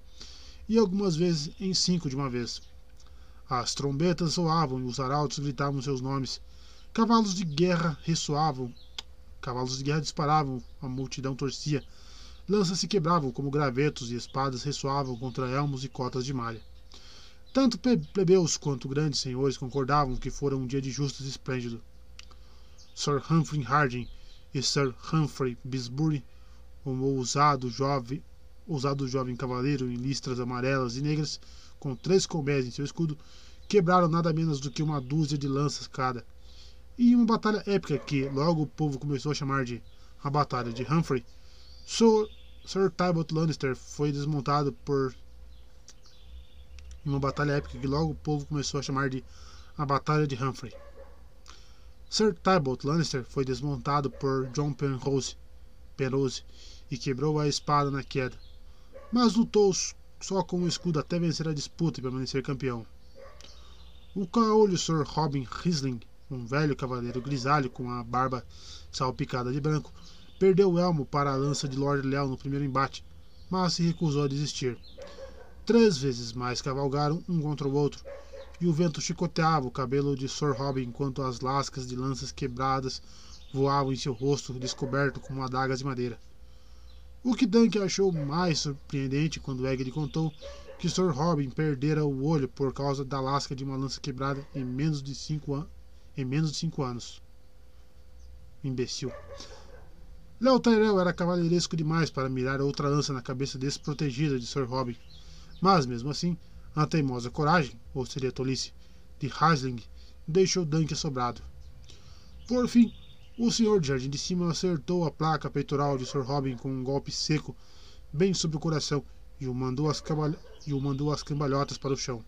e algumas vezes em cinco de uma vez. As trombetas soavam e os arautos gritavam seus nomes. Cavalos de guerra ressoavam. Cavalos de guerra disparavam, a multidão torcia. Lanças se quebravam como gravetos e espadas ressoavam contra elmos e cotas de malha. Tanto plebeus quanto grandes senhores concordavam que fora um dia de justas esplêndido. Sir Humphrey Harding e Sir Humphrey Bisbury, um ousado jovem, ousado jovem cavaleiro em listras amarelas e negras, com três colmés em seu escudo, quebraram nada menos do que uma dúzia de lanças cada. E uma batalha épica que logo o povo começou a chamar de a Batalha de Humphrey, Sir, Sir Talbot Lannister foi desmontado por. Uma batalha épica que logo o povo começou a chamar de a Batalha de Humphrey. Sir Talbot Lannister foi desmontado por John Penrose, Penrose e quebrou a espada na queda mas lutou só com o escudo até vencer a disputa e permanecer campeão. O caolho Sir Robin Risling, um velho cavaleiro grisalho com a barba salpicada de branco, perdeu o elmo para a lança de Lord Leal no primeiro embate, mas se recusou a desistir. Três vezes mais cavalgaram um contra o outro, e o vento chicoteava o cabelo de Sir Robin enquanto as lascas de lanças quebradas voavam em seu rosto descoberto como adagas de madeira. O que Dunk achou mais surpreendente quando Egg lhe contou que Sir Robin perdera o olho por causa da lasca de uma lança quebrada em menos de cinco, an em menos de cinco anos. Imbecil. Léo Tyrell era cavaleiresco demais para mirar outra lança na cabeça desprotegida de Sir Robin. Mas, mesmo assim, a teimosa coragem, ou seria tolice, de Hasling deixou Dunk assobrado. Por fim, o senhor de Jardim de Cima acertou a placa peitoral de Sir Robin com um golpe seco, bem sobre o coração, e o mandou as, o mandou as cambalhotas para o chão.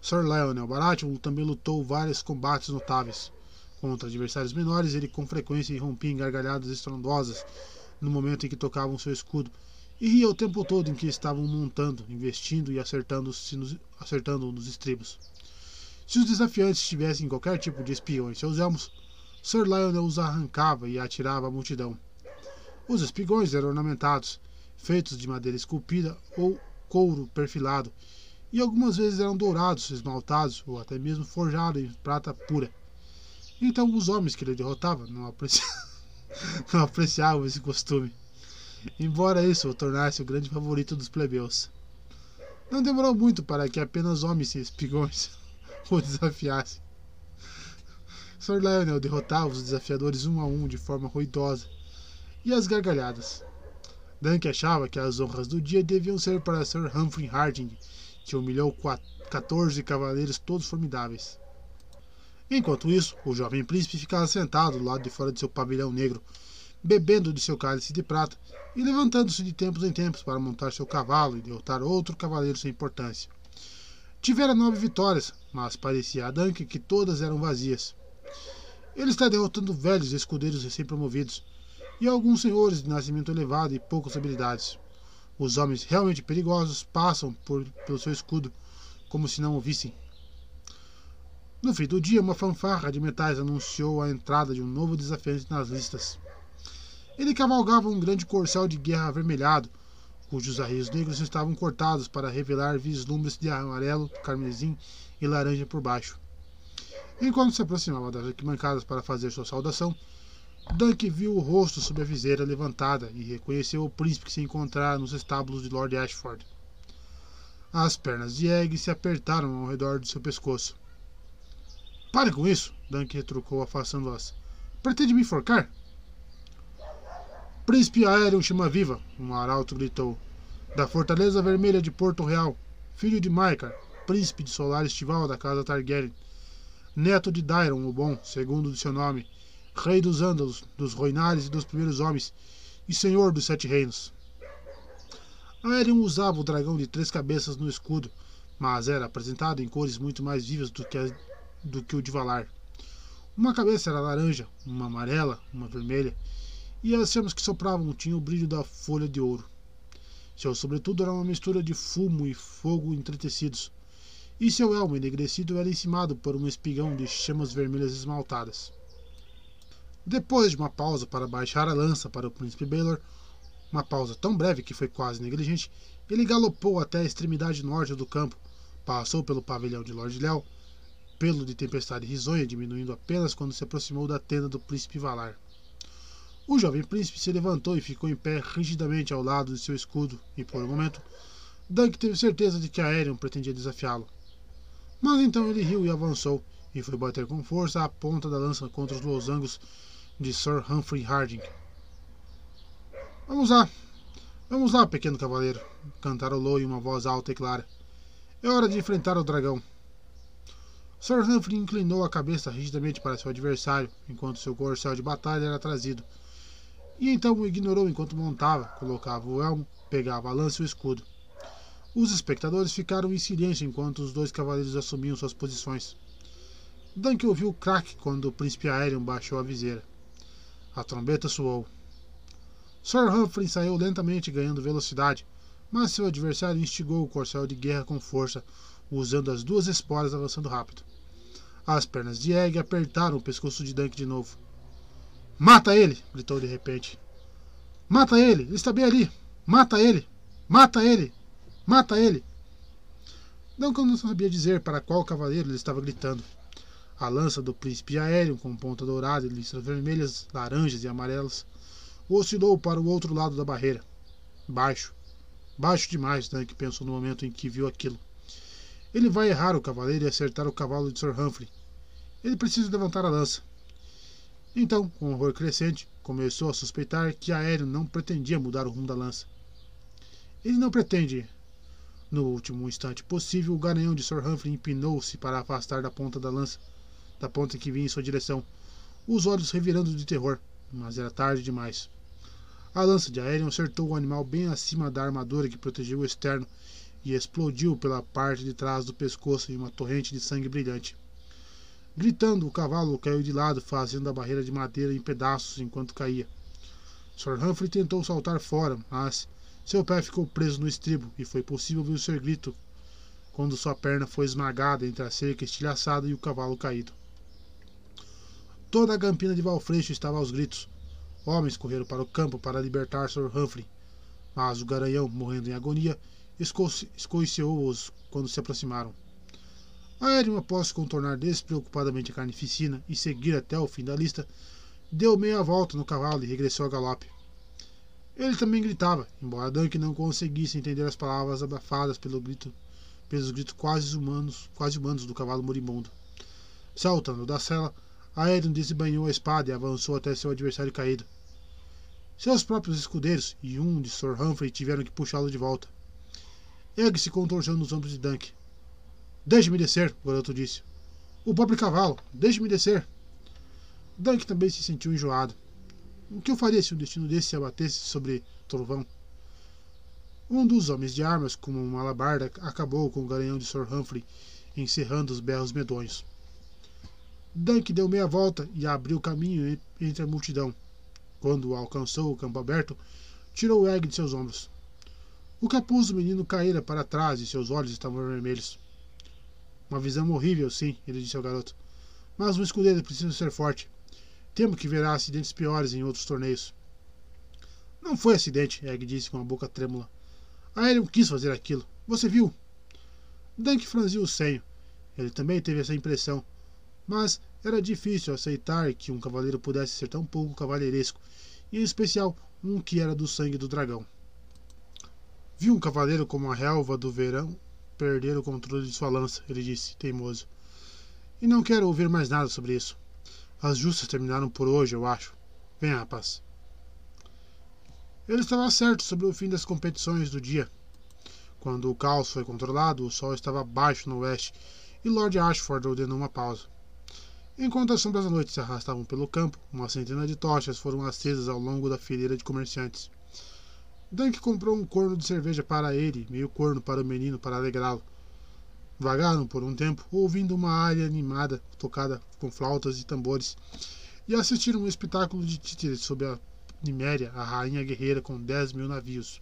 Sir Lionel Baratheon também lutou vários combates notáveis. Contra adversários menores, ele com frequência irrompia em gargalhadas estrondosas no momento em que tocavam seu escudo, e ria o tempo todo em que estavam montando, investindo e acertando-se nos, acertando nos estribos. Se os desafiantes tivessem qualquer tipo de espião em seus elmos, Sir Lionel os arrancava e atirava à multidão. Os espigões eram ornamentados, feitos de madeira esculpida ou couro perfilado, e algumas vezes eram dourados, esmaltados ou até mesmo forjados em prata pura. Então os homens que ele derrotava não, aprecia... não apreciavam esse costume, embora isso o tornasse o grande favorito dos plebeus. Não demorou muito para que apenas homens e espigões o desafiassem. Sir Lionel derrotava os desafiadores um a um de forma ruidosa. E as gargalhadas. Dunk achava que as honras do dia deviam ser para Sir Humphrey Harding que humilhou 14 cavaleiros todos formidáveis. Enquanto isso, o jovem príncipe ficava sentado do lado de fora de seu pavilhão negro, bebendo de seu cálice de prata e levantando-se de tempos em tempos para montar seu cavalo e derrotar outro cavaleiro sem importância. Tivera nove vitórias, mas parecia a Dunk que todas eram vazias. Ele está derrotando velhos escudeiros recém-promovidos e alguns senhores de nascimento elevado e poucas habilidades. Os homens realmente perigosos passam por, pelo seu escudo como se não o vissem. No fim do dia, uma fanfarra de metais anunciou a entrada de um novo desafiante nas listas. Ele cavalgava um grande corcel de guerra avermelhado, cujos arreios negros estavam cortados para revelar vislumbres de amarelo, carmesim e laranja por baixo. Enquanto se aproximava das arquibancadas para fazer sua saudação, Dunk viu o rosto sob a viseira levantada e reconheceu o príncipe que se encontrara nos estábulos de Lord Ashford. As pernas de Egg se apertaram ao redor de seu pescoço. Pare com isso, Dunk retrucou, afastando-as. Pretende me enforcar? Príncipe aéreo chama viva, um arauto gritou. Da Fortaleza Vermelha de Porto Real, filho de Maikar, príncipe de solar estival da casa Targaryen, neto de Dairon o Bom, segundo de seu nome, rei dos Ândalos, dos Roinares e dos primeiros homens, e senhor dos Sete Reinos. Aerion usava o dragão de três cabeças no escudo, mas era apresentado em cores muito mais vivas do que, a, do que o de Valar. Uma cabeça era laranja, uma amarela, uma vermelha, e as chamas que sopravam tinham o brilho da folha de ouro. Seu sobretudo era uma mistura de fumo e fogo entretecidos, e seu elmo enegrecido era encimado por um espigão de chamas vermelhas esmaltadas. Depois de uma pausa para baixar a lança para o príncipe Baylor, uma pausa tão breve que foi quase negligente, ele galopou até a extremidade norte do campo, passou pelo pavilhão de Lord Léo, pelo de tempestade risonha diminuindo apenas quando se aproximou da tenda do príncipe Valar. O jovem príncipe se levantou e ficou em pé rigidamente ao lado de seu escudo, e por um momento, Dunk teve certeza de que Aerion pretendia desafiá-lo. Mas então ele riu e avançou, e foi bater com força a ponta da lança contra os losangos de Sir Humphrey Harding. Vamos lá, vamos lá, pequeno cavaleiro, cantarolou em uma voz alta e clara. É hora de enfrentar o dragão. Sir Humphrey inclinou a cabeça rigidamente para seu adversário, enquanto seu corcel de batalha era trazido, e então o ignorou enquanto montava, colocava o elmo, pegava a lança e o escudo. Os espectadores ficaram em silêncio enquanto os dois cavaleiros assumiam suas posições. Dunk ouviu o craque quando o príncipe aéreo baixou a viseira. A trombeta soou. Sir Humphrey saiu lentamente ganhando velocidade, mas seu adversário instigou o corcel de guerra com força, usando as duas esporas avançando rápido. As pernas de Egg apertaram o pescoço de Dunk de novo. Mata ele! gritou de repente. Mata ele! Ele está bem ali! Mata ele! Mata ele! Mata ele! Duncan não sabia dizer para qual cavaleiro ele estava gritando. A lança do príncipe aéreo, com ponta dourada e listras vermelhas, laranjas e amarelas, oscilou para o outro lado da barreira. Baixo. Baixo demais, Dunk pensou no momento em que viu aquilo. Ele vai errar o cavaleiro e acertar o cavalo de Sir Humphrey. Ele precisa levantar a lança. Então, com horror crescente, começou a suspeitar que Aéreo não pretendia mudar o rumo da lança. Ele não pretende. No último instante possível, o garanhão de Sir Humphrey empinou-se para afastar da ponta da lança, da ponta que vinha em sua direção, os olhos revirando de terror, mas era tarde demais. A lança de Aéreo acertou o animal bem acima da armadura que protegia o externo e explodiu pela parte de trás do pescoço em uma torrente de sangue brilhante. Gritando, o cavalo caiu de lado, fazendo a barreira de madeira em pedaços enquanto caía. Sir Humphrey tentou saltar fora, mas seu pé ficou preso no estribo e foi possível ouvir o seu grito quando sua perna foi esmagada entre a cerca estilhaçada e o cavalo caído. Toda a campina de Valfreixo estava aos gritos. Homens correram para o campo para libertar Sir Humphrey, mas o garanhão, morrendo em agonia, escoiciou-os quando se aproximaram. Aéreo, após contornar despreocupadamente a carnificina e seguir até o fim da lista, deu meia volta no cavalo e regressou a galope. Ele também gritava, embora Dunk não conseguisse entender as palavras abafadas pelo grito, pelos gritos quase humanos, quase humanos do cavalo moribundo. Saltando da cela, Aerion desembanhou a espada e avançou até seu adversário caído. Seus próprios escudeiros e um de Sir Humphrey tiveram que puxá-lo de volta. Egg se contorcendo nos ombros de Dunk. Deixe-me descer, o garoto disse. O pobre cavalo, deixe-me descer. Dunk também se sentiu enjoado. O que eu faria se um destino desse se abatesse sobre Trovão? Um dos homens de armas, com uma alabarda, acabou com o garanhão de Sir Humphrey, encerrando os berros medonhos. Dunk deu meia volta e abriu caminho entre a multidão. Quando alcançou o campo aberto, tirou o Egg de seus ombros. O capuz do menino caíra para trás e seus olhos estavam vermelhos. Uma visão horrível, sim, ele disse ao garoto. Mas um escudeiro precisa ser forte. Temo que verá acidentes piores em outros torneios. Não foi acidente, Egg disse com a boca trêmula. A Aerion quis fazer aquilo. Você viu? Dunk franziu o senho. Ele também teve essa impressão. Mas era difícil aceitar que um cavaleiro pudesse ser tão pouco cavalheiresco, e em especial um que era do sangue do dragão. Viu um cavaleiro como a relva do verão perder o controle de sua lança, ele disse, teimoso. E não quero ouvir mais nada sobre isso. As justas terminaram por hoje, eu acho. Venha, rapaz. Ele estava certo sobre o fim das competições do dia. Quando o caos foi controlado, o sol estava baixo no oeste e Lord Ashford ordenou uma pausa. Enquanto as sombras da noite se arrastavam pelo campo, uma centena de tochas foram acesas ao longo da fileira de comerciantes. Dunk comprou um corno de cerveja para ele, meio corno para o menino para alegrá-lo. Vagaram por um tempo, ouvindo uma área animada tocada com flautas e tambores, e assistiram um espetáculo de títeres sob a Niméria, a rainha guerreira com dez mil navios.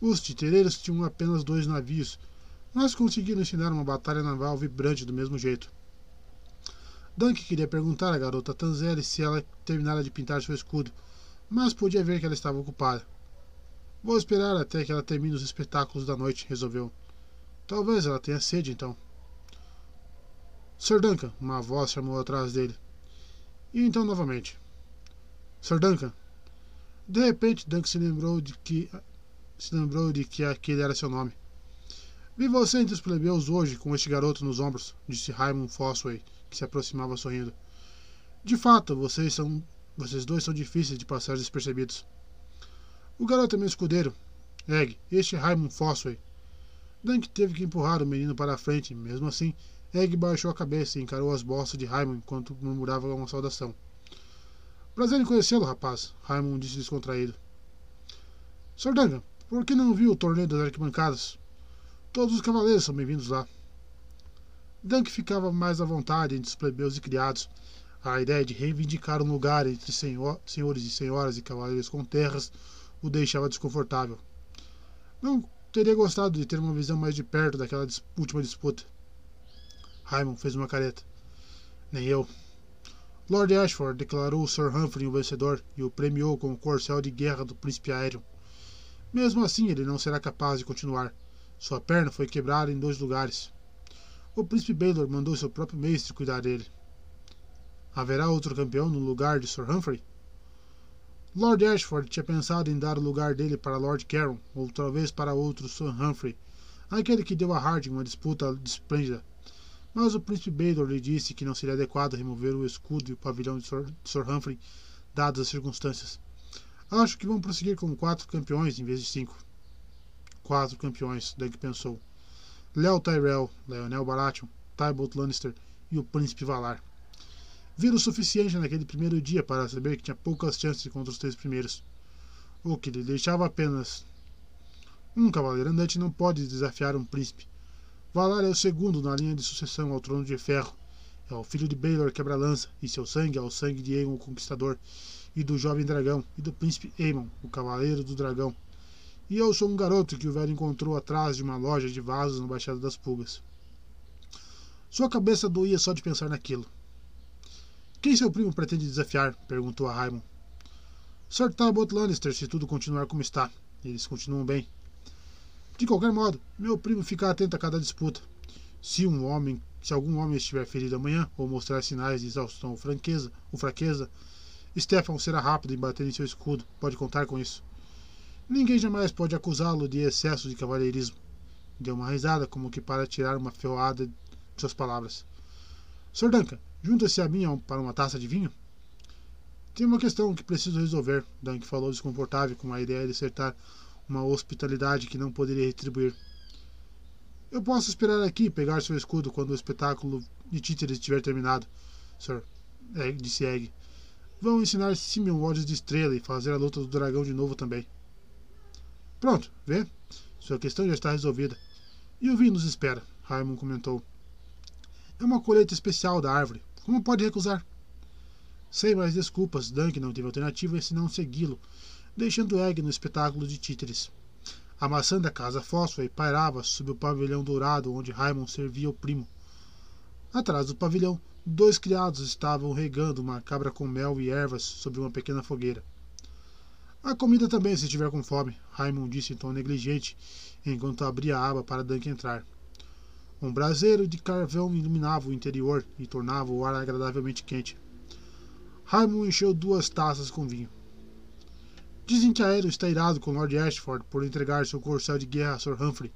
Os titereiros tinham apenas dois navios, mas conseguiram ensinar uma batalha naval vibrante do mesmo jeito. Dunk queria perguntar à garota Tanzeli se ela terminara de pintar seu escudo, mas podia ver que ela estava ocupada. Vou esperar até que ela termine os espetáculos da noite, resolveu. Talvez ela tenha sede, então. Sir Duncan, uma voz chamou atrás dele. E então novamente. Sir Duncan. De repente, Duncan se lembrou de que se lembrou de que aquele era seu nome. Vi você entre os plebeus hoje com este garoto nos ombros, disse Raymond Fosway, que se aproximava sorrindo. De fato, vocês são. Vocês dois são difíceis de passar despercebidos. O garoto é meu escudeiro. Egg, este é Raymond Fosway. Dunk teve que empurrar o menino para a frente. Mesmo assim, Egg baixou a cabeça e encarou as bolsas de Raymond enquanto murmurava uma saudação. Prazer em conhecê-lo, rapaz, Raymond disse descontraído. Sr. Duncan, por que não viu o torneio das arquibancadas? Todos os cavaleiros são bem-vindos lá. Dunk ficava mais à vontade entre os plebeus e criados. A ideia de reivindicar um lugar entre senhor, senhores e senhoras e cavaleiros com terras o deixava desconfortável. Não teria gostado de ter uma visão mais de perto daquela última disputa. Raymond fez uma careta. Nem eu. Lord Ashford declarou Sir Humphrey o vencedor e o premiou com o corcel de guerra do príncipe aéreo. Mesmo assim, ele não será capaz de continuar. Sua perna foi quebrada em dois lugares. O príncipe Baylor mandou seu próprio mestre cuidar dele. Haverá outro campeão no lugar de Sir Humphrey? Lord Ashford tinha pensado em dar o lugar dele para Lord Caron, ou talvez para outro Sir Humphrey, aquele que deu a Harding uma disputa esplêndida. Mas o príncipe Baylor lhe disse que não seria adequado remover o escudo e o pavilhão de Sir, Sir Humphrey, dadas as circunstâncias. Acho que vão prosseguir com quatro campeões em vez de cinco. Quatro campeões, Doug pensou. Léo Tyrell, Leonel Baratheon, Tybalt Lannister e o Príncipe Valar. Viram o suficiente naquele primeiro dia para saber que tinha poucas chances contra os três primeiros. O que lhe deixava apenas. Um cavaleiro andante não pode desafiar um príncipe. Valar é o segundo na linha de sucessão ao trono de ferro. É o filho de Baelor Quebra-Lança, e seu sangue é o sangue de Aemon o Conquistador, e do jovem dragão, e do príncipe Aemon, o cavaleiro do dragão. E eu sou um garoto que o velho encontrou atrás de uma loja de vasos na Baixada das Pulgas. Sua cabeça doía só de pensar naquilo. Quem seu primo pretende desafiar? perguntou a Raimon. Sir Talbot Lannister, se tudo continuar como está. Eles continuam bem. De qualquer modo, meu primo fica atento a cada disputa. Se um homem, se algum homem estiver ferido amanhã ou mostrar sinais de exaustão ou franqueza, ou fraqueza, Stefan será rápido em bater em seu escudo. Pode contar com isso. Ninguém jamais pode acusá-lo de excesso de cavalheirismo. Deu uma risada, como que para tirar uma ferroada de suas palavras. Sr. Duncan, junta-se a mim para uma taça de vinho? Tem uma questão que preciso resolver, Duncan falou desconfortável com a ideia de acertar uma hospitalidade que não poderia retribuir. Eu posso esperar aqui e pegar seu escudo quando o espetáculo de títeres estiver terminado, Sir, disse Egg. Vão ensinar Simeon olhos de estrela e fazer a luta do dragão de novo também. Pronto, vê? Sua questão já está resolvida. E o vinho nos espera, Raimon comentou. É uma colheita especial da árvore. Como pode recusar? Sem mais desculpas, Dunk não teve alternativa senão segui-lo, deixando Egg no espetáculo de títeres. A maçã da casa fósfora pairava sob o pavilhão dourado onde Raimon servia o primo. Atrás do pavilhão, dois criados estavam regando uma cabra com mel e ervas sobre uma pequena fogueira. A comida também, se estiver com fome, Raimon disse em tom negligente, enquanto abria a aba para Dunk entrar. Um braseiro de carvão iluminava o interior e tornava o ar agradavelmente quente. Raimon encheu duas taças com vinho. Dizem que Aéreo está irado com Lord Ashford por entregar seu corcel de guerra a Sir Humphrey,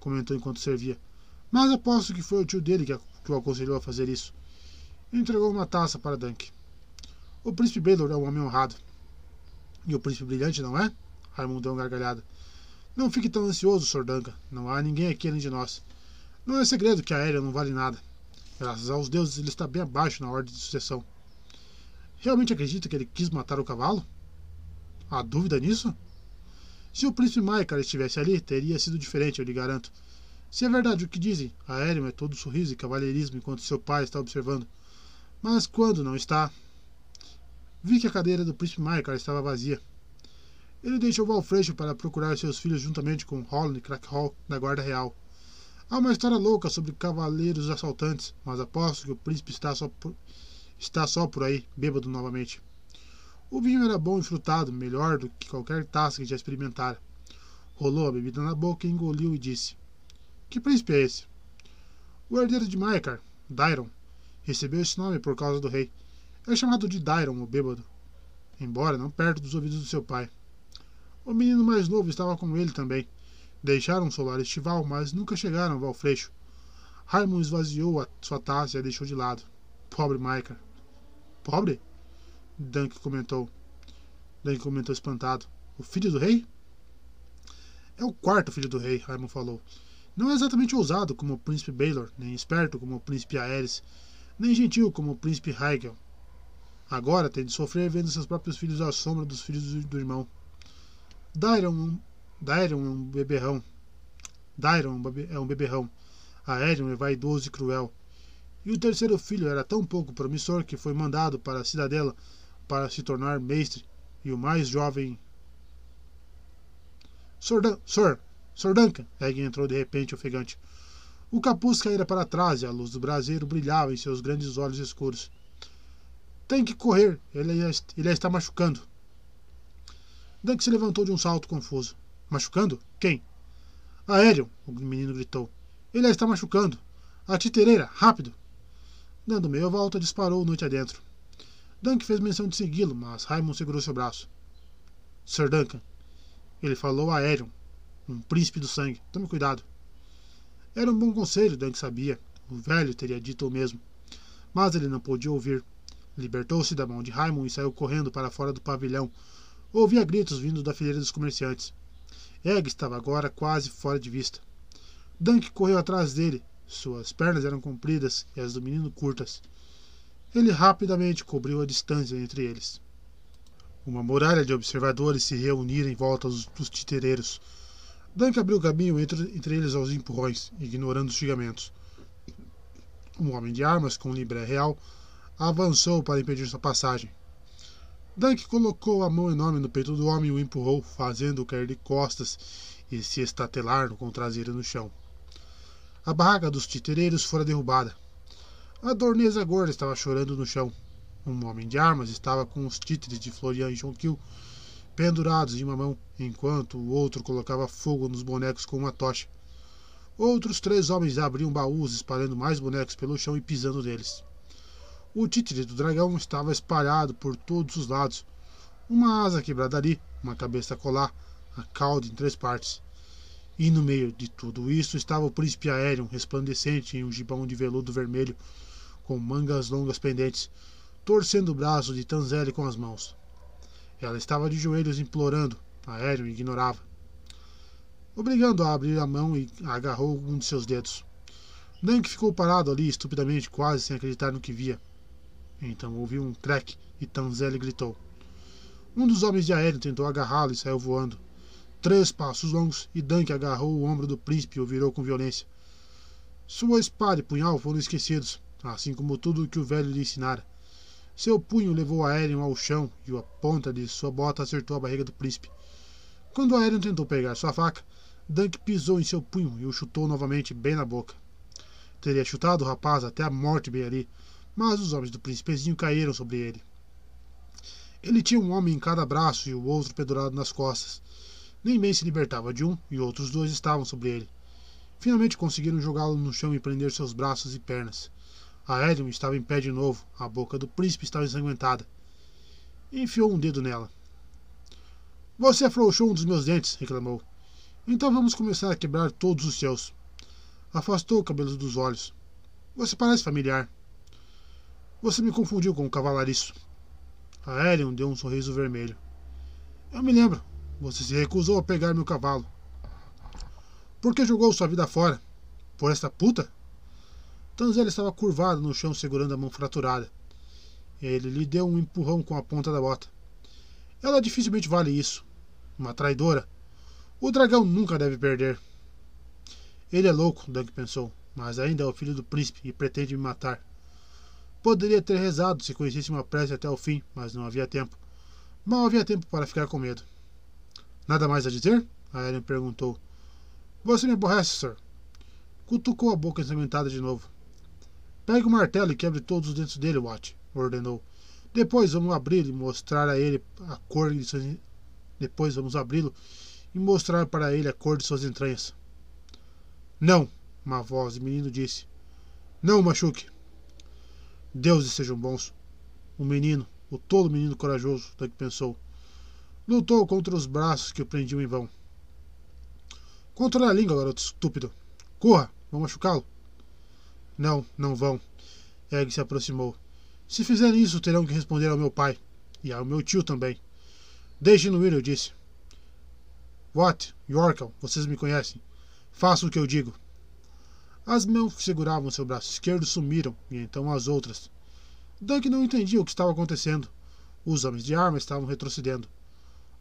comentou enquanto servia. Mas aposto que foi o tio dele que, que o aconselhou a fazer isso. Entregou uma taça para Dunk. O príncipe Baylor é um homem honrado. E o príncipe brilhante, não é? Raimundo deu uma gargalhada. Não fique tão ansioso, Sr. Duncan. Não há ninguém aqui além de nós. Não é segredo que a Aérea não vale nada. Graças aos deuses, ele está bem abaixo na ordem de sucessão. Realmente acredita que ele quis matar o cavalo? Há dúvida nisso? Se o príncipe Maikar estivesse ali, teria sido diferente, eu lhe garanto. Se é verdade o que dizem, Aéreo é todo sorriso e cavalheirismo enquanto seu pai está observando. Mas quando não está. Vi que a cadeira do príncipe Maikar estava vazia. Ele deixou Valfreixo para procurar seus filhos juntamente com Holland e Crackhall da Guarda Real. Há uma história louca sobre cavaleiros assaltantes, mas aposto que o príncipe está só por, está só por aí, bêbado novamente. O vinho era bom e frutado, melhor do que qualquer taça que já experimentara. Rolou a bebida na boca, engoliu e disse: Que príncipe é esse? O herdeiro de Maekar, Dairon, recebeu esse nome por causa do rei. É chamado de Dairon, o bêbado, embora não perto dos ouvidos do seu pai. O menino mais novo estava com ele também. Deixaram solar estival, mas nunca chegaram ao Valfreixo. Raimund esvaziou a sua taça e a deixou de lado. Pobre Maekar. Pobre? Dunk comentou. Dunk comentou espantado. O filho do rei? É o quarto filho do rei, Raimon falou. Não é exatamente ousado como o príncipe Baylor, nem esperto como o príncipe Aerys, nem gentil como o príncipe Heigel. Agora tem de sofrer vendo seus próprios filhos à sombra dos filhos do irmão. Dairon, Dairon é um beberrão. Dairon é um beberrão. Aerion é vaidoso e cruel. E o terceiro filho era tão pouco promissor que foi mandado para a cidadela para se tornar mestre, e o mais jovem. Sr. Dan Sir, Sr. Duncan, Egg entrou de repente ofegante. O capuz caíra para trás e a luz do braseiro brilhava em seus grandes olhos escuros. Tem que correr, ele, ele a está machucando. Dunk se levantou de um salto confuso. Machucando? Quem? Aéreo, o menino gritou. Ele a está machucando. A titereira, rápido! Dando meia volta, disparou noite adentro. Dunk fez menção de segui-lo, mas Raimon segurou seu braço. Sir Duncan, ele falou a Aerion, um príncipe do sangue. Tome cuidado. Era um bom conselho, Dunk sabia. O velho teria dito o mesmo. Mas ele não podia ouvir. Libertou-se da mão de Raimon e saiu correndo para fora do pavilhão. Ouvia gritos vindo da fileira dos comerciantes. Egg estava agora quase fora de vista. Dunk correu atrás dele. Suas pernas eram compridas e as do menino curtas. Ele rapidamente cobriu a distância entre eles. Uma muralha de observadores se reuniram em volta dos, dos titereiros. Dunk abriu caminho entre, entre eles aos empurrões, ignorando os xingamentos. Um homem de armas com libré real avançou para impedir sua passagem. Dunk colocou a mão enorme no peito do homem e o empurrou, fazendo-o cair de costas e se estatelar com o traseiro no chão. A barraca dos titereiros fora derrubada. A dorneza gorda estava chorando no chão. Um homem de armas estava com os títeres de Florian e Jonquil pendurados em uma mão, enquanto o outro colocava fogo nos bonecos com uma tocha. Outros três homens abriam baús, espalhando mais bonecos pelo chão e pisando neles. O títere do dragão estava espalhado por todos os lados. Uma asa quebrada ali, uma cabeça colar, a cauda em três partes. E no meio de tudo isso estava o príncipe aéreo, resplandecente em um gibão de veludo vermelho, com mangas longas pendentes, torcendo o braço de Tanzelle com as mãos. Ela estava de joelhos implorando. Aéreo ignorava. obrigando a abrir a mão e agarrou um de seus dedos. Dunk ficou parado ali, estupidamente, quase sem acreditar no que via. Então ouviu um crack e Tanzelli gritou. Um dos homens de aéreo tentou agarrá-lo e saiu voando. Três passos longos e Dunk agarrou o ombro do príncipe e o virou com violência. Sua espada e punhal foram esquecidos, assim como tudo o que o velho lhe ensinara. Seu punho levou Aéreo ao chão e a ponta de sua bota acertou a barriga do príncipe. Quando Aéreo tentou pegar sua faca, Dunk pisou em seu punho e o chutou novamente bem na boca. Teria chutado o rapaz até a morte bem ali, mas os homens do príncipezinho caíram sobre ele. Ele tinha um homem em cada braço e o outro pendurado nas costas. Nem bem se libertava de um e outros dois estavam sobre ele. Finalmente conseguiram jogá-lo no chão e prender seus braços e pernas. Aéreo estava em pé de novo, a boca do príncipe estava ensanguentada. Enfiou um dedo nela. Você afrouxou um dos meus dentes, reclamou. Então vamos começar a quebrar todos os seus. Afastou o cabelo dos olhos. Você parece familiar. Você me confundiu com o cavalariço. Aerion deu um sorriso vermelho. Eu me lembro. Você se recusou a pegar meu cavalo. Por que jogou sua vida fora? Por esta puta? Tanzela estava curvado no chão segurando a mão fraturada. Ele lhe deu um empurrão com a ponta da bota. Ela dificilmente vale isso. Uma traidora. O dragão nunca deve perder. Ele é louco, Dunk pensou, mas ainda é o filho do príncipe e pretende me matar. Poderia ter rezado se conhecesse uma prece até o fim, mas não havia tempo. Mal havia tempo para ficar com medo. Nada mais a dizer? A Ellen perguntou. Você me aborrece, Sir. Cutucou a boca ensanguentada de novo. Pegue o martelo e quebre todos os dentes dele, Watt, ordenou. Depois vamos abrir e mostrar a ele a cor de suas... Depois vamos abri-lo e mostrar para ele a cor de suas entranhas. Não, uma voz de menino disse. Não machuque. Deuses sejam bons. O menino, o tolo menino corajoso, Doug pensou, lutou contra os braços que o prendiam em vão. Controle a língua, garoto estúpido. Corra, vão machucá-lo. Não, não vão. Egg se aproximou. Se fizerem isso, terão que responder ao meu pai. E ao meu tio também. Deixe-no ir, eu disse. What? Yorkle, vocês me conhecem. Faça o que eu digo. As mãos que seguravam seu braço esquerdo sumiram, e então as outras. Doug não entendia o que estava acontecendo. Os homens de arma estavam retrocedendo.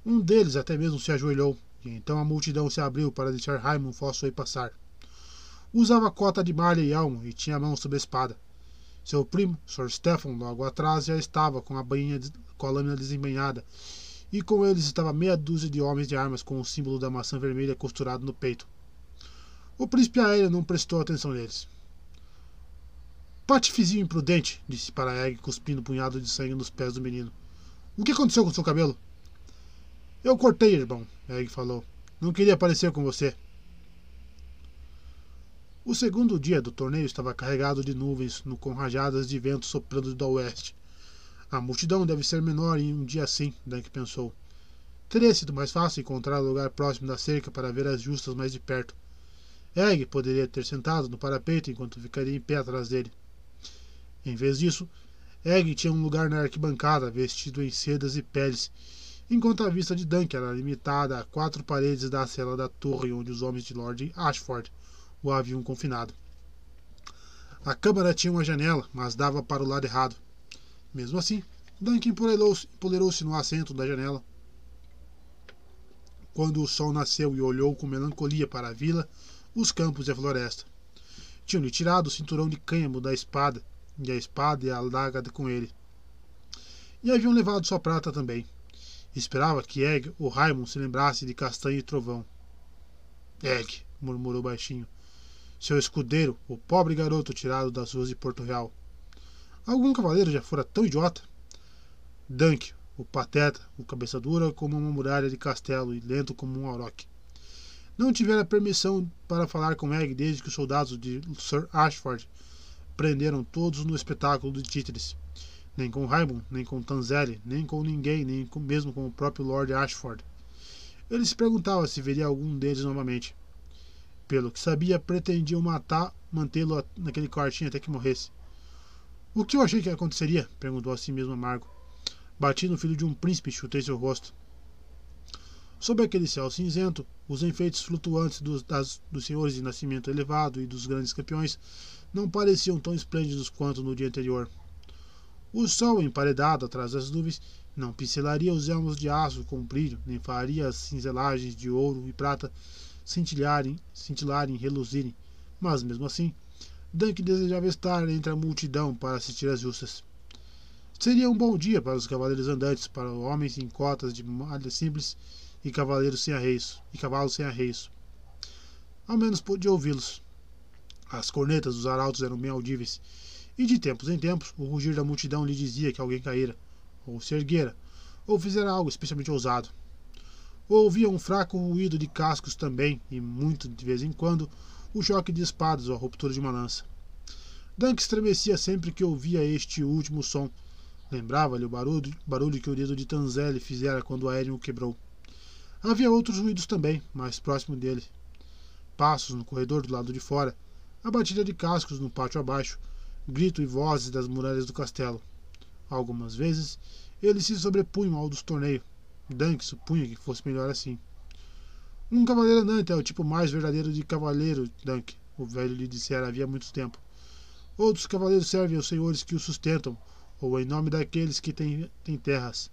Um deles até mesmo se ajoelhou, e então a multidão se abriu para deixar Raimund Fossoway passar. Usava cota de malha e elmo e tinha a mão sob a espada. Seu primo, Sir Stephen, logo atrás, já estava com a, bainha, com a lâmina desembanhada e com eles estava meia dúzia de homens de armas com o símbolo da maçã vermelha costurado no peito. O príncipe aéreo não prestou atenção neles. Patifizinho imprudente, disse para Egg, cuspindo um punhado de sangue nos pés do menino. O que aconteceu com seu cabelo? Eu cortei, irmão, Egg falou. Não queria aparecer com você. O segundo dia do torneio estava carregado de nuvens com rajadas de vento soprando do oeste. A multidão deve ser menor em um dia assim, Dunk pensou. Teria sido mais fácil encontrar lugar próximo da cerca para ver as justas mais de perto. Egg poderia ter sentado no parapeito enquanto ficaria em pé atrás dele. Em vez disso, Egg tinha um lugar na arquibancada, vestido em sedas e peles, enquanto a vista de Dunk era limitada a quatro paredes da cela da torre onde os homens de Lord Ashford o haviam confinado. A câmara tinha uma janela, mas dava para o lado errado. Mesmo assim, Duncan empoleirou-se no assento da janela. Quando o sol nasceu e olhou com melancolia para a vila, os campos e a floresta. Tinham-lhe tirado o cinturão de cânhamo da espada, e a espada e a adaga com ele. E haviam levado sua prata também. Esperava que Egg ou Raimon se lembrasse de Castanho e Trovão. Egg, murmurou baixinho. Seu escudeiro, o pobre garoto tirado das ruas de Porto Real. Algum cavaleiro já fora tão idiota? Dunk, o pateta, o cabeça dura como uma muralha de castelo e lento como um auroch. Não tivera permissão para falar com Egg desde que os soldados de Sir Ashford prenderam todos no espetáculo de títeres. Nem com Raimund, nem com Tanzelli, nem com ninguém, nem com, mesmo com o próprio Lord Ashford. Ele se perguntava se veria algum deles novamente. Pelo que sabia, pretendiam matar, mantê-lo naquele quartinho até que morresse. O que eu achei que aconteceria? perguntou a si mesmo amargo. Bati no filho de um príncipe e chutei seu rosto. Sob aquele céu cinzento, os enfeites flutuantes dos, das, dos senhores de nascimento elevado e dos grandes campeões não pareciam tão esplêndidos quanto no dia anterior. O sol, emparedado atrás das nuvens, não pincelaria os elmos de aço com brilho, nem faria as cinzelagens de ouro e prata cintilarem, cintilarem reluzirem, mas mesmo assim, Dunk desejava estar entre a multidão para assistir às justas. Seria um bom dia para os cavaleiros andantes, para homens em cotas de malha simples e cavaleiros sem arreios, e cavalos sem arreios. Ao menos podia ouvi-los. As cornetas dos arautos eram bem audíveis, e de tempos em tempos o rugir da multidão lhe dizia que alguém caíra, ou se erguera, ou fizera algo especialmente ousado. Ouvia um fraco ruído de cascos também, e muito de vez em quando o choque de espadas ou a ruptura de uma lança. Dunk estremecia sempre que ouvia este último som. Lembrava-lhe o barulho, barulho que o dedo de Tanzelli fizera quando o aéreo o quebrou. Havia outros ruídos também, mais próximo dele. Passos no corredor do lado de fora, a batida de cascos no pátio abaixo, grito e vozes das muralhas do castelo. Algumas vezes, eles se sobrepunham ao dos torneios. Dunk supunha que fosse melhor assim. Um cavaleiro andante é o tipo mais verdadeiro de cavaleiro, Dunk, o velho lhe dissera havia muito tempo. Outros cavaleiros servem aos senhores que os sustentam, ou em nome daqueles que têm, têm terras.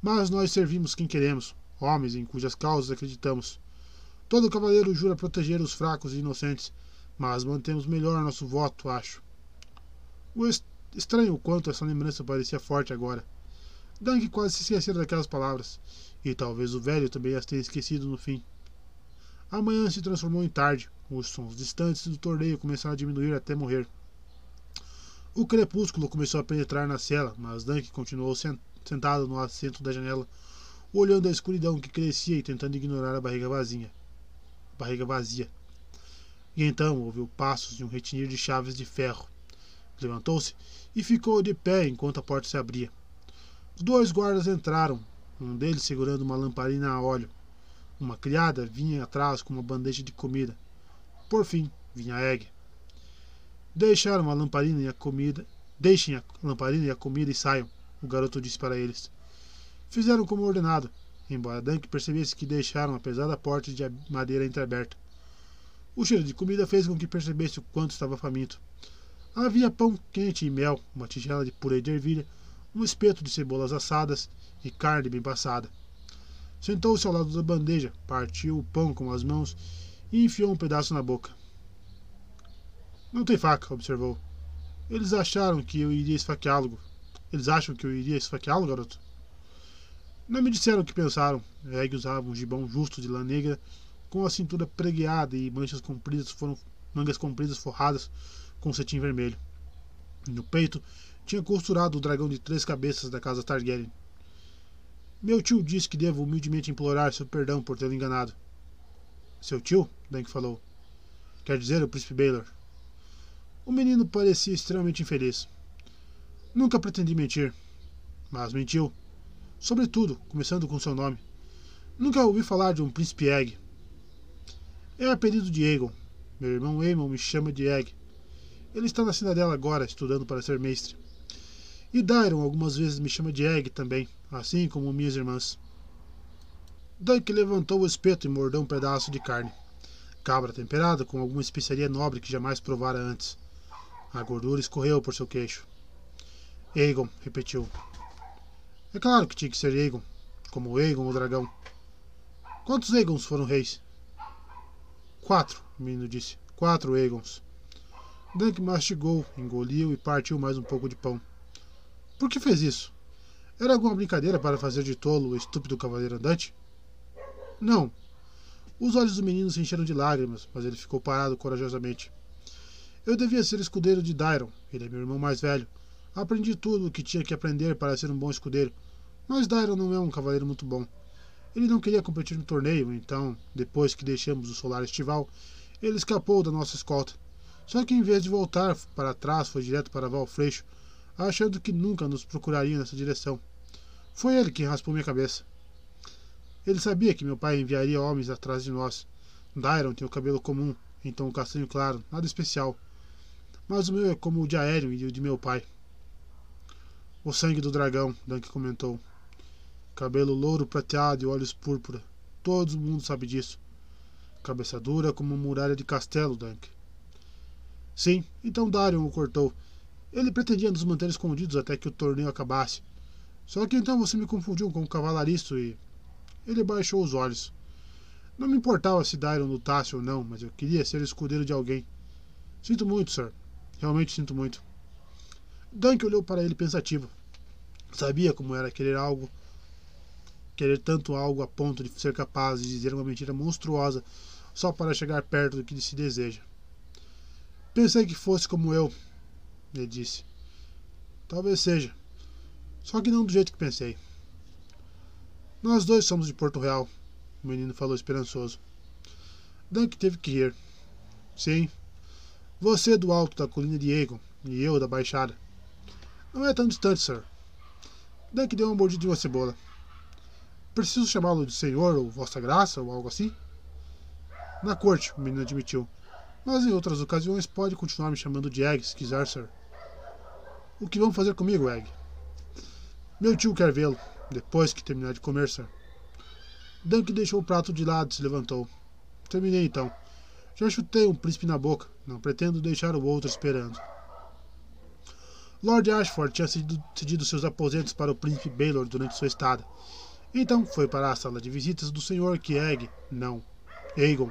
Mas nós servimos quem queremos, homens em cujas causas acreditamos. Todo cavaleiro jura proteger os fracos e inocentes, mas mantemos melhor nosso voto, acho. O est estranho quanto essa lembrança parecia forte agora. Dunk quase se esquecera daquelas palavras, e talvez o velho também as tenha esquecido no fim. A manhã se transformou em tarde. Os sons distantes do torneio começaram a diminuir até morrer. O crepúsculo começou a penetrar na cela, mas Dunk continuou sentado no assento da janela, olhando a escuridão que crescia e tentando ignorar a barriga vazia. Barriga vazia. E então ouviu passos e um retinir de chaves de ferro. Levantou-se e ficou de pé enquanto a porta se abria. Os dois guardas entraram, um deles segurando uma lamparina a óleo. Uma criada vinha atrás com uma bandeja de comida. Por fim, vinha Egg. Deixaram a lamparina e a comida. Deixem a lamparina e a comida e saiam, o garoto disse para eles. Fizeram como ordenado, embora Dunk percebesse que deixaram a pesada porta de madeira entreaberta. O cheiro de comida fez com que percebesse o quanto estava faminto. Havia pão quente e mel, uma tigela de purê de ervilha, um espeto de cebolas assadas e carne bem passada. Sentou-se ao lado da bandeja, partiu o pão com as mãos e enfiou um pedaço na boca. Não tem faca, observou. Eles acharam que eu iria esfaqueá-lo. Eles acham que eu iria esfaqueá-lo, garoto? Não me disseram o que pensaram. Egg usava um gibão justo de lã negra, com a cintura pregueada e manchas compridas foram mangas compridas forradas com cetim vermelho. No peito tinha costurado o dragão de três cabeças da casa Targaryen. Meu tio disse que devo humildemente implorar seu perdão por tê-lo enganado. Seu tio? Dank falou. Quer dizer, o príncipe Baylor. O menino parecia extremamente infeliz. Nunca pretendi mentir, mas mentiu. Sobretudo, começando com seu nome. Nunca ouvi falar de um príncipe Egg. É apelido de Aegon. Meu irmão Aemon me chama de Egg. Ele está na cidadela agora, estudando para ser mestre. E Dairon algumas vezes me chama de Egg também, assim como minhas irmãs. Dunk levantou o espeto e mordeu um pedaço de carne. Cabra temperada com alguma especiaria nobre que jamais provara antes. A gordura escorreu por seu queixo. Aegon, repetiu. É claro que tinha que ser Aegon, como Aegon o dragão. Quantos Aegons foram reis? Quatro, o menino disse. Quatro Aegons. Dunk mastigou, engoliu e partiu mais um pouco de pão. Por que fez isso? Era alguma brincadeira para fazer de tolo o estúpido cavaleiro andante? Não. Os olhos do menino se encheram de lágrimas, mas ele ficou parado corajosamente. Eu devia ser escudeiro de Dairon. Ele é meu irmão mais velho. Aprendi tudo o que tinha que aprender para ser um bom escudeiro. Mas Dairon não é um cavaleiro muito bom. Ele não queria competir no torneio, então, depois que deixamos o solar estival, ele escapou da nossa escolta. Só que em vez de voltar para trás, foi direto para Val Freixo, achando que nunca nos procuraria nessa direção. Foi ele que raspou minha cabeça. Ele sabia que meu pai enviaria homens atrás de nós. Dairon tem o cabelo comum, então o castanho claro, nada especial. Mas o meu é como o de Aéreo e o de meu pai. O sangue do dragão, Dunk comentou. Cabelo louro prateado e olhos púrpura. Todo mundo sabe disso. Cabeça dura como uma muralha de castelo, Dunk. Sim, então Darion o cortou. Ele pretendia nos manter escondidos até que o torneio acabasse. Só que então você me confundiu com o cavalaristo e. Ele baixou os olhos. Não me importava se Darion lutasse ou não, mas eu queria ser escudeiro de alguém. Sinto muito, sir. Realmente sinto muito. Dunk olhou para ele pensativo. Sabia como era querer algo, querer tanto algo a ponto de ser capaz de dizer uma mentira monstruosa só para chegar perto do que se deseja. Pensei que fosse como eu, ele disse. Talvez seja. Só que não do jeito que pensei. Nós dois somos de Porto Real, o menino falou esperançoso. Dunk teve que rir. Sim. Você do alto da colina de Egon e eu da baixada. Não é tão distante, sir. Dunk deu uma mordida de uma cebola. Preciso chamá-lo de senhor ou vossa graça ou algo assim? Na corte, o menino admitiu. Mas em outras ocasiões pode continuar me chamando de Egg, se quiser, sir. O que vão fazer comigo, Egg? Meu tio quer vê-lo, depois que terminar de comer, sir. Dunk deixou o prato de lado e se levantou. Terminei então. Já chutei um príncipe na boca. Não pretendo deixar o outro esperando. Lord Ashford tinha cedido seus aposentos para o príncipe Baylor durante sua estada. Então foi para a sala de visitas do Sr. Kieg. Não. Aegon.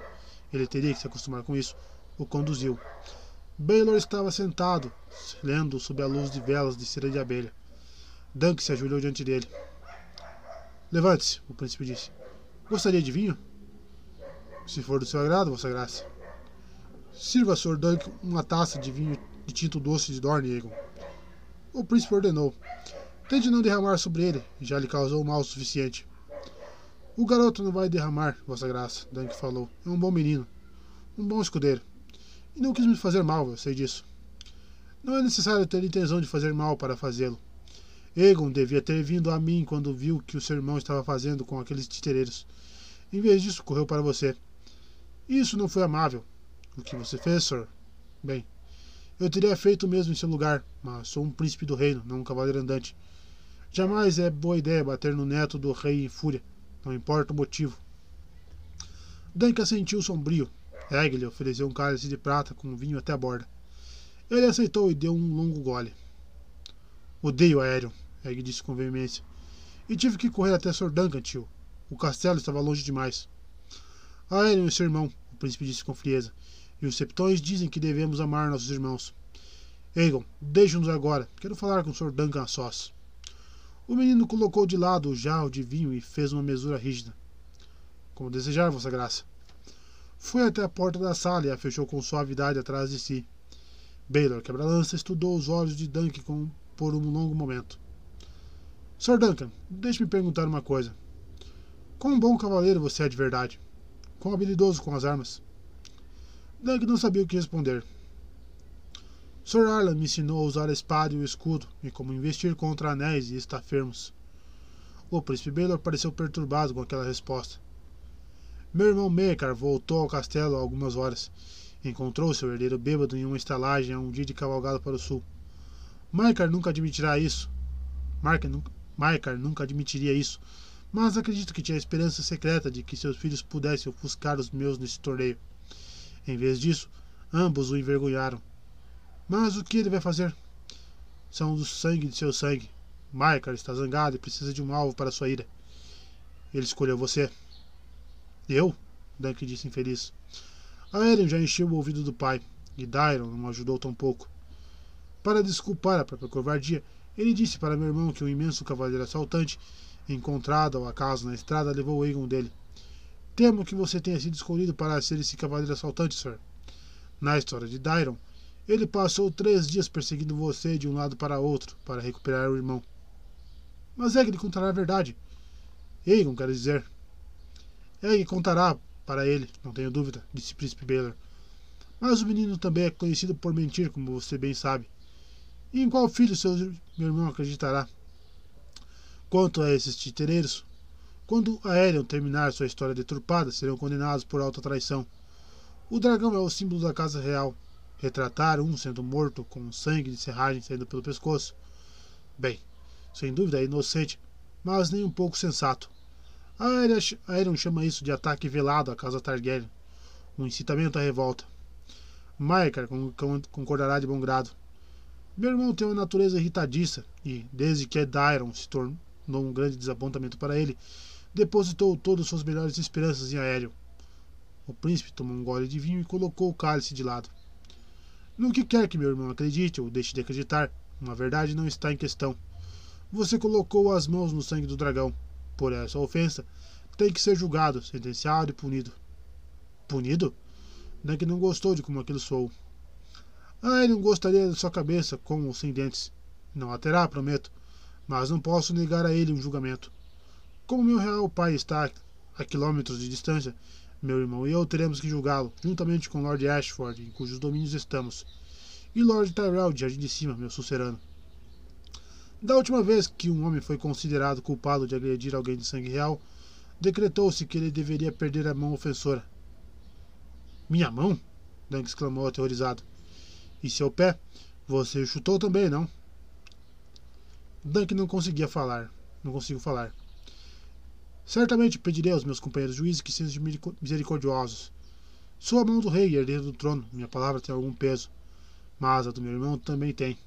Ele teria que se acostumar com isso. O conduziu. Baylor estava sentado, lendo sob a luz de velas de cera de abelha. Dunk se ajoelhou diante dele. Levante-se, o príncipe disse. Gostaria de vinho? Se for do seu agrado, Vossa Graça. Sirva, Sr. Dunk, uma taça de vinho de tinto doce de Dorne, Aegon. O príncipe ordenou. Tente não derramar sobre ele, já lhe causou mal o suficiente. O garoto não vai derramar, Vossa Graça, Dunk falou. É um bom menino. Um bom escudeiro. E não quis me fazer mal, eu sei disso. Não é necessário ter intenção de fazer mal para fazê-lo. Egon devia ter vindo a mim quando viu o que o seu irmão estava fazendo com aqueles titereiros. Em vez disso, correu para você. Isso não foi amável. O que você fez, Sir? Bem, eu teria feito o mesmo em seu lugar, mas sou um príncipe do reino, não um cavaleiro andante. Jamais é boa ideia bater no neto do rei em fúria, não importa o motivo. Dank assentiu sombrio. Egg lhe ofereceu um cálice de prata com vinho até a borda. Ele aceitou e deu um longo gole. Odeio aéreo, Egg disse com veemência. E tive que correr até Sr. Duncan, tio. O castelo estava longe demais. Aéreo e seu irmão, o príncipe disse com frieza. E os septões dizem que devemos amar nossos irmãos. Aegon, deixe-nos agora. Quero falar com o Sr. Duncan a sós. O menino colocou de lado o jarro de vinho e fez uma mesura rígida. Como desejar, Vossa Graça. Foi até a porta da sala e a fechou com suavidade atrás de si. Baylor, quebra-lança, estudou os olhos de Duncan por um longo momento. Sr. Duncan, deixe-me perguntar uma coisa. Quão bom cavaleiro você é de verdade? Quão habilidoso com as armas? Doug não sabia o que responder. Sr. Arlan me ensinou a usar a espada e o escudo, e como investir contra anéis e estafermos. O príncipe Baylor pareceu perturbado com aquela resposta. Meu irmão Mekar voltou ao castelo há algumas horas. Encontrou seu herdeiro bêbado em uma estalagem a um dia de cavalgada para o sul. Maikar nunca admitirá isso. Maikar nunca admitiria isso, mas acredito que tinha a esperança secreta de que seus filhos pudessem ofuscar os meus nesse torneio. Em vez disso, ambos o envergonharam. Mas o que ele vai fazer? São do sangue de seu sangue. Maikar está zangado e precisa de um alvo para sua ira. Ele escolheu você. Eu? Dunk disse infeliz. A Eren já encheu o ouvido do pai, e Dairon não ajudou tão pouco. Para desculpar a própria covardia, ele disse para meu irmão que um imenso cavaleiro assaltante, encontrado ao acaso na estrada, levou o Egon dele. Temo que você tenha sido escolhido para ser esse cavaleiro assaltante, Sir. Na história de Dairon, ele passou três dias perseguindo você de um lado para outro para recuperar o irmão. Mas Egg lhe contará a verdade. Aegon, quero dizer. Egg contará para ele, não tenho dúvida, disse Príncipe Baylor. Mas o menino também é conhecido por mentir, como você bem sabe. E em qual filho seu meu irmão acreditará? Quanto a esses titereiros, quando Aerion terminar sua história deturpada, serão condenados por alta traição. O dragão é o símbolo da casa real. Retratar um sendo morto com sangue de serragem saindo pelo pescoço. Bem, sem dúvida é inocente, mas nem um pouco sensato. A Aeron chama isso de ataque velado à casa Targaryen, um incitamento à revolta. Maekar concordará de bom grado. Meu irmão tem uma natureza irritadiça e, desde que Daeron se tornou um grande desapontamento para ele, depositou todas suas melhores esperanças em Aéreo. O príncipe tomou um gole de vinho e colocou o cálice de lado. No que quer que meu irmão acredite ou deixe de acreditar, uma verdade não está em questão. Você colocou as mãos no sangue do dragão. Por essa ofensa, tem que ser julgado, sentenciado e punido. Punido? Dunk não gostou de como aquilo soou. Ah, ele não gostaria de sua cabeça, com ou sem dentes. Não a terá, prometo. Mas não posso negar a ele um julgamento. Como meu real pai está a quilômetros de distância, meu irmão e eu teremos que julgá-lo, juntamente com Lord Ashford, em cujos domínios estamos, e Lord Tyrell, de Jardim de Cima, meu sucerano. Da última vez que um homem foi considerado culpado de agredir alguém de sangue real, decretou-se que ele deveria perder a mão ofensora. Minha mão? Dunk exclamou aterrorizado. E seu pé? Você chutou também, não? Dunk não conseguia falar. Não consigo falar. Certamente pedirei aos meus companheiros juízes que sejam misericordiosos. Sou a mão do rei, herdeiro do trono. Minha palavra tem algum peso. Mas a do meu irmão também tem.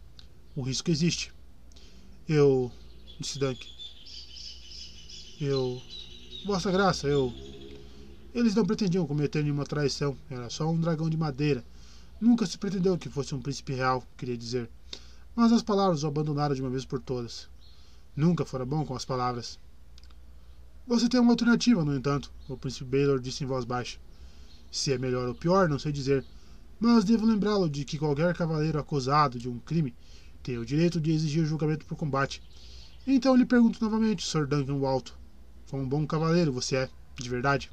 O risco existe. Eu. disse Dunk. Eu. Vossa Graça, eu. Eles não pretendiam cometer nenhuma traição. Era só um dragão de madeira. Nunca se pretendeu que fosse um príncipe real, queria dizer. Mas as palavras o abandonaram de uma vez por todas. Nunca fora bom com as palavras. Você tem uma alternativa, no entanto, o príncipe Baylor disse em voz baixa. Se é melhor ou pior, não sei dizer, mas devo lembrá-lo de que qualquer cavaleiro acusado de um crime tem o direito de exigir julgamento por combate. Então lhe pergunto novamente, Sir Duncan Walton, como um bom cavaleiro você é, de verdade?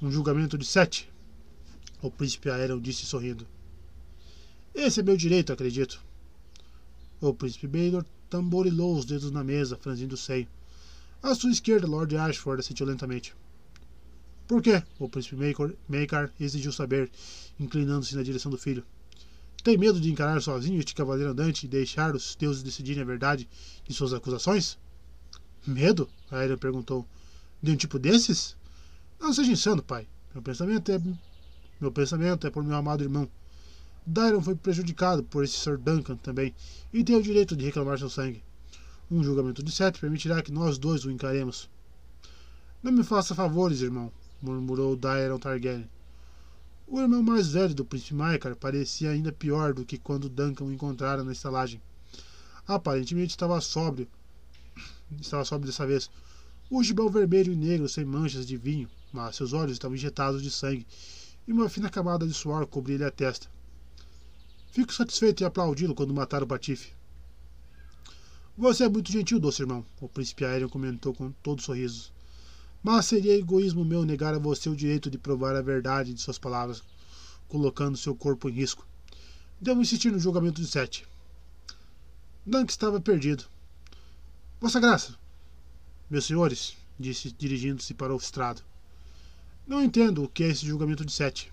Um julgamento de sete, o príncipe aéreo disse sorrindo. Esse é meu direito, acredito. O príncipe Baylor tamborilou os dedos na mesa, franzindo o seio. À sua esquerda, Lord Ashford assentiu lentamente. Por quê? O príncipe Maker exigiu saber, inclinando-se na direção do filho. Tem medo de encarar sozinho este cavaleiro andante e deixar os deuses decidirem a verdade de suas acusações? Medo? Aéreo perguntou. De um tipo desses? Não seja insano, pai. Meu pensamento é. Meu pensamento é por meu amado irmão. Dyron foi prejudicado por esse Sir Duncan também e tem o direito de reclamar seu sangue. Um julgamento de sete permitirá que nós dois o encaremos. Não me faça favores, irmão, murmurou Daeron Targaryen. O irmão mais velho do príncipe Maekar parecia ainda pior do que quando Duncan o encontrara na estalagem. Aparentemente estava sóbrio. Estava sóbrio dessa vez. O gibão vermelho e negro sem manchas de vinho, mas seus olhos estavam injetados de sangue e uma fina camada de suor cobria-lhe a testa. Fico satisfeito em aplaudi-lo quando matar o Patife. Você é muito gentil, doce irmão, o príncipe aéreo comentou com todo sorriso. Mas seria egoísmo meu negar a você o direito de provar a verdade de suas palavras, colocando seu corpo em risco. Devo insistir no julgamento de sete. Dunk estava perdido. Vossa Graça, meus senhores, disse dirigindo-se para o estrado. Não entendo o que é esse julgamento de sete.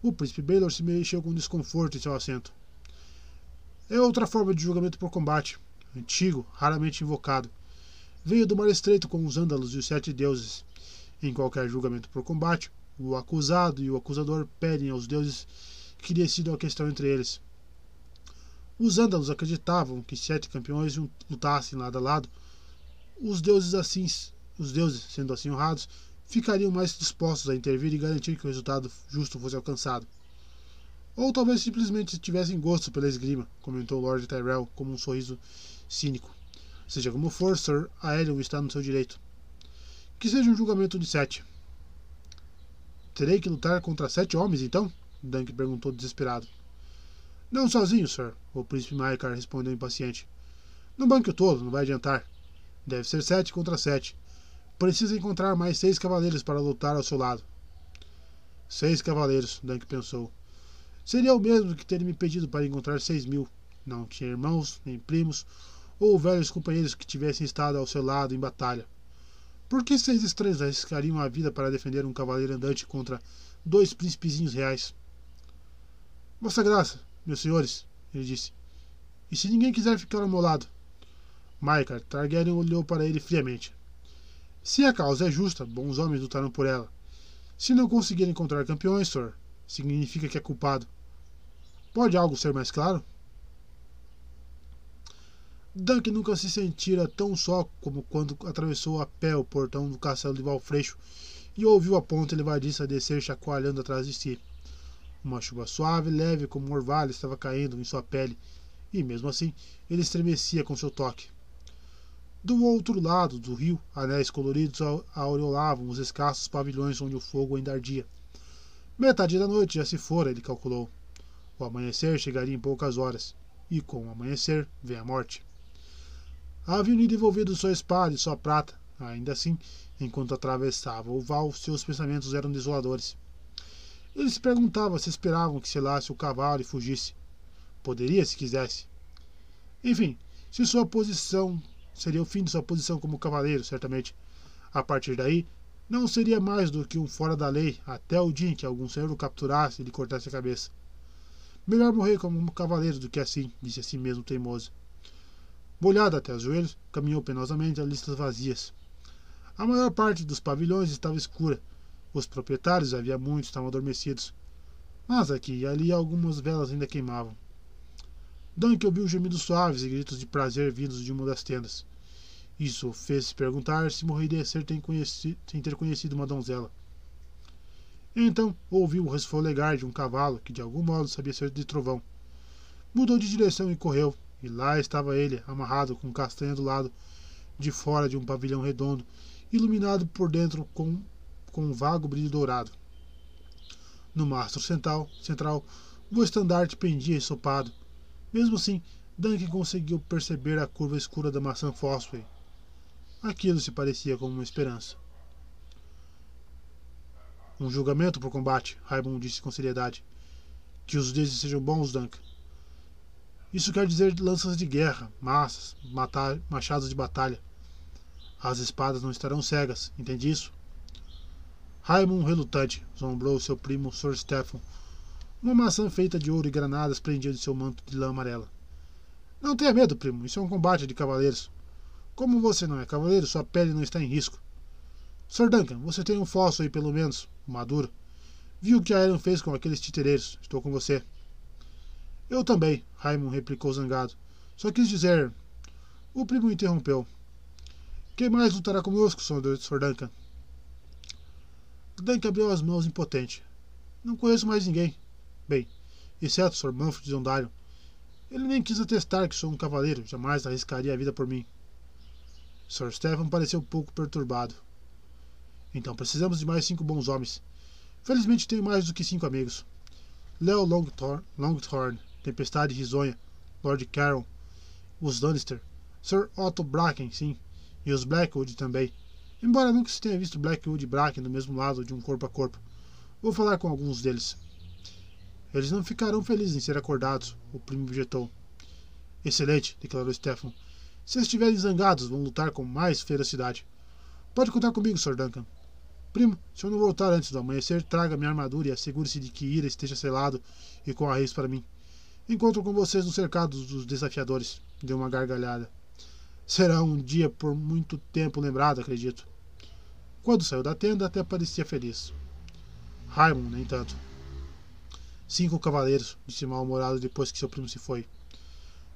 O príncipe Baylor se mexeu com desconforto em seu assento. É outra forma de julgamento por combate antigo, raramente invocado. Veio do mar estreito com os ândalos e os sete deuses. Em qualquer julgamento por combate, o acusado e o acusador pedem aos deuses que decidam a questão entre eles. Os ândalos acreditavam que sete campeões lutassem lado a lado. Os deuses assim, os deuses, sendo assim honrados, ficariam mais dispostos a intervir e garantir que o resultado justo fosse alcançado. Ou talvez simplesmente tivessem gosto pela esgrima, comentou Lord Tyrell com um sorriso cínico. Seja como for, Sir Aelion está no seu direito. Que seja um julgamento de sete. Terei que lutar contra sete homens, então? Dunk perguntou desesperado. Não sozinho, Sir, o príncipe Maekar respondeu impaciente. No banco todo, não vai adiantar. Deve ser sete contra sete. Precisa encontrar mais seis cavaleiros para lutar ao seu lado. Seis cavaleiros, Dunk pensou. Seria o mesmo que ter me pedido para encontrar seis mil. Não tinha irmãos, nem primos, ou velhos companheiros que tivessem estado ao seu lado em batalha. Por que seis estranhos arriscariam a vida para defender um cavaleiro andante contra dois príncipezinhos reais? Vossa Graça, meus senhores, ele disse. E se ninguém quiser ficar ao meu lado? Maikar Targaryen olhou para ele friamente. Se a causa é justa, bons homens lutaram por ela. Se não conseguir encontrar campeões, Sor, significa que é culpado. Pode algo ser mais claro? Dunk nunca se sentira tão só como quando atravessou a pé o portão do castelo de Valfreixo e ouviu a ponta levadiça descer chacoalhando atrás de si. Uma chuva suave, leve como um orvalho, estava caindo em sua pele, e mesmo assim ele estremecia com seu toque. Do outro lado do rio, anéis coloridos aureolavam os escassos pavilhões onde o fogo ainda ardia. Metade da noite já se fora, ele calculou. O amanhecer chegaria em poucas horas, e com o amanhecer vem a morte. Havia devolvido sua espada e sua prata. Ainda assim, enquanto atravessava o val, seus pensamentos eram desoladores. Ele se perguntava se esperavam que selasse o cavalo e fugisse. Poderia, se quisesse. Enfim, se sua posição Seria o fim de sua posição como cavaleiro, certamente. A partir daí, não seria mais do que um fora da lei até o dia em que algum senhor o capturasse e lhe cortasse a cabeça. Melhor morrer como um cavaleiro do que assim, disse a si mesmo teimoso. Molhado até os joelhos, caminhou penosamente a listas vazias. A maior parte dos pavilhões estava escura. Os proprietários, havia muitos, estavam adormecidos. Mas aqui e ali algumas velas ainda queimavam. Dunk ouviu gemidos suaves e gritos de prazer vindos de uma das tendas. Isso fez-se perguntar se morreria sem ter conhecido uma donzela. Então ouviu o resfolegar de um cavalo que de algum modo sabia ser de trovão. Mudou de direção e correu, e lá estava ele, amarrado com castanha do lado de fora de um pavilhão redondo, iluminado por dentro com, com um vago brilho dourado. No mastro central, central o estandarte pendia ensopado, mesmo assim, Dunk conseguiu perceber a curva escura da maçã fósforo. Aquilo se parecia como uma esperança. Um julgamento por combate, Raimon disse com seriedade. Que os deuses sejam bons, Dunk. Isso quer dizer lanças de guerra, massas, machados de batalha. As espadas não estarão cegas, entende isso? Raimon, relutante, zombrou seu primo Sir Stephen uma maçã feita de ouro e granadas prendia de seu manto de lã amarela. Não tenha medo, primo. Isso é um combate de cavaleiros. Como você não é cavaleiro, sua pele não está em risco. Sr. Duncan, você tem um fósforo aí pelo menos, maduro. Viu o que a Aaron fez com aqueles titereiros. Estou com você. Eu também, Raimon replicou zangado. Só quis dizer. O primo interrompeu. Quem mais lutará conosco, Sr. Duncan? Duncan abriu as mãos impotente. Não conheço mais ninguém. Bem, exceto Sr. Manfred Ondarion. Ele nem quis atestar que sou um cavaleiro, jamais arriscaria a vida por mim. Sr. Stephen pareceu um pouco perturbado. Então precisamos de mais cinco bons homens. Felizmente tenho mais do que cinco amigos. Leo Longthorn, Longthorn Tempestade Risonha, Lord Caron, os Lannister, Sir Otto Bracken, sim, e os Blackwood também. Embora nunca se tenha visto Blackwood e Bracken do mesmo lado de um corpo a corpo. Vou falar com alguns deles. Eles não ficarão felizes em ser acordados, o primo objetou. Excelente, declarou Stefan. Se estiverem zangados, vão lutar com mais ferocidade. Pode contar comigo, Sr. Duncan. Primo, se eu não voltar antes do amanhecer, traga minha armadura e assegure-se de que Ira esteja selado e com arreios para mim. Encontro com vocês no cercado dos desafiadores. Deu uma gargalhada. Será um dia por muito tempo lembrado, acredito. Quando saiu da tenda, até parecia feliz. Raimon, nem tanto. Cinco cavaleiros, disse mal-humorado depois que seu primo se foi.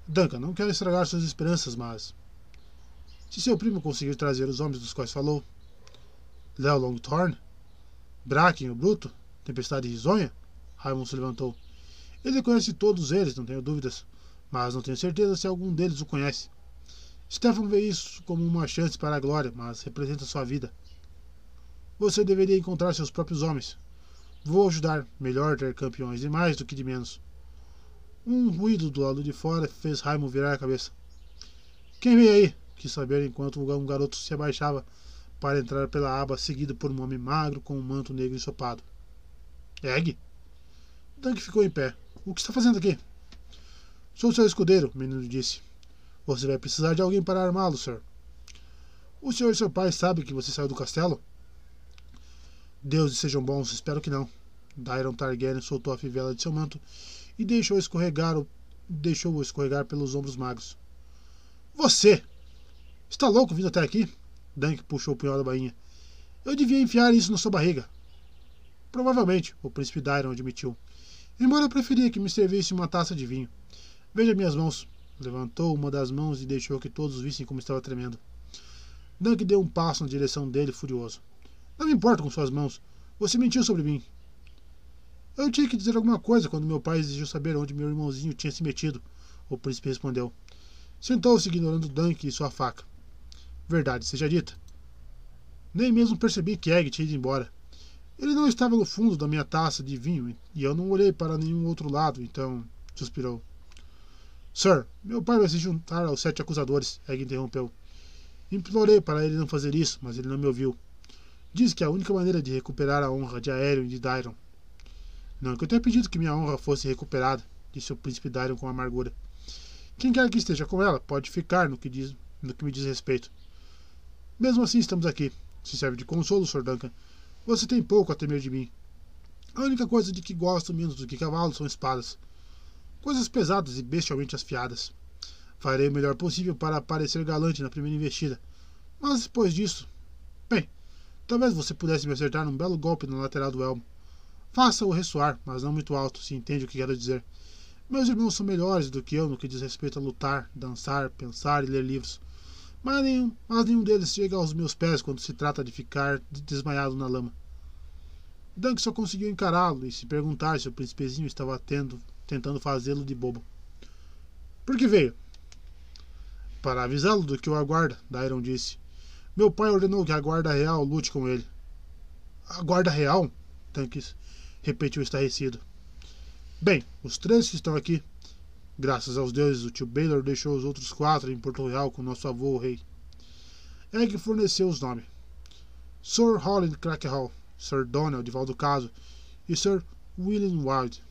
Duncan, não quero estragar suas esperanças, mas. Se seu primo conseguir trazer os homens dos quais falou. Léo Longthorn? Bracken, o Bruto? Tempestade Risonha? Raimon se levantou. Ele conhece todos eles, não tenho dúvidas, mas não tenho certeza se algum deles o conhece. Stefan vê isso como uma chance para a glória, mas representa sua vida. Você deveria encontrar seus próprios homens, Vou ajudar. Melhor ter campeões de mais do que de menos. Um ruído do lado de fora fez Raimo virar a cabeça. Quem vem aí? Quis saber enquanto um garoto se abaixava para entrar pela aba, seguido por um homem magro com um manto negro ensopado. Egg? Dunk ficou em pé. O que está fazendo aqui? Sou seu escudeiro, o menino disse. Você vai precisar de alguém para armá-lo, sir. O senhor e seu pai sabem que você saiu do castelo? Deuses sejam bons, espero que não. Dairon Targaryen soltou a fivela de seu manto e deixou escorregar o deixou-o escorregar pelos ombros magros. Você! Está louco vindo até aqui? Dunk puxou o punhal da bainha. Eu devia enfiar isso na sua barriga. Provavelmente, o príncipe Dairon admitiu. Embora eu preferia que me servisse uma taça de vinho. Veja minhas mãos. Levantou uma das mãos e deixou que todos vissem como estava tremendo. Dunk deu um passo na direção dele, furioso. Não me importo com suas mãos. Você mentiu sobre mim. Eu tinha que dizer alguma coisa quando meu pai exigiu saber onde meu irmãozinho tinha se metido. O príncipe respondeu. Sentou-se ignorando Dunk e sua faca. Verdade seja dita. Nem mesmo percebi que Egg tinha ido embora. Ele não estava no fundo da minha taça de vinho e eu não olhei para nenhum outro lado, então suspirou. Sir, meu pai vai se juntar aos sete acusadores, Egg interrompeu. Implorei para ele não fazer isso, mas ele não me ouviu. Diz que a única maneira de recuperar a honra de Aéreo e de Dairon. Não que eu tenha pedido que minha honra fosse recuperada, disse o príncipe Dairon com amargura. Quem quer que esteja com ela pode ficar no que, diz, no que me diz respeito. Mesmo assim estamos aqui. Se serve de consolo, Sr. Duncan. Você tem pouco a temer de mim. A única coisa de que gosto menos do que cavalos são espadas. Coisas pesadas e bestialmente afiadas. Farei o melhor possível para parecer galante na primeira investida. Mas depois disso. Bem, talvez você pudesse me acertar num belo golpe na lateral do elmo. Faça-o ressoar, mas não muito alto, se entende o que quero dizer. Meus irmãos são melhores do que eu no que diz respeito a lutar, dançar, pensar e ler livros. Mas nenhum, mas nenhum deles chega aos meus pés quando se trata de ficar desmaiado na lama. Dunk só conseguiu encará-lo e se perguntar se o príncipezinho estava tendo, tentando fazê-lo de bobo. Por que veio? Para avisá-lo do que o aguarda, Dairon disse. Meu pai ordenou que a guarda real lute com ele. A guarda real? Tanques repetiu estarrecido. Bem, os três que estão aqui. Graças aos deuses, o tio Baylor deixou os outros quatro em Porto Real com nosso avô, o rei. Egg forneceu os nomes. Sir Holland Crackhall, Sir Donald Valdocaso e Sir William Wilde.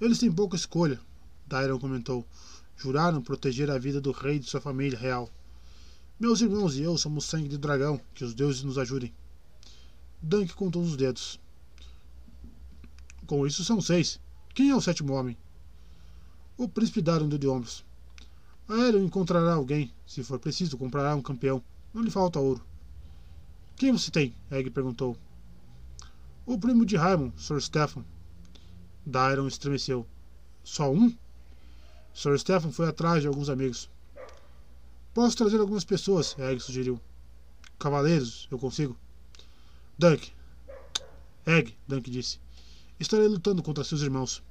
Eles têm pouca escolha, Dairon comentou. Juraram proteger a vida do rei e de sua família real. Meus irmãos e eu somos sangue de dragão, que os deuses nos ajudem. Dunk contou os dedos. Com isso são seis. Quem é o sétimo homem? O príncipe Daron deu de ombros. Aéreo encontrará alguém. Se for preciso, comprará um campeão. Não lhe falta ouro. Quem você tem? Egg perguntou. O primo de Raimon, Sir Stephen. Dairon estremeceu. Só um? Sir Stephen foi atrás de alguns amigos. Posso trazer algumas pessoas, Egg sugeriu. Cavaleiros, eu consigo. Dunk. Egg, Dunk disse. Estarei lutando contra seus irmãos.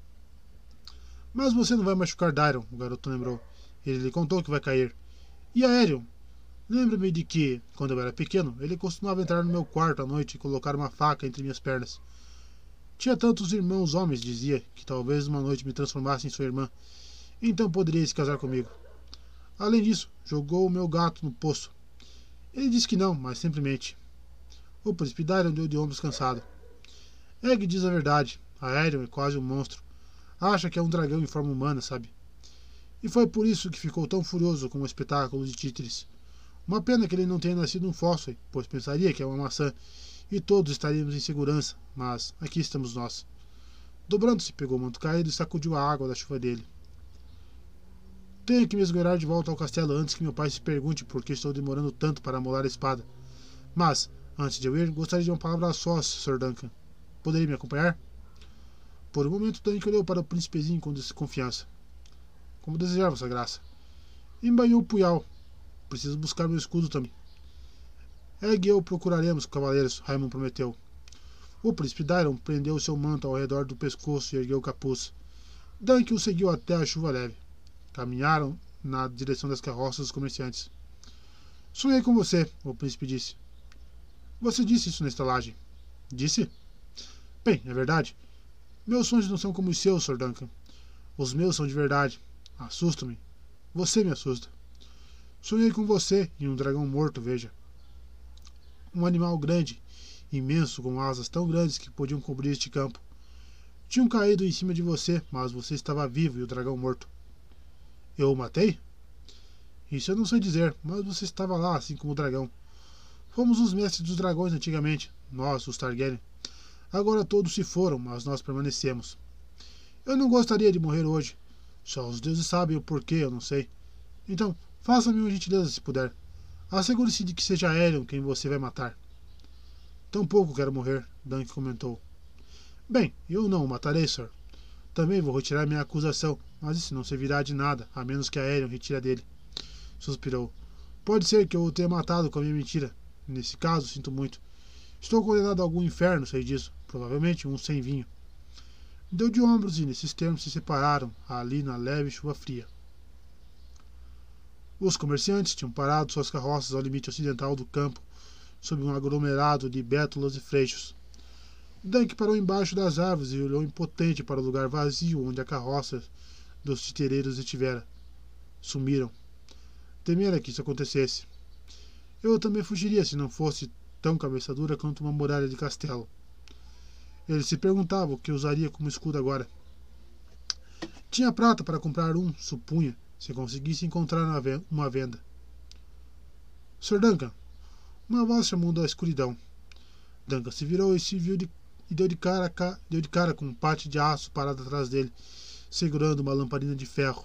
Mas você não vai machucar Dairon, o garoto lembrou. Ele lhe contou que vai cair. E Aerion? Lembro-me de que, quando eu era pequeno, ele costumava entrar no meu quarto à noite e colocar uma faca entre minhas pernas. Tinha tantos irmãos homens, dizia, que talvez uma noite me transformasse em sua irmã. Então poderia se casar comigo. Além disso, jogou o meu gato no poço. Ele disse que não, mas simplesmente. O Dairon deu de ombros cansado. Egg diz a verdade. Aerion é quase um monstro. Acha que é um dragão em forma humana, sabe? E foi por isso que ficou tão furioso com o espetáculo de títeres. Uma pena que ele não tenha nascido um fóssil, pois pensaria que é uma maçã e todos estaríamos em segurança, mas aqui estamos nós. Dobrando-se, pegou o manto caído e sacudiu a água da chuva dele. Tenho que me esgueirar de volta ao castelo antes que meu pai se pergunte por que estou demorando tanto para amolar a espada. Mas, antes de eu ir, gostaria de uma palavra a sós, Sr. Duncan. Poderia me acompanhar? Por um momento, Danique olhou para o príncipezinho com desconfiança. Como desejar, Vossa Graça. Embanhou o punhal. Preciso buscar meu escudo também. Egg e eu procuraremos, cavaleiros, Raimon prometeu. O príncipe Dairon prendeu seu manto ao redor do pescoço e ergueu o capuz. Dunk o seguiu até a chuva leve. Caminharam na direção das carroças dos comerciantes. Sonhei com você, o príncipe disse. Você disse isso na estalagem. Disse? Bem, é verdade. Meus sonhos não são como os seus, Sr. Duncan. Os meus são de verdade. Assustam-me. Você me assusta. Sonhei com você e um dragão morto, veja. Um animal grande, imenso, com asas tão grandes que podiam cobrir este campo. Tinham caído em cima de você, mas você estava vivo e o dragão morto. Eu o matei? Isso eu não sei dizer, mas você estava lá, assim como o dragão. Fomos os mestres dos dragões antigamente, nós, os Targaryen. Agora todos se foram, mas nós permanecemos. Eu não gostaria de morrer hoje. Só os deuses sabem o porquê, eu não sei. Então, faça-me uma gentileza se puder. Assegure-se de que seja Aerion quem você vai matar. Tampouco quero morrer, Dunk comentou. Bem, eu não o matarei, Sir. Também vou retirar minha acusação, mas isso não servirá de nada, a menos que a Aerion retire dele. Suspirou. Pode ser que eu o tenha matado com a minha mentira. Nesse caso, sinto muito. Estou condenado a algum inferno, sei disso. Provavelmente um sem vinho. Deu de ombros e nesses termos se separaram, ali na leve chuva fria. Os comerciantes tinham parado suas carroças ao limite ocidental do campo, sob um aglomerado de bétulas e freixos. Dunk parou embaixo das árvores e olhou impotente para o lugar vazio onde a carroça dos titereiros estivera. Sumiram. Temera que isso acontecesse. Eu também fugiria se não fosse tão cabeça dura quanto uma muralha de castelo. Ele se perguntava o que usaria como escudo agora. Tinha prata para comprar um, supunha, se conseguisse encontrar uma venda. Sr. Duncan, uma voz chamou da escuridão. Duncan se virou e se viu de, e deu de cara, deu de cara com um pate de aço parado atrás dele, segurando uma lamparina de ferro.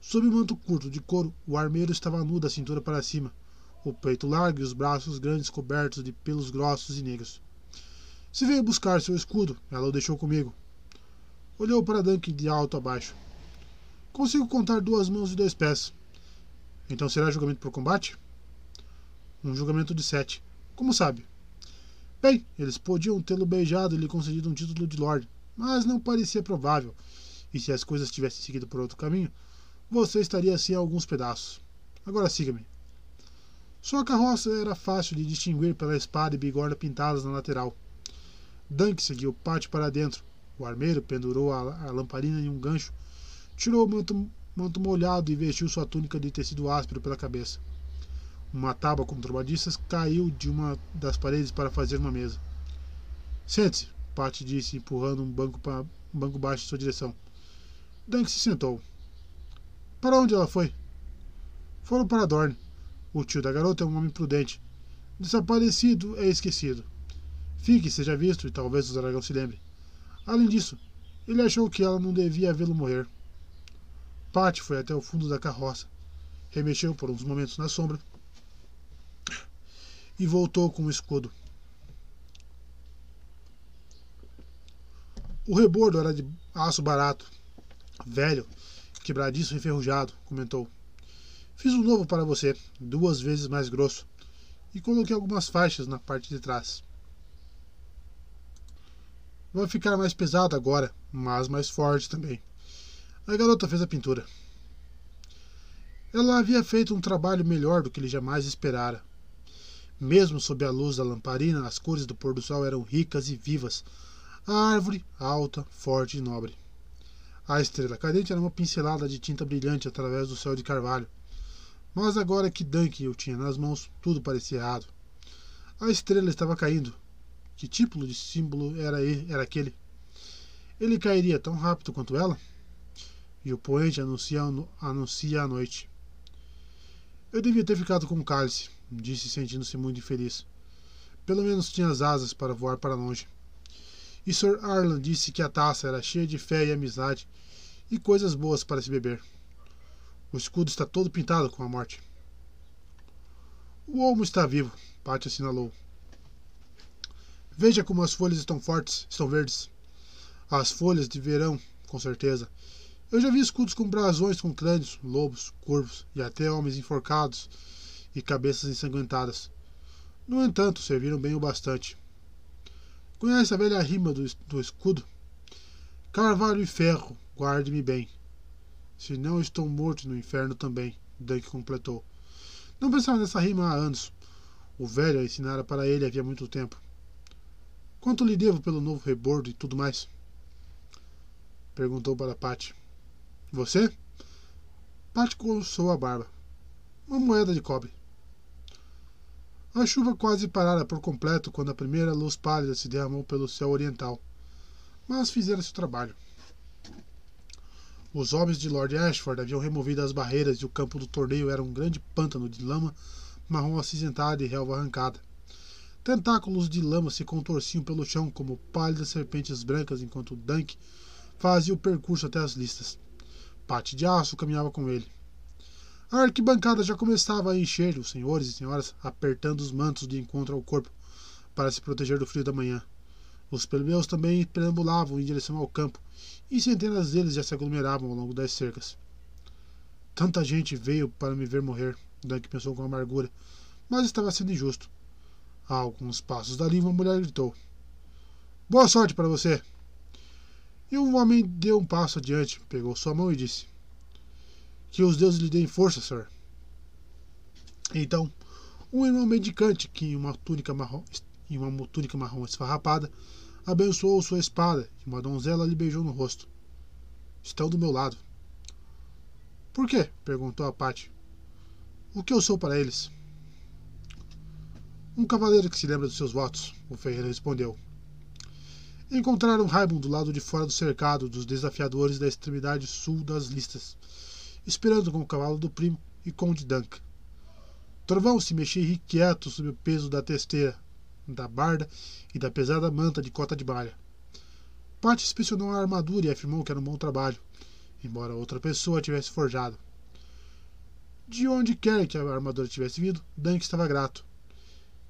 Sob o manto curto de couro, o armeiro estava nu da cintura para cima, o peito largo e os braços grandes cobertos de pelos grossos e negros. Se veio buscar seu escudo, ela o deixou comigo. Olhou para Duncan de alto a baixo. Consigo contar duas mãos e dois pés. Então será julgamento por combate? Um julgamento de sete. Como sabe? Bem, eles podiam tê-lo beijado e lhe concedido um título de Lord, mas não parecia provável. E se as coisas tivessem seguido por outro caminho, você estaria assim a alguns pedaços. Agora siga-me. Sua carroça era fácil de distinguir pela espada e bigorna pintadas na lateral. Dunk seguiu o pátio para dentro. O armeiro pendurou a, a lamparina em um gancho Tirou o manto, manto molhado e vestiu sua túnica de tecido áspero pela cabeça. Uma tábua com trombadistas caiu de uma das paredes para fazer uma mesa. Sente-se, Pat disse, empurrando um banco, para, um banco baixo em sua direção. Dunk se sentou. Para onde ela foi? Foram para Dorne. O tio da garota é um homem prudente. Desaparecido é esquecido. Fique, seja visto, e talvez o dragão se lembre. Além disso, ele achou que ela não devia vê-lo morrer. Pat foi até o fundo da carroça, remexeu por uns momentos na sombra e voltou com o escudo. O rebordo era de aço barato, velho, quebradiço e enferrujado, comentou. Fiz um novo para você, duas vezes mais grosso, e coloquei algumas faixas na parte de trás. Vai ficar mais pesado agora, mas mais forte também. A garota fez a pintura. Ela havia feito um trabalho melhor do que ele jamais esperara. Mesmo sob a luz da lamparina, as cores do pôr do sol eram ricas e vivas. A árvore, alta, forte e nobre. A estrela cadente era uma pincelada de tinta brilhante através do céu de carvalho. Mas agora que Dunk o tinha nas mãos, tudo parecia errado. A estrela estava caindo. Que tipo de símbolo era, ele, era aquele? Ele cairia tão rápido quanto ela? E o poente anuncia, anuncia a noite. Eu devia ter ficado com o cálice, disse sentindo-se muito infeliz. Pelo menos tinha as asas para voar para longe. E Sir Arlan disse que a taça era cheia de fé e amizade e coisas boas para se beber. O escudo está todo pintado com a morte. O olmo está vivo, Pátio assinalou. Veja como as folhas estão fortes, estão verdes. As folhas de verão, com certeza, eu já vi escudos com brasões com crânios, lobos, corvos e até homens enforcados e cabeças ensanguentadas. No entanto, serviram bem o bastante. Conhece a velha rima do, do escudo? Carvalho e ferro, guarde-me bem. Se não estou morto no inferno também, Dunk completou. Não pensava nessa rima há anos. O velho a ensinara para ele havia muito tempo. Quanto lhe devo pelo novo rebordo e tudo mais? Perguntou para Patty. Você? Pat coçou a barba. Uma moeda de cobre. A chuva quase parara por completo quando a primeira luz pálida se derramou pelo céu oriental. Mas fizera seu trabalho. Os homens de Lord Ashford haviam removido as barreiras e o campo do torneio era um grande pântano de lama marrom acinzentada e relva arrancada. Tentáculos de lama se contorciam pelo chão como pálidas serpentes brancas enquanto Dunk fazia o percurso até as listas. Pate de aço caminhava com ele. A arquibancada já começava a encher, os senhores e senhoras apertando os mantos de encontro ao corpo para se proteger do frio da manhã. Os plebeus também perambulavam em direção ao campo, e centenas deles já se aglomeravam ao longo das cercas. Tanta gente veio para me ver morrer, Dunk pensou com amargura, mas estava sendo injusto. A alguns passos dali, uma mulher gritou: Boa sorte para você! E um homem deu um passo adiante, pegou sua mão e disse: Que os deuses lhe deem força, Sir. Então, um irmão mendicante, que em uma túnica marrom, em uma túnica marrom esfarrapada, abençoou sua espada e uma donzela lhe beijou no rosto. Estão do meu lado. Por quê? perguntou a Pati. O que eu sou para eles? Um cavaleiro que se lembra dos seus votos, o ferreiro respondeu. Encontraram Raimon do lado de fora do cercado dos desafiadores da extremidade sul das listas, esperando com o cavalo do primo e com o de Dunk. Trovão se mexia irrequieto sob o peso da testeira, da barda e da pesada manta de cota de malha. Pat inspecionou a armadura e afirmou que era um bom trabalho, embora outra pessoa tivesse forjado. De onde quer que a armadura tivesse vindo, Dunk estava grato.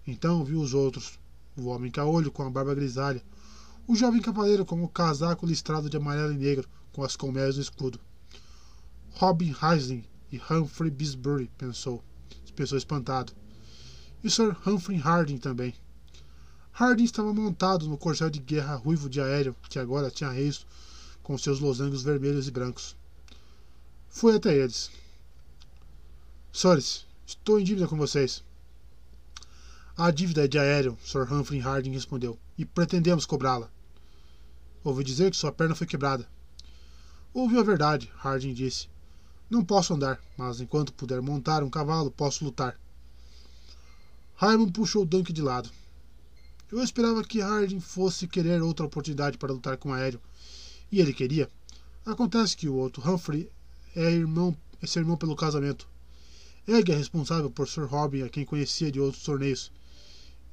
Então viu os outros: o homem caolho com a barba grisalha, o jovem cavaleiro com o casaco listrado de amarelo e negro, com as colmeias do escudo. Robin Heisling e Humphrey Bisbury, pensou, pensou espantado. E Sir Humphrey Harding também. Harding estava montado no corcel de guerra ruivo de aéreo, que agora tinha reis com seus losangos vermelhos e brancos. Foi até eles. Senhores, estou em dívida com vocês. A dívida é de aéreo, Sir Humphrey Harding respondeu, e pretendemos cobrá-la. Ouvi dizer que sua perna foi quebrada. Ouviu a verdade, Harding disse. Não posso andar, mas enquanto puder montar um cavalo, posso lutar. Raymond puxou Dunk de lado. Eu esperava que Harding fosse querer outra oportunidade para lutar com o aéreo. E ele queria. Acontece que o outro Humphrey é irmão, é seu irmão pelo casamento. Egg é responsável por Sir Robin, a quem conhecia de outros torneios.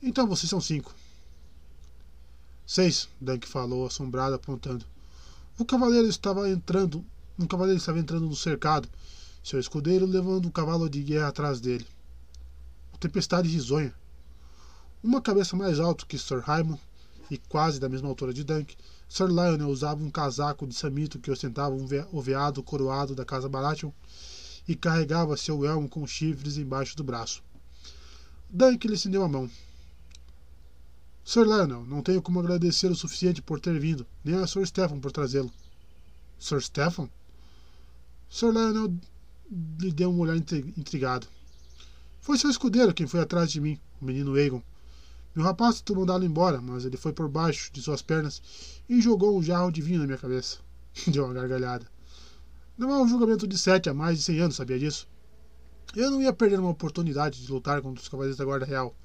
Então vocês são cinco. Seis, Dunk falou, assombrado, apontando. O cavaleiro estava entrando. Um cavaleiro estava entrando no cercado, seu escudeiro levando um cavalo de guerra atrás dele. O tempestade risonha. Uma cabeça mais alto que Sir Raimon e quase da mesma altura de Dunk, Sir Lionel usava um casaco de samito que ostentava um o veado coroado da casa Baratheon e carregava seu elmo com chifres embaixo do braço. Dunk lhe estendeu a mão. Sir Lionel, não tenho como agradecer o suficiente por ter vindo, nem a Sir Stephen por trazê-lo. Sir Stephen? Sir Lionel lhe deu um olhar intrigado. Foi seu escudeiro quem foi atrás de mim, o menino Aegon. Meu rapaz tentou mandá-lo embora, mas ele foi por baixo de suas pernas e jogou um jarro de vinho na minha cabeça. Deu uma gargalhada. Não é um julgamento de sete a mais de cem anos, sabia disso? Eu não ia perder uma oportunidade de lutar contra os cavaleiros da Guarda Real.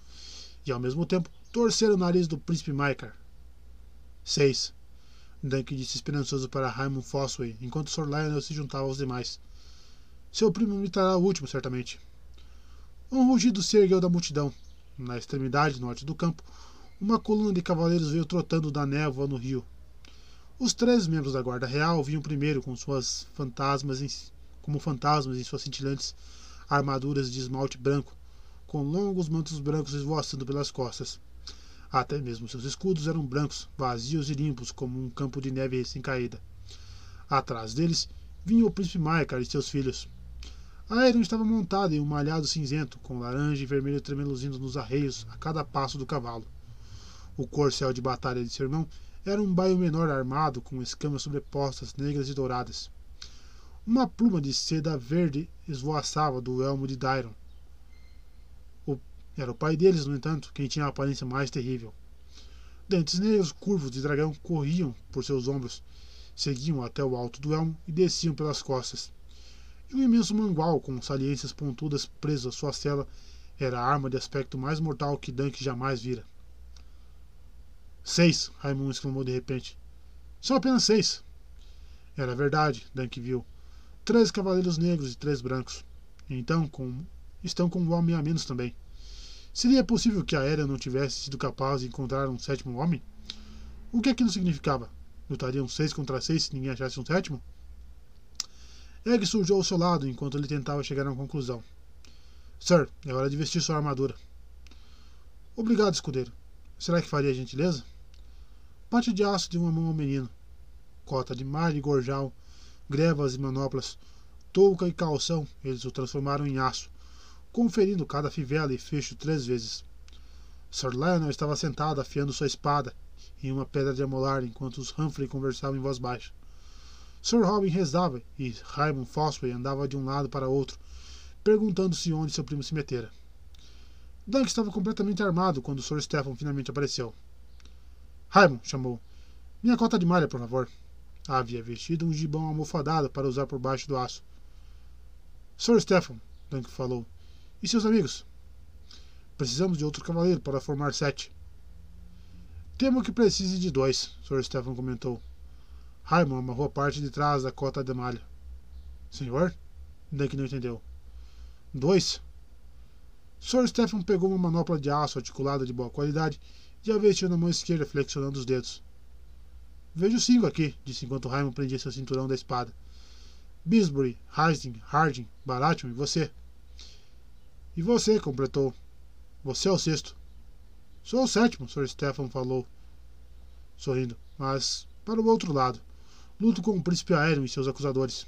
E ao mesmo tempo, torcer o nariz do príncipe Maikar. 6. Dunk disse esperançoso para Raymond Fosway, enquanto Sir Lionel se juntava aos demais. Seu primo me trará o último, certamente. Um rugido se ergueu da multidão. Na extremidade norte do campo, uma coluna de cavaleiros veio trotando da névoa no rio. Os três membros da Guarda Real vinham primeiro com suas fantasmas em, como fantasmas em suas cintilantes armaduras de esmalte branco, com longos mantos brancos esvoaçando pelas costas. Até mesmo seus escudos eram brancos, vazios e limpos, como um campo de neve recém-caída. Atrás deles vinha o príncipe Maikar e seus filhos. Aeron estava montado em um malhado cinzento, com laranja e vermelho tremeluzindo nos arreios a cada passo do cavalo. O corcel de batalha de seu irmão era um baio menor armado com escamas sobrepostas negras e douradas. Uma pluma de seda verde esvoaçava do elmo de Dairon. Era o pai deles, no entanto, quem tinha a aparência mais terrível. Dentes negros curvos de dragão corriam por seus ombros, seguiam até o alto do elmo e desciam pelas costas. E um imenso mangual com saliências pontudas preso à sua cela era a arma de aspecto mais mortal que Dunk jamais vira. Seis! Raimundo exclamou de repente. São apenas seis! Era verdade, Dunk viu. Três cavaleiros negros e três brancos. Então, com... estão com um homem a menos também. Seria possível que a Aérea não tivesse sido capaz de encontrar um sétimo homem? O que aquilo significava? Lutariam seis contra seis se ninguém achasse um sétimo? Egg surgiu ao seu lado enquanto ele tentava chegar a uma conclusão. Sir, é hora de vestir sua armadura. Obrigado, escudeiro. Será que faria gentileza? Parte de aço de uma mão ao menino. Cota de malha e gorjal, grevas e manoplas, touca e calção, eles o transformaram em aço, conferindo cada fivela e fecho três vezes. Sir Lionel estava sentado afiando sua espada em uma pedra de amolar enquanto os Humphrey conversavam em voz baixa. Sir Robin rezava e Raymond Fosway andava de um lado para outro, perguntando-se onde seu primo se metera. Dunk estava completamente armado quando Sr. Stephen finalmente apareceu. Raymond chamou. Minha cota de malha, por favor. Havia vestido um gibão almofadado para usar por baixo do aço. Sr. Stephen, Dunk falou. E seus amigos? Precisamos de outro cavaleiro para formar sete. Temo que precise de dois, Sr. Stephen comentou. Raymond amarrou a parte de trás da cota de malha. Senhor? Dunk não entendeu. Dois? Sr. Stephen pegou uma manopla de aço articulada de boa qualidade e a vestiu na mão esquerda, flexionando os dedos. Vejo cinco aqui, disse enquanto Raymond prendia seu cinturão da espada. Bisbury, Hastings, Harding, Baratheon e você. E você, completou. Você é o sexto. Sou o sétimo, Sr. Stephen falou, sorrindo, mas para o outro lado. Luto com o príncipe aéreo e seus acusadores.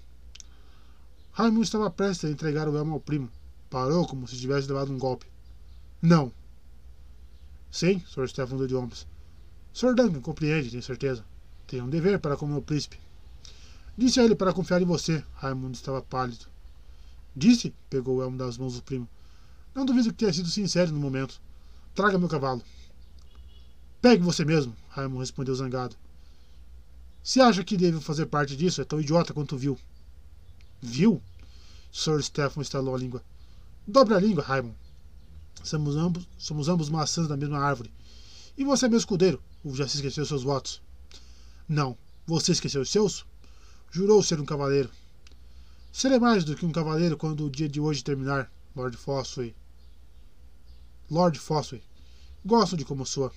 Raymond estava prestes a entregar o elmo ao primo, Parou como se tivesse levado um golpe. Não. Sim, Sr. Stephen deu de ombros. Sr. Duncan compreende, tenho certeza. Tenho um dever para com meu príncipe. Disse a ele para confiar em você. Raimundo estava pálido. Disse? Pegou o elmo das mãos do primo. Não duvido que tenha sido sincero no momento. Traga meu cavalo. Pegue você mesmo, Raimundo respondeu zangado. Se acha que devo fazer parte disso, é tão idiota quanto viu. Viu? Sr. Stephen estalou a língua. Dobre a língua, Raymond. Somos ambos, somos ambos maçãs da mesma árvore. E você é meu escudeiro, ou já se esqueceu seus votos? Não. Você esqueceu os seus? Jurou ser um cavaleiro. Serei mais do que um cavaleiro quando o dia de hoje terminar, Lord Fosway. Lord Fosway. Gosto de como soa.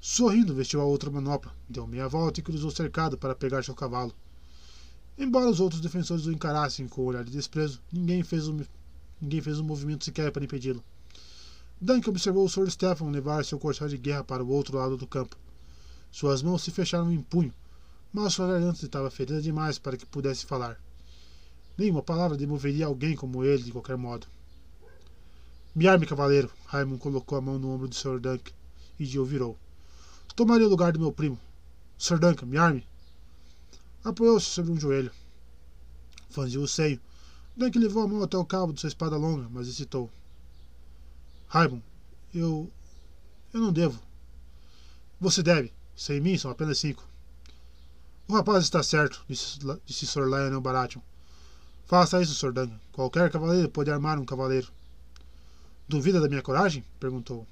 Sorrindo, vestiu a outra manopla, deu meia volta e cruzou o cercado para pegar seu cavalo. Embora os outros defensores o encarassem com um olhar de desprezo, ninguém fez o Ninguém fez um movimento sequer para impedi-lo. Dunk observou o Sr. Stephen levar seu corcel de guerra para o outro lado do campo. Suas mãos se fecharam em punho, mas sua garganta estava ferida demais para que pudesse falar. Nenhuma palavra demoveria alguém como ele de qualquer modo. Me arme, cavaleiro. Raymond colocou a mão no ombro de Sr. Dunk e Jill virou. Tomarei o lugar do meu primo. Sr. Duncan, me arme. Apoiou-se sobre um joelho. Franziu o seio Dunk levou a mão até o cabo de sua espada longa, mas hesitou. Raimon, eu. Eu não devo. Você deve. Sem mim são apenas cinco. O rapaz está certo, disse, disse Sr. Lionel Baratheon. Faça isso. Duncan. Qualquer cavaleiro pode armar um cavaleiro. Duvida da minha coragem? perguntou.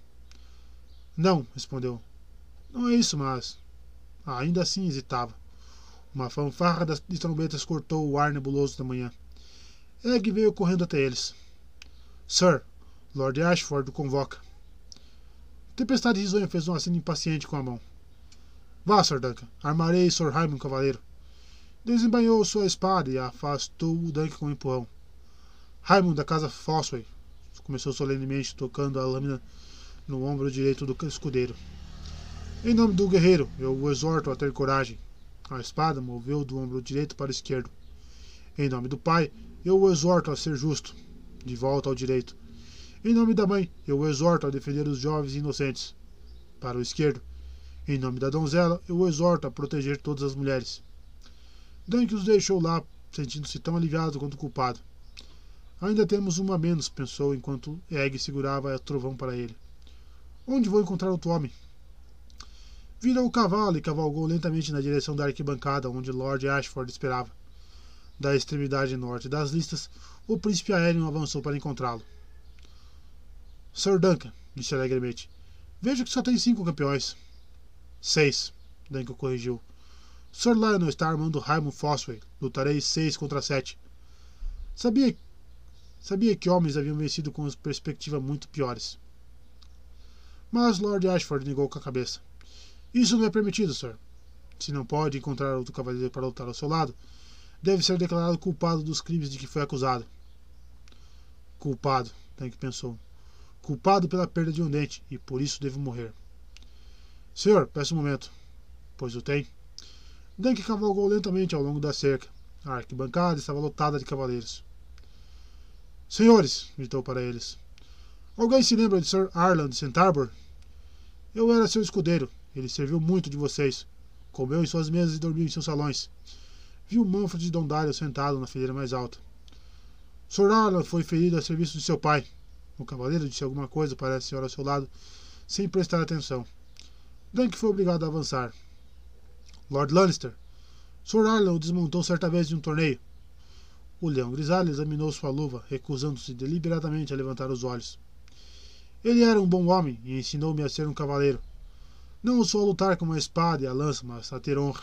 Não, respondeu. Não é isso, mas. Ainda assim hesitava. Uma fanfarra de trombetas cortou o ar nebuloso da manhã. Egg veio correndo até eles. Sir, Lord Ashford o convoca. Tempestade risonha fez um aceno impaciente com a mão. Vá, Sr. Duncan. Armarei Sr. Raymond Cavaleiro. Desembanhou sua espada e afastou o Duncan com um empurrão. Raymond da casa Fosway, começou solenemente, tocando a lâmina no ombro direito do escudeiro. Em nome do guerreiro, eu o exorto a ter coragem. A espada moveu do ombro direito para o esquerdo. Em nome do pai, eu o exorto a ser justo, de volta ao direito. Em nome da mãe, eu o exorto a defender os jovens inocentes. Para o esquerdo. Em nome da donzela, eu o exorto a proteger todas as mulheres. Dunk os deixou lá, sentindo-se tão aliviado quanto culpado. Ainda temos uma menos, pensou enquanto Egg segurava a trovão para ele. Onde vou encontrar outro homem? Virou o cavalo e cavalgou lentamente na direção da arquibancada onde Lord Ashford esperava da extremidade norte das listas, o príncipe aéreo avançou para encontrá-lo. Sir Duncan, disse alegremente, vejo que só tem cinco campeões. Seis, Duncan corrigiu. Sir Lionel está armando Raymond Fosway. Lutarei seis contra sete. Sabia, sabia que homens haviam vencido com perspectivas muito piores. Mas Lord Ashford negou com a cabeça. Isso não é permitido, Sir. Se não pode encontrar outro cavaleiro para lutar ao seu lado, deve ser declarado culpado dos crimes de que foi acusado. Culpado, Tank pensou. Culpado pela perda de um dente e por isso devo morrer. Senhor, peço um momento. Pois o tem. Dunk cavalgou lentamente ao longo da cerca. A arquibancada estava lotada de cavaleiros. Senhores, gritou para eles. Alguém se lembra de Sir Arland Centarbor? Eu era seu escudeiro. Ele serviu muito de vocês. Comeu em suas mesas e dormiu em seus salões. Viu Manfred de Dondarrion sentado na fileira mais alta. Sir Arland foi ferido a serviço de seu pai. O cavaleiro disse alguma coisa para a senhora ao seu lado, sem prestar atenção. Dunk foi obrigado a avançar. Lord Lannister. Sir Arlan o desmontou certa vez de um torneio. O leão grisalho examinou sua luva, recusando-se deliberadamente a levantar os olhos. Ele era um bom homem e ensinou-me a ser um cavaleiro. Não só a lutar com a espada e a lança, mas a ter honra.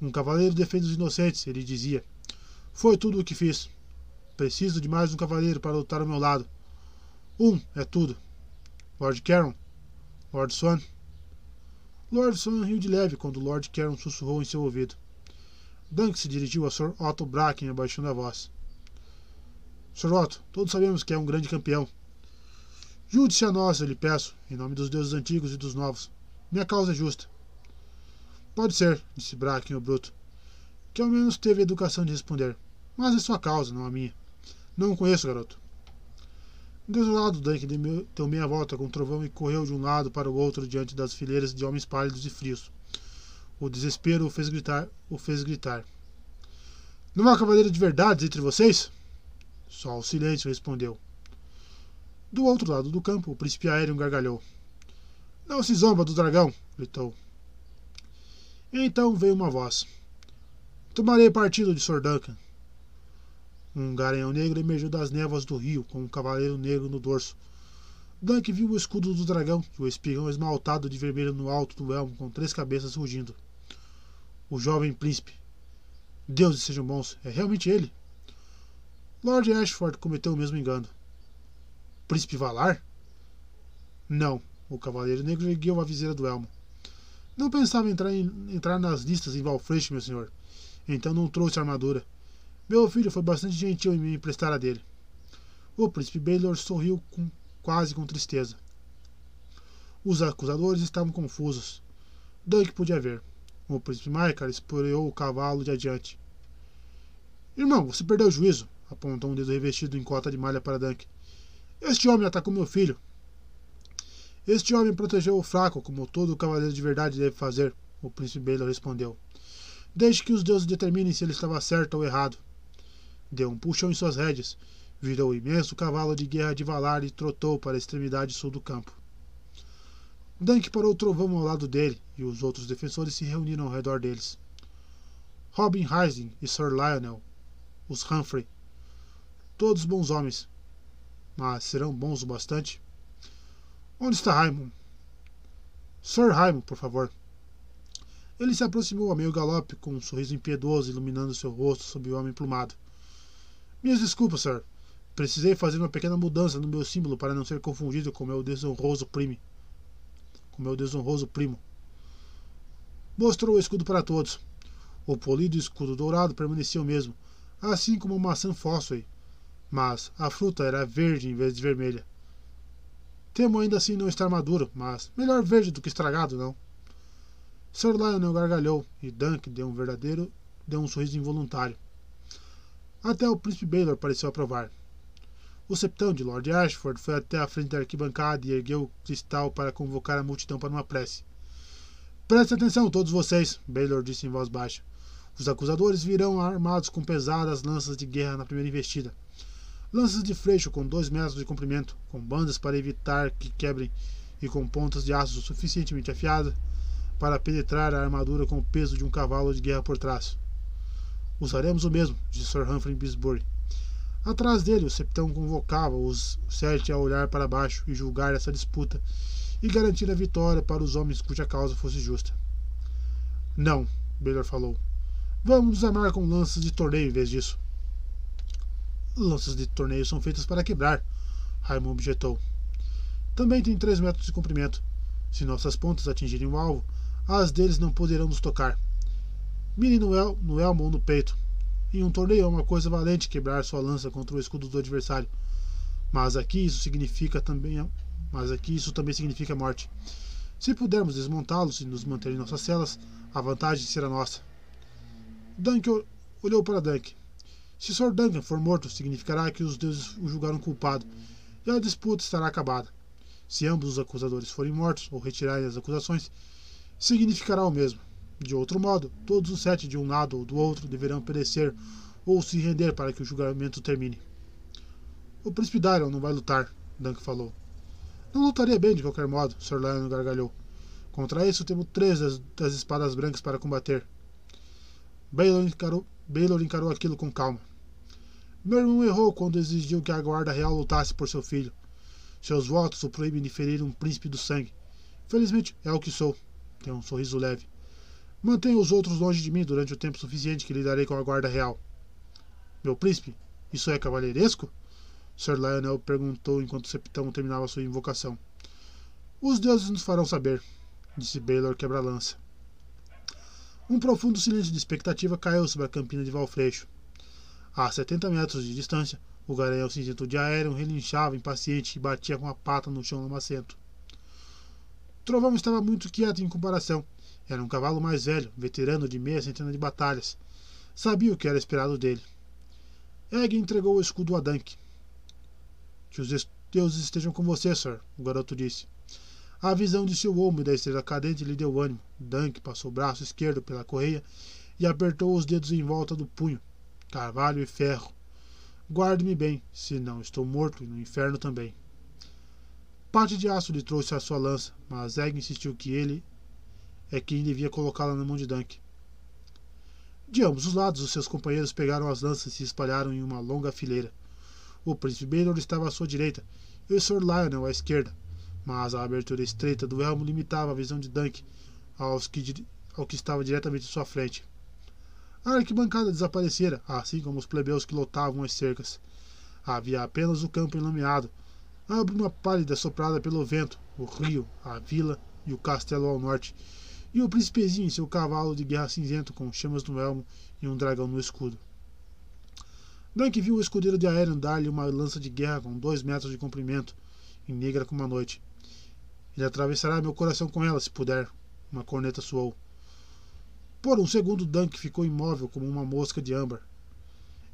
Um cavaleiro defende os inocentes, ele dizia. Foi tudo o que fiz. Preciso de mais um cavaleiro para lutar ao meu lado. Um é tudo. Lord Caron. Lord Swan. Lord Swan riu de leve quando Lord Caron sussurrou em seu ouvido. Dunk se dirigiu a Sir Otto Bracken abaixando a voz. Sr. Otto, todos sabemos que é um grande campeão. Jude-se a nós, eu lhe peço, em nome dos deuses antigos e dos novos. Minha causa é justa. Pode ser, disse Bracken, o bruto, que ao menos teve a educação de responder. Mas é sua causa, não a minha. Não o conheço, garoto. Desolado, Dunk deu meia volta com o trovão e correu de um lado para o outro diante das fileiras de homens pálidos e frios. O desespero o fez gritar. O fez gritar. Não há cavaleiro de verdades entre vocês? Só o silêncio respondeu. Do outro lado do campo, o príncipe aéreo gargalhou. Não se zomba do dragão! gritou. Então veio uma voz. Tomarei partido de Sr. Duncan. Um garanhão negro emergiu das névoas do rio, com um cavaleiro negro no dorso. Duncan viu o escudo do dragão e o espigão esmaltado de vermelho no alto do elmo, com três cabeças rugindo. O jovem príncipe. Deuses sejam bons, é realmente ele. Lord Ashford cometeu o mesmo engano. Príncipe Valar? Não. O Cavaleiro Negro ergueu a viseira do elmo. Não pensava entrar, em, entrar nas listas em Valfresh, meu senhor. Então não trouxe armadura. Meu filho foi bastante gentil em me emprestar a dele. O príncipe Baylor sorriu com, quase com tristeza. Os acusadores estavam confusos. Dunk podia ver. O príncipe Maikar esporeou o cavalo de adiante. Irmão, você perdeu o juízo, apontou um dedo revestido em cota de malha para Dunk. Este homem atacou meu filho. Este homem protegeu o fraco, como todo cavaleiro de verdade deve fazer, o príncipe Baylor respondeu. Desde que os deuses determinem se ele estava certo ou errado. Deu um puxão em suas rédeas, virou o imenso cavalo de guerra de Valar e trotou para a extremidade sul do campo. Dunk parou o trovão ao lado dele, e os outros defensores se reuniram ao redor deles. Robin Rising e Sir Lionel, os Humphrey, todos bons homens, mas serão bons o bastante? Onde está Raimon? Sir Raimon, por favor. Ele se aproximou a meio galope, com um sorriso impiedoso iluminando seu rosto sob o homem plumado. Minhas desculpas, Sir. Precisei fazer uma pequena mudança no meu símbolo para não ser confundido com meu desonroso primo. Com meu desonroso primo. Mostrou o escudo para todos. O polido escudo dourado permanecia o mesmo, assim como a maçã fóssil mas a fruta era verde em vez de vermelha. Temo ainda assim não estar maduro, mas melhor verde do que estragado, não? Sir Lionel gargalhou e Dunk deu um verdadeiro, deu um sorriso involuntário. Até o príncipe Baylor pareceu aprovar. O septão de Lord Ashford foi até a frente da arquibancada e ergueu o cristal para convocar a multidão para uma prece. Prestem atenção, todos vocês, Baylor disse em voz baixa. Os acusadores virão armados com pesadas lanças de guerra na primeira investida lanças de freixo com dois metros de comprimento, com bandas para evitar que quebrem e com pontas de aço suficientemente afiadas para penetrar a armadura com o peso de um cavalo de guerra por trás. Usaremos o mesmo, disse Sir Humphrey Bisbury. Atrás dele, o septão convocava os sete a olhar para baixo e julgar essa disputa e garantir a vitória para os homens cuja causa fosse justa. Não, Baylor falou. Vamos nos armar com lanças de torneio em vez disso. Lanças de torneio são feitas para quebrar, Raimon objetou. Também tem três metros de comprimento. Se nossas pontas atingirem o alvo, as deles não poderão nos tocar. Mire no, el no elmo no peito. Em um torneio é uma coisa valente quebrar sua lança contra o escudo do adversário. Mas aqui isso significa também, mas aqui isso também significa morte. Se pudermos desmontá-los e nos manter em nossas celas, a vantagem será nossa. Dunk olhou para Dunk. Se Sr. Duncan for morto, significará que os deuses o julgaram culpado e a disputa estará acabada. Se ambos os acusadores forem mortos ou retirarem as acusações, significará o mesmo. De outro modo, todos os sete de um lado ou do outro deverão perecer ou se render para que o julgamento termine. O príncipe Darion não vai lutar, Dunk falou. Não lutaria bem de qualquer modo, Sr. Lion gargalhou. Contra isso, temos três das, das espadas brancas para combater. Baylor encarou, Baylor encarou aquilo com calma. Meu irmão errou quando exigiu que a guarda real lutasse por seu filho. Seus votos o proíbem de ferir um príncipe do sangue. Felizmente, é o que sou. Tem um sorriso leve. Mantenha os outros longe de mim durante o tempo suficiente que lidarei com a guarda real. Meu príncipe, isso é cavalheiresco? Sir Lionel perguntou enquanto o septão terminava sua invocação. Os deuses nos farão saber, disse Baylor quebra-lança. Um profundo silêncio de expectativa caiu sobre a campina de Valfreixo. A 70 metros de distância, o garanhão cinzento de aéreo relinchava impaciente e batia com a pata no chão lamacento. Trovão estava muito quieto em comparação. Era um cavalo mais velho, veterano de meia centena de batalhas. Sabia o que era esperado dele. Egg entregou o escudo a Dunk. Que os deuses estejam com você, Sir, o garoto disse. A visão de seu ombro e da estrela cadente lhe deu ânimo. Dunk passou o braço esquerdo pela correia e apertou os dedos em volta do punho. Carvalho e ferro. Guarde-me bem, senão estou morto e no inferno também. Parte de aço lhe trouxe a sua lança, mas Egg insistiu que ele é quem devia colocá-la na mão de Dunk. De ambos os lados, os seus companheiros pegaram as lanças e se espalharam em uma longa fileira. O príncipe Baylor estava à sua direita e o Sr. Lionel à esquerda, mas a abertura estreita do elmo limitava a visão de Dunk aos que, ao que estava diretamente à sua frente. A arquibancada desaparecera, assim como os plebeus que lotavam as cercas. Havia apenas o campo enlameado, a bruma pálida soprada pelo vento, o rio, a vila e o castelo ao norte, e o príncipezinho em seu cavalo de guerra cinzento com chamas no elmo e um dragão no escudo. Dunk viu o escudeiro de aéreo dar-lhe uma lança de guerra com dois metros de comprimento, e negra como a noite. Ele atravessará meu coração com ela, se puder. Uma corneta soou. Por um segundo, Dunk ficou imóvel como uma mosca de âmbar,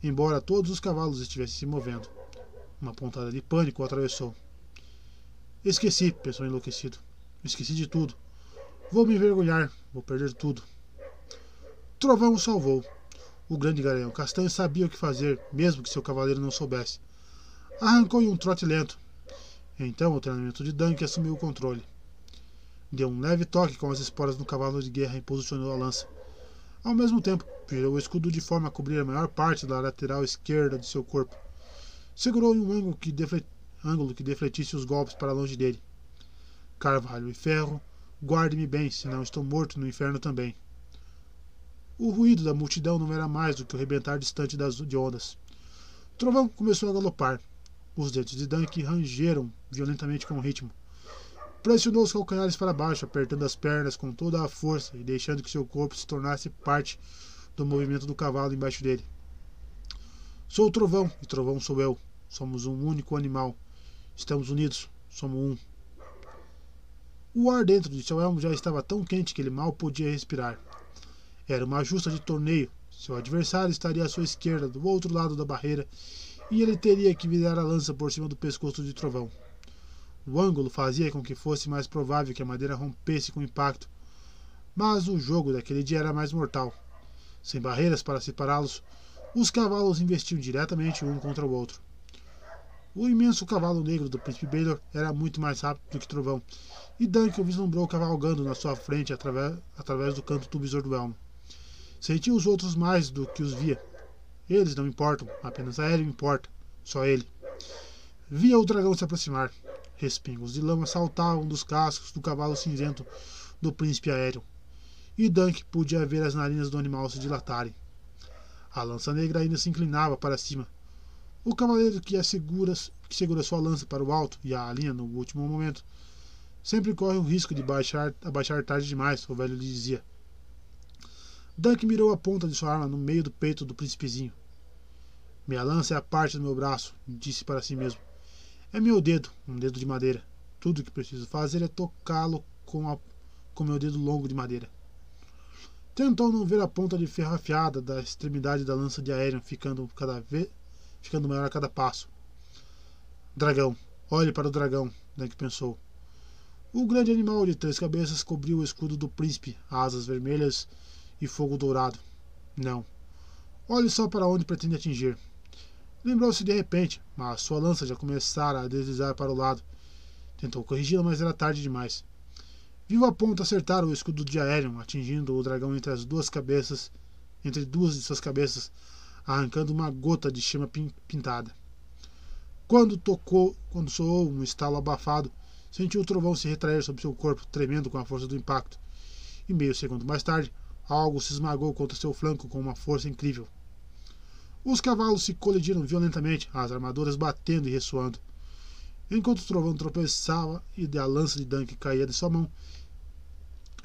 embora todos os cavalos estivessem se movendo. Uma pontada de pânico o atravessou. Esqueci, pensou enlouquecido. Esqueci de tudo. Vou me envergonhar, vou perder tudo. Trovão o salvou. O grande garanhão castanho sabia o que fazer, mesmo que seu cavaleiro não soubesse. Arrancou em um trote lento, então o treinamento de Dunk assumiu o controle. Deu um leve toque com as esporas no cavalo de guerra e posicionou a lança. Ao mesmo tempo, virou o escudo de forma a cobrir a maior parte da lateral esquerda de seu corpo. Segurou em um ângulo que, ângulo que defletisse os golpes para longe dele. Carvalho e ferro, guarde-me bem, senão estou morto no inferno também. O ruído da multidão não era mais do que o rebentar distante das de ondas. Trovão começou a galopar. Os dentes de Dunk rangeram violentamente com o ritmo. Pressionou os calcanhares para baixo, apertando as pernas com toda a força e deixando que seu corpo se tornasse parte do movimento do cavalo embaixo dele. Sou o trovão, e trovão sou eu. Somos um único animal. Estamos unidos, somos um. O ar dentro de seu elmo já estava tão quente que ele mal podia respirar. Era uma justa de torneio. Seu adversário estaria à sua esquerda, do outro lado da barreira, e ele teria que virar a lança por cima do pescoço de Trovão. O ângulo fazia com que fosse mais provável que a madeira rompesse com o impacto, mas o jogo daquele dia era mais mortal. Sem barreiras para separá-los, os cavalos investiam diretamente um contra o outro. O imenso cavalo negro do príncipe Baylor era muito mais rápido do que Trovão, e Duncan o vislumbrou cavalgando na sua frente através, através do canto visor do elmo. Sentia os outros mais do que os via, eles não importam, apenas a importa. Só ele. Via o dragão se aproximar. Respingos de lama saltavam dos cascos do cavalo cinzento do príncipe aéreo. E Dunk podia ver as narinas do animal se dilatarem. A lança negra ainda se inclinava para cima. O cavaleiro que, assegura, que segura sua lança para o alto e a alinha no último momento sempre corre o risco de baixar, abaixar tarde demais, o velho lhe dizia. Dunk mirou a ponta de sua arma no meio do peito do príncipezinho. Minha lança é a parte do meu braço, disse para si mesmo. É meu dedo, um dedo de madeira. Tudo o que preciso fazer é tocá-lo com, com meu dedo longo de madeira. Tentou não ver a ponta de ferro afiada da extremidade da lança de aéreo ficando cada vez ficando maior a cada passo. Dragão. Olhe para o dragão, Dunk pensou. O grande animal de três cabeças cobriu o escudo do príncipe, asas vermelhas e fogo dourado. Não. Olhe só para onde pretende atingir. Lembrou-se de repente, mas sua lança já começara a deslizar para o lado. Tentou corrigi-la, mas era tarde demais. Viu a ponta acertar o escudo de Aerion, atingindo o dragão entre as duas cabeças, entre duas de suas cabeças, arrancando uma gota de chama pintada. Quando tocou, quando soou um estalo abafado, sentiu o trovão se retrair sobre seu corpo, tremendo com a força do impacto. E meio segundo mais tarde, algo se esmagou contra seu flanco com uma força incrível. Os cavalos se colidiram violentamente, as armaduras batendo e ressoando. Enquanto o trovão tropeçava e a lança de Dunk caía de sua mão,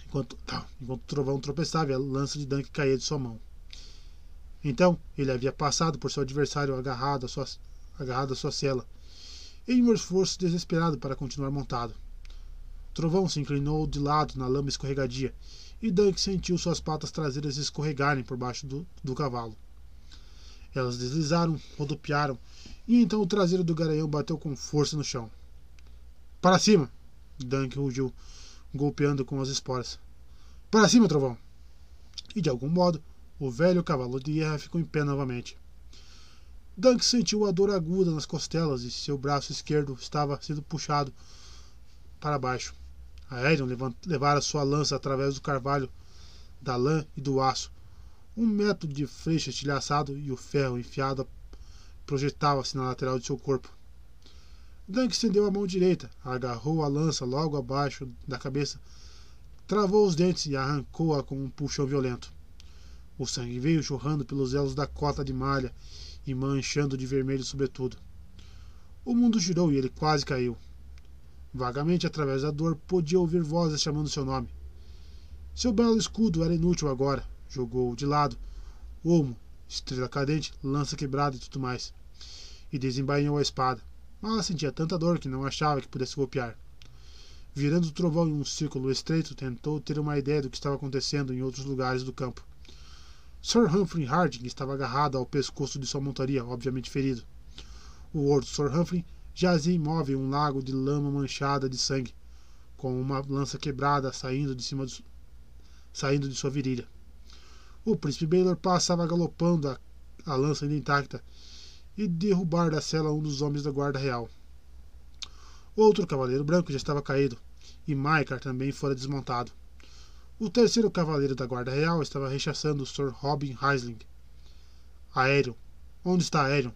enquanto, tá, enquanto o trovão tropeçava e a lança de Dunk caía de sua mão. Então ele havia passado por seu adversário agarrado à sua, agarrado à sua cela, em um esforço desesperado para continuar montado. Trovão se inclinou de lado na lama escorregadia e Dunk sentiu suas patas traseiras escorregarem por baixo do, do cavalo. Elas deslizaram, rodopiaram, e então o traseiro do garanhão bateu com força no chão. Para cima! Dunk rugiu, golpeando com as esporas. Para cima, trovão! E de algum modo, o velho cavalo de guerra ficou em pé novamente. Dunk sentiu a dor aguda nas costelas e seu braço esquerdo estava sendo puxado para baixo. Aerion levara sua lança através do carvalho, da lã e do aço, um metro de flecha estilhaçado e o ferro enfiado projetava-se na lateral de seu corpo. Dunk estendeu a mão direita, agarrou a lança logo abaixo da cabeça, travou os dentes e arrancou-a com um puxão violento. O sangue veio chorrando pelos elos da cota de malha e manchando de vermelho sobretudo. O mundo girou e ele quase caiu. Vagamente, através da dor, podia ouvir vozes chamando seu nome. Seu belo escudo era inútil agora jogou de lado, olmo, estrela cadente, lança quebrada e tudo mais, e desembainhou a espada, mas sentia tanta dor que não achava que pudesse golpear. Virando o trovão em um círculo estreito, tentou ter uma ideia do que estava acontecendo em outros lugares do campo. Sir Humphrey Harding estava agarrado ao pescoço de sua montaria, obviamente ferido. O outro Sir Humphrey jazia imóvel em um lago de lama manchada de sangue, com uma lança quebrada saindo de cima de, saindo de sua virilha. O príncipe Baylor passava galopando a, a lança ainda intacta e derrubar da cela um dos homens da guarda real. Outro cavaleiro branco já estava caído, e Maikar também fora desmontado. O terceiro cavaleiro da guarda real estava rechaçando Sir Robin Heisling. Aéreo. Onde está Aéreo?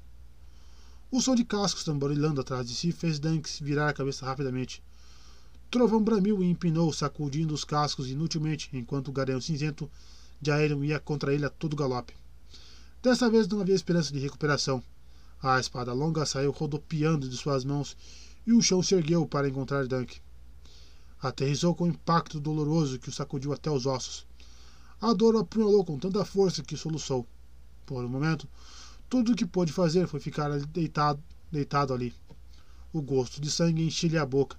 O som de cascos tamborilando atrás de si fez Danks virar a cabeça rapidamente. Trovão bramiu e empinou, sacudindo os cascos inutilmente, enquanto o garanhão cinzento de Aerion ia contra ele a todo galope. Dessa vez não havia esperança de recuperação. A espada longa saiu rodopiando de suas mãos e o chão se ergueu para encontrar Dunk. Aterrissou com um impacto doloroso que o sacudiu até os ossos. A dor o apunhalou com tanta força que soluçou. Por um momento, tudo o que pôde fazer foi ficar deitado, deitado ali. O gosto de sangue enchia-lhe a boca.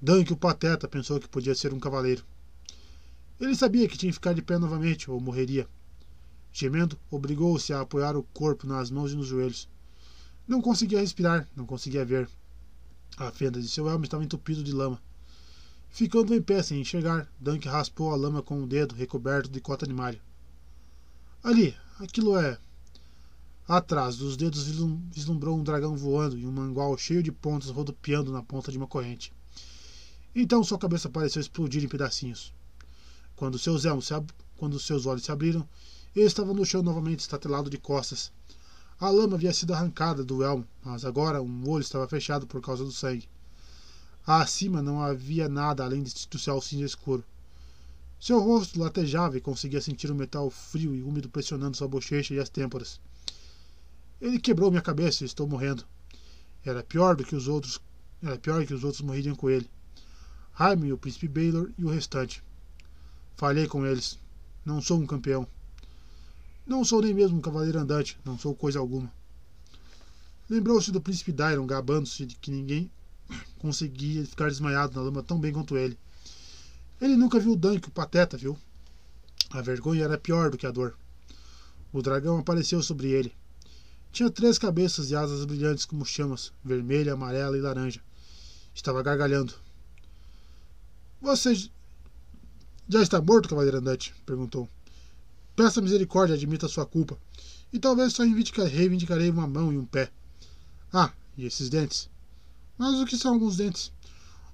Dunk, o pateta, pensou que podia ser um cavaleiro. Ele sabia que tinha que ficar de pé novamente ou morreria. Gemendo, obrigou-se a apoiar o corpo nas mãos e nos joelhos. Não conseguia respirar, não conseguia ver. A fenda de seu elmo estava entupido de lama. Ficando em pé sem enxergar, Dunk raspou a lama com o um dedo recoberto de cota de malha. Ali, aquilo é. Atrás dos dedos vislumbrou um dragão voando e um mangual cheio de pontas rodopiando na ponta de uma corrente. Então sua cabeça pareceu explodir em pedacinhos. Quando seus, elmos se quando seus olhos se abriram, ele estava no chão novamente estatelado de costas. A lama havia sido arrancada do elmo, mas agora um olho estava fechado por causa do sangue. Acima não havia nada além do céu cinza escuro. Seu rosto latejava e conseguia sentir o metal frio e úmido pressionando sua bochecha e as têmporas. Ele quebrou minha cabeça e estou morrendo. Era pior do que os outros. Era pior que os outros morriam com ele. Jaime, o príncipe Baylor e o restante. Falhei com eles. Não sou um campeão. Não sou nem mesmo um cavaleiro andante. Não sou coisa alguma. Lembrou-se do príncipe Dairon gabando-se de que ninguém conseguia ficar desmaiado na lama tão bem quanto ele. Ele nunca viu o Dunk, o pateta, viu? A vergonha era pior do que a dor. O dragão apareceu sobre ele. Tinha três cabeças e asas brilhantes como chamas, vermelha, amarela e laranja. Estava gargalhando. Você já está morto, cavaleiro andante? perguntou. Peça misericórdia, admita sua culpa. E talvez só reivindicarei uma mão e um pé. Ah, e esses dentes? Mas o que são alguns dentes?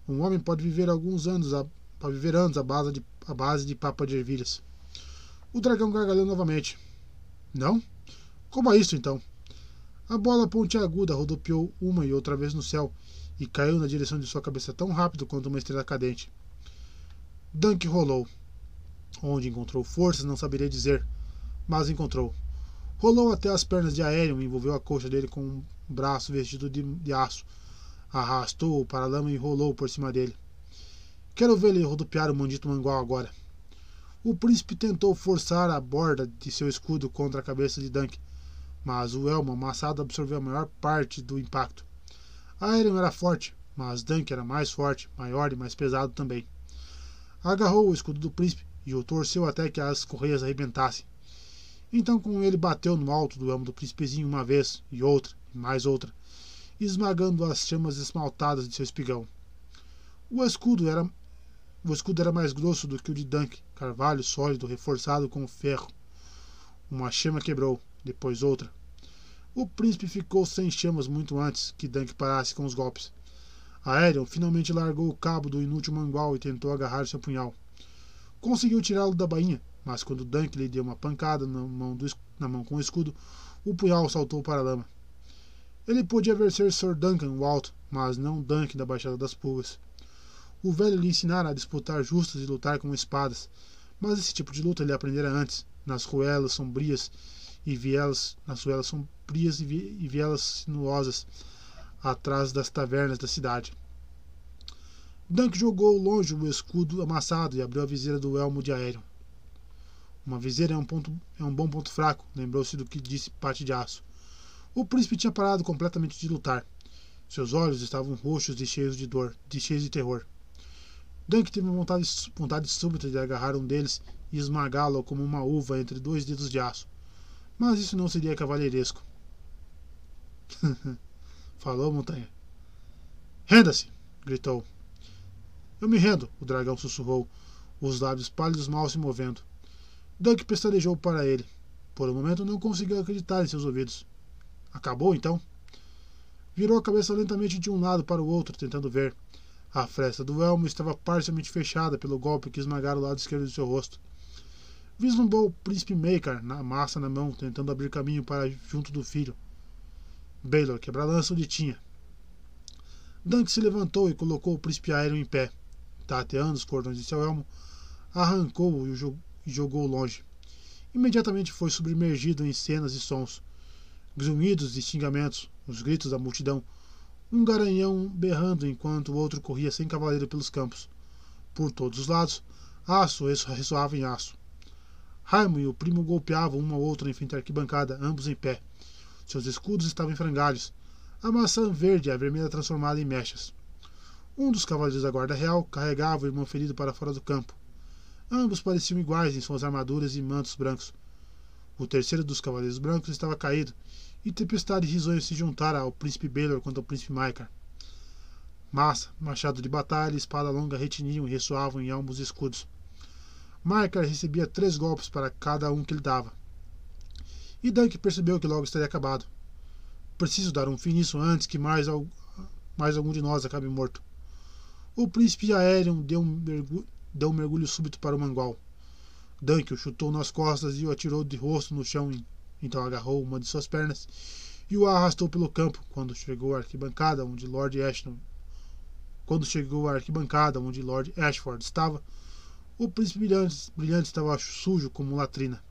Um homem pode viver alguns anos, a, viver anos à base de, à base de papa de ervilhas. O dragão gargalhou novamente. Não? Como é isso então? A bola pontiaguda rodopiou uma e outra vez no céu e caiu na direção de sua cabeça tão rápido quanto uma estrela cadente. Dunk rolou. Onde encontrou forças não saberia dizer, mas encontrou. Rolou até as pernas de Aéreo e envolveu a coxa dele com um braço vestido de, de aço. Arrastou-o para a lama e rolou por cima dele. Quero ver ele rodopiar o maldito mangual agora. O príncipe tentou forçar a borda de seu escudo contra a cabeça de Dunk, mas o elmo amassado absorveu a maior parte do impacto. Aerion era forte, mas Dunk era mais forte, maior e mais pesado também. Agarrou o escudo do príncipe e o torceu até que as correias arrebentassem. Então com ele bateu no alto do elmo do príncipezinho uma vez, e outra, e mais outra, esmagando as chamas esmaltadas de seu espigão. O escudo era o escudo era mais grosso do que o de Dunk, carvalho sólido reforçado com ferro. Uma chama quebrou, depois outra. O príncipe ficou sem chamas muito antes que Dunk parasse com os golpes. Aerion finalmente largou o cabo do inútil mangual e tentou agarrar seu punhal. Conseguiu tirá-lo da bainha, mas quando Dunk lhe deu uma pancada na mão, do, na mão com o escudo, o punhal saltou para a lama. Ele podia vencer Sir Duncan o Alto, mas não Dunk da Baixada das Pulgas. O velho lhe ensinara a disputar justas e lutar com espadas, mas esse tipo de luta ele aprendera antes, nas ruelas sombrias e vielas, nas ruelas sombrias e, e vielas sinuosas, atrás das tavernas da cidade. Dunk jogou longe o escudo amassado e abriu a viseira do elmo de aéreo. Uma viseira é um, ponto, é um bom ponto fraco, lembrou-se do que disse Parte de Aço. O príncipe tinha parado completamente de lutar. Seus olhos estavam roxos e cheios de dor, de cheios de terror. Dunk teve vontade, vontade súbita de agarrar um deles e esmagá-lo como uma uva entre dois dedos de aço. Mas isso não seria cavalheiresco. Falou, montanha. Renda-se! gritou. Eu me rendo, o dragão sussurrou, os lábios pálidos mal se movendo. Dunk pestanejou para ele. Por um momento não conseguiu acreditar em seus ouvidos. Acabou então? Virou a cabeça lentamente de um lado para o outro, tentando ver. A fresta do elmo estava parcialmente fechada pelo golpe que esmagara o lado esquerdo de seu rosto. Vislumbrou o príncipe Maker, na massa na mão, tentando abrir caminho para junto do filho. Baylor quebra-lança onde tinha. Dunk se levantou e colocou o príncipe aéreo em pé. Tateando os cordões de seu elmo, arrancou-o e jogou longe. Imediatamente foi submergido em cenas e sons. Grunhidos e xingamentos, os gritos da multidão, um garanhão berrando enquanto o outro corria sem cavaleiro pelos campos. Por todos os lados, aço ressoava em aço. Raimo e o primo golpeavam um ao outro em frente à arquibancada, ambos em pé. Seus escudos estavam em frangalhos, a maçã verde e a vermelha transformada em mechas. Um dos cavaleiros da guarda real carregava o irmão ferido para fora do campo. Ambos pareciam iguais em suas armaduras e mantos brancos. O terceiro dos cavaleiros brancos estava caído, e tempestade risonho se juntara ao príncipe Baylor contra o príncipe Maikar. Massa, machado de batalha e espada longa retiniam e ressoavam em elmos e escudos. Maikar recebia três golpes para cada um que lhe dava. E Dunk percebeu que logo estaria acabado. Preciso dar um fim nisso antes que mais, mais algum de nós acabe morto. O príncipe Aerion deu um, deu um mergulho súbito para o mangual. Dunk o chutou nas costas e o atirou de rosto no chão então agarrou uma de suas pernas e o arrastou pelo campo quando chegou à arquibancada onde Lord Ashton quando chegou à arquibancada onde Lord Ashford estava, o príncipe brilhante, brilhante estava sujo como latrina.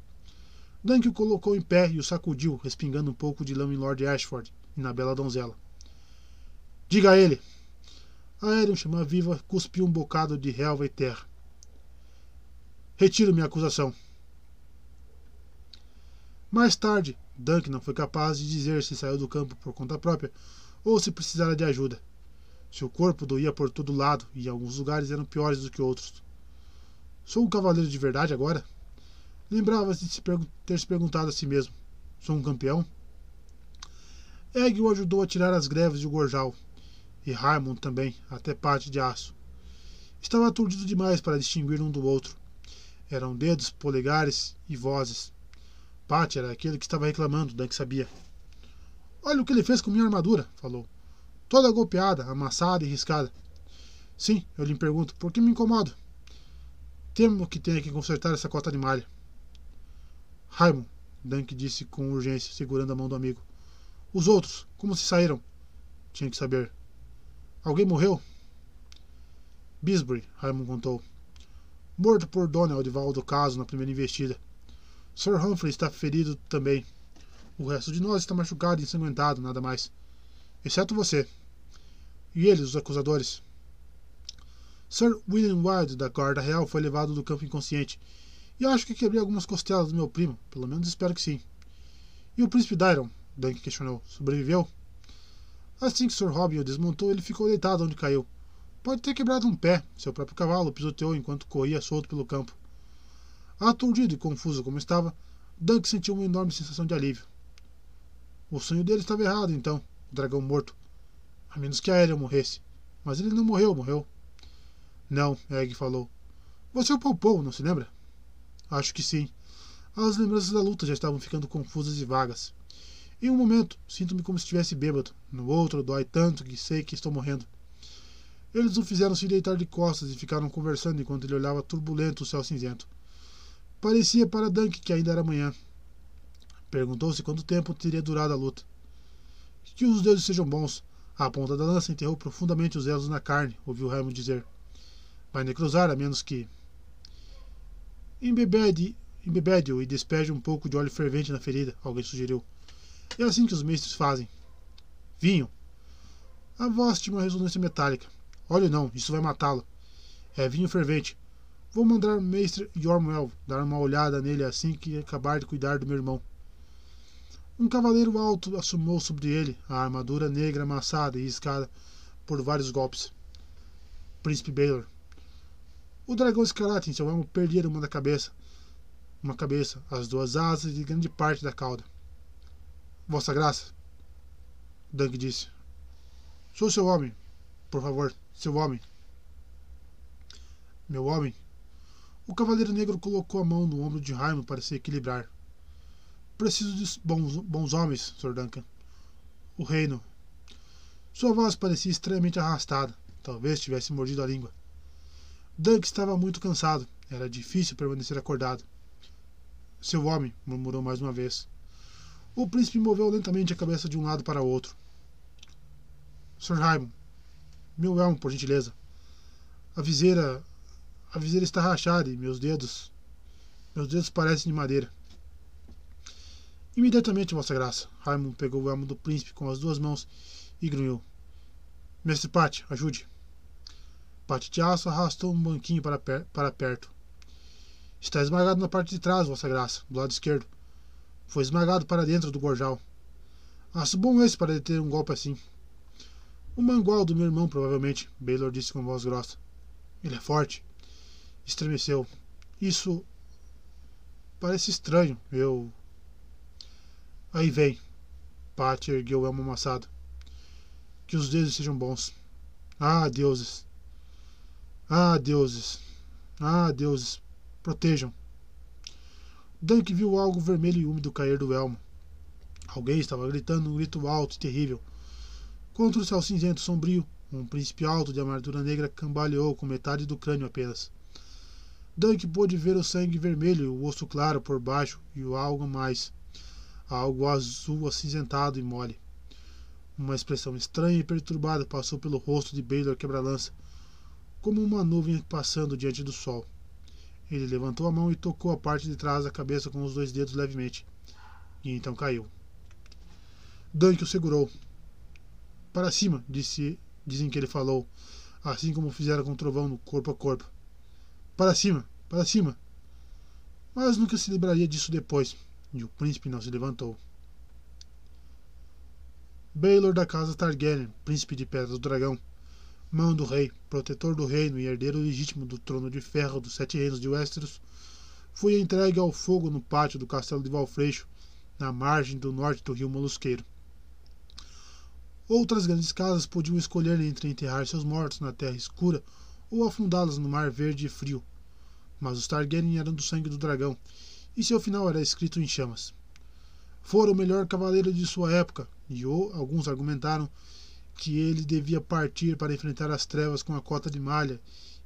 Dunk o colocou em pé e o sacudiu, respingando um pouco de lama em Lord Ashford e na bela donzela. Diga a ele! Aéreo, chama viva, cuspiu um bocado de relva e terra. Retiro minha acusação. Mais tarde, Dunk não foi capaz de dizer se saiu do campo por conta própria ou se precisara de ajuda. Seu corpo doía por todo lado e alguns lugares eram piores do que outros. Sou um cavaleiro de verdade agora? Lembrava-se de ter se perguntado a si mesmo: Sou um campeão? Egg o ajudou a tirar as greves de Gorjal, e Raimund também, até parte de aço. Estava aturdido demais para distinguir um do outro. Eram dedos, polegares e vozes. Pat era aquele que estava reclamando, Dunk sabia. Olha o que ele fez com minha armadura, falou. Toda golpeada, amassada e riscada. Sim, eu lhe pergunto, por que me incomodo? Temo que tenha que consertar essa cota de malha. Raimon, Dunk disse com urgência, segurando a mão do amigo. Os outros, como se saíram? Tinha que saber. Alguém morreu? Bisbury, Raimon contou. Morto por Donald do caso na primeira investida. Sir Humphrey está ferido também. O resto de nós está machucado e ensanguentado, nada mais. Exceto você. E eles, os acusadores? Sir William Wilde, da Guarda Real, foi levado do campo inconsciente. E acho que quebrei algumas costelas do meu primo. Pelo menos espero que sim. E o príncipe Dyron? Dunk questionou. Sobreviveu? Assim que Sir Robin o desmontou, ele ficou deitado onde caiu. Pode ter quebrado um pé. Seu próprio cavalo pisoteou enquanto corria solto pelo campo. Aturdido e confuso como estava, Dunk sentiu uma enorme sensação de alívio. O sonho dele estava errado, então, o dragão morto. A menos que a Aérea morresse. Mas ele não morreu, morreu. Não, Egg falou. Você o poupou, não se lembra? Acho que sim. As lembranças da luta já estavam ficando confusas e vagas. Em um momento, sinto-me como se estivesse bêbado. No outro, dói tanto que sei que estou morrendo. Eles o fizeram se deitar de costas e ficaram conversando enquanto ele olhava turbulento o céu cinzento. Parecia para Dunk que ainda era manhã. Perguntou-se quanto tempo teria durado a luta. Que os deuses sejam bons. A ponta da lança enterrou profundamente os elos na carne, ouviu Raymond dizer. Vai necrosar, a menos que. Embebede-o e despeje um pouco de óleo fervente na ferida, alguém sugeriu. É assim que os mestres fazem. Vinho. A voz tinha uma ressonância metálica. Óleo não, isso vai matá-lo. É vinho fervente. Vou mandar o mestre Yormwell dar uma olhada nele assim que acabar de cuidar do meu irmão. Um cavaleiro alto assumou sobre ele a armadura negra amassada e riscada por vários golpes. Príncipe Baylor. O dragão escarlate em seu elmo perdera uma da cabeça, uma cabeça, as duas asas e grande parte da cauda. Vossa Graça, Dunk disse. Sou seu homem. Por favor, seu homem. Meu homem, o cavaleiro negro colocou a mão no ombro de Raimo para se equilibrar. Preciso de bons, bons homens, Sr. Duncan. O reino. Sua voz parecia estranhamente arrastada. Talvez tivesse mordido a língua. Dunk estava muito cansado. Era difícil permanecer acordado. Seu homem, murmurou mais uma vez. O príncipe moveu lentamente a cabeça de um lado para o outro. Sr. Raimon, meu elmo, por gentileza. A viseira a viseira está rachada e meus dedos. Meus dedos parecem de madeira. Imediatamente, Vossa Graça. Raimund pegou o elmo do príncipe com as duas mãos e grunhiu. Mestre Pat, ajude. Pat de aço arrastou um banquinho para, per para perto. Está esmagado na parte de trás, Vossa Graça, do lado esquerdo. Foi esmagado para dentro do gorjal. Aço bom esse para deter um golpe assim. O mangual do meu irmão, provavelmente, Baylor disse com voz grossa. Ele é forte estremeceu. Isso parece estranho. Eu. Aí vem. Pat ergueu o elmo amassado. Que os deuses sejam bons. Ah, deuses. Ah, deuses. Ah, deuses. Protejam. Dunk viu algo vermelho e úmido cair do elmo. Alguém estava gritando um grito alto e terrível. Contra o céu cinzento sombrio, um príncipe alto de armadura negra cambaleou com metade do crânio apenas. Dunk pôde ver o sangue vermelho, o osso claro por baixo e o algo mais, algo azul acinzentado e mole. Uma expressão estranha e perturbada passou pelo rosto de Baylor quebra-lança, como uma nuvem passando diante do sol. Ele levantou a mão e tocou a parte de trás da cabeça com os dois dedos levemente. E então caiu. Dunk o segurou. Para cima, disse, dizem que ele falou, assim como fizeram com o trovão no corpo a corpo. Para cima, para cima. Mas nunca se lembraria disso depois. e o príncipe não se levantou. Baelor da casa Targaryen, príncipe de Pedra do Dragão, mão do rei, protetor do reino e herdeiro legítimo do trono de ferro dos sete reinos de Westeros, foi entregue ao fogo no pátio do castelo de Valfreixo, na margem do norte do rio Molusqueiro. Outras grandes casas podiam escolher entre enterrar seus mortos na terra escura ou afundá-los no mar verde e frio. Mas os Targaryen eram do sangue do dragão, e seu final era escrito em chamas. Fora o melhor cavaleiro de sua época, e alguns argumentaram que ele devia partir para enfrentar as trevas com a cota de malha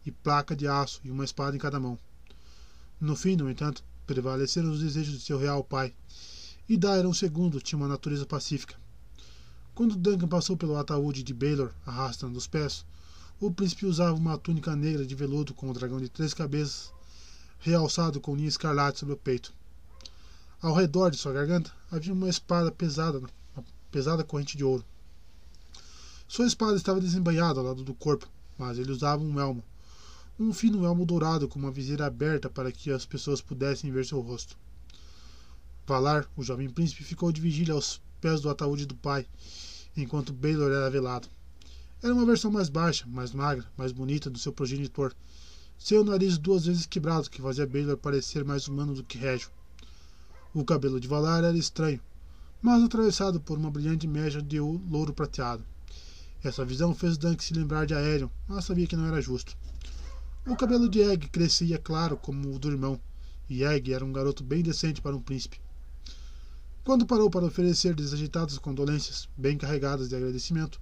e placa de aço e uma espada em cada mão. No fim, no entanto, prevaleceram os desejos de seu real pai, e Daeron II tinha uma natureza pacífica. Quando Duncan passou pelo ataúde de Baelor, arrastando os pés, o príncipe usava uma túnica negra de veludo com o dragão de três cabeças, realçado com linha escarlate sobre o peito. Ao redor de sua garganta havia uma espada pesada, uma pesada corrente de ouro. Sua espada estava desembainhada ao lado do corpo, mas ele usava um elmo, um fino elmo dourado com uma viseira aberta para que as pessoas pudessem ver seu rosto. Valar, o jovem príncipe, ficou de vigília aos pés do ataúde do pai, enquanto Baelor era velado. Era uma versão mais baixa, mais magra, mais bonita do seu progenitor. Seu nariz duas vezes quebrado, que fazia Baelor parecer mais humano do que régio. O cabelo de Valar era estranho, mas atravessado por uma brilhante mecha de louro prateado. Essa visão fez Dunk se lembrar de Aerion, mas sabia que não era justo. O cabelo de Egg crescia claro como o do irmão, e Egg era um garoto bem decente para um príncipe. Quando parou para oferecer desagitadas condolências, bem carregadas de agradecimento,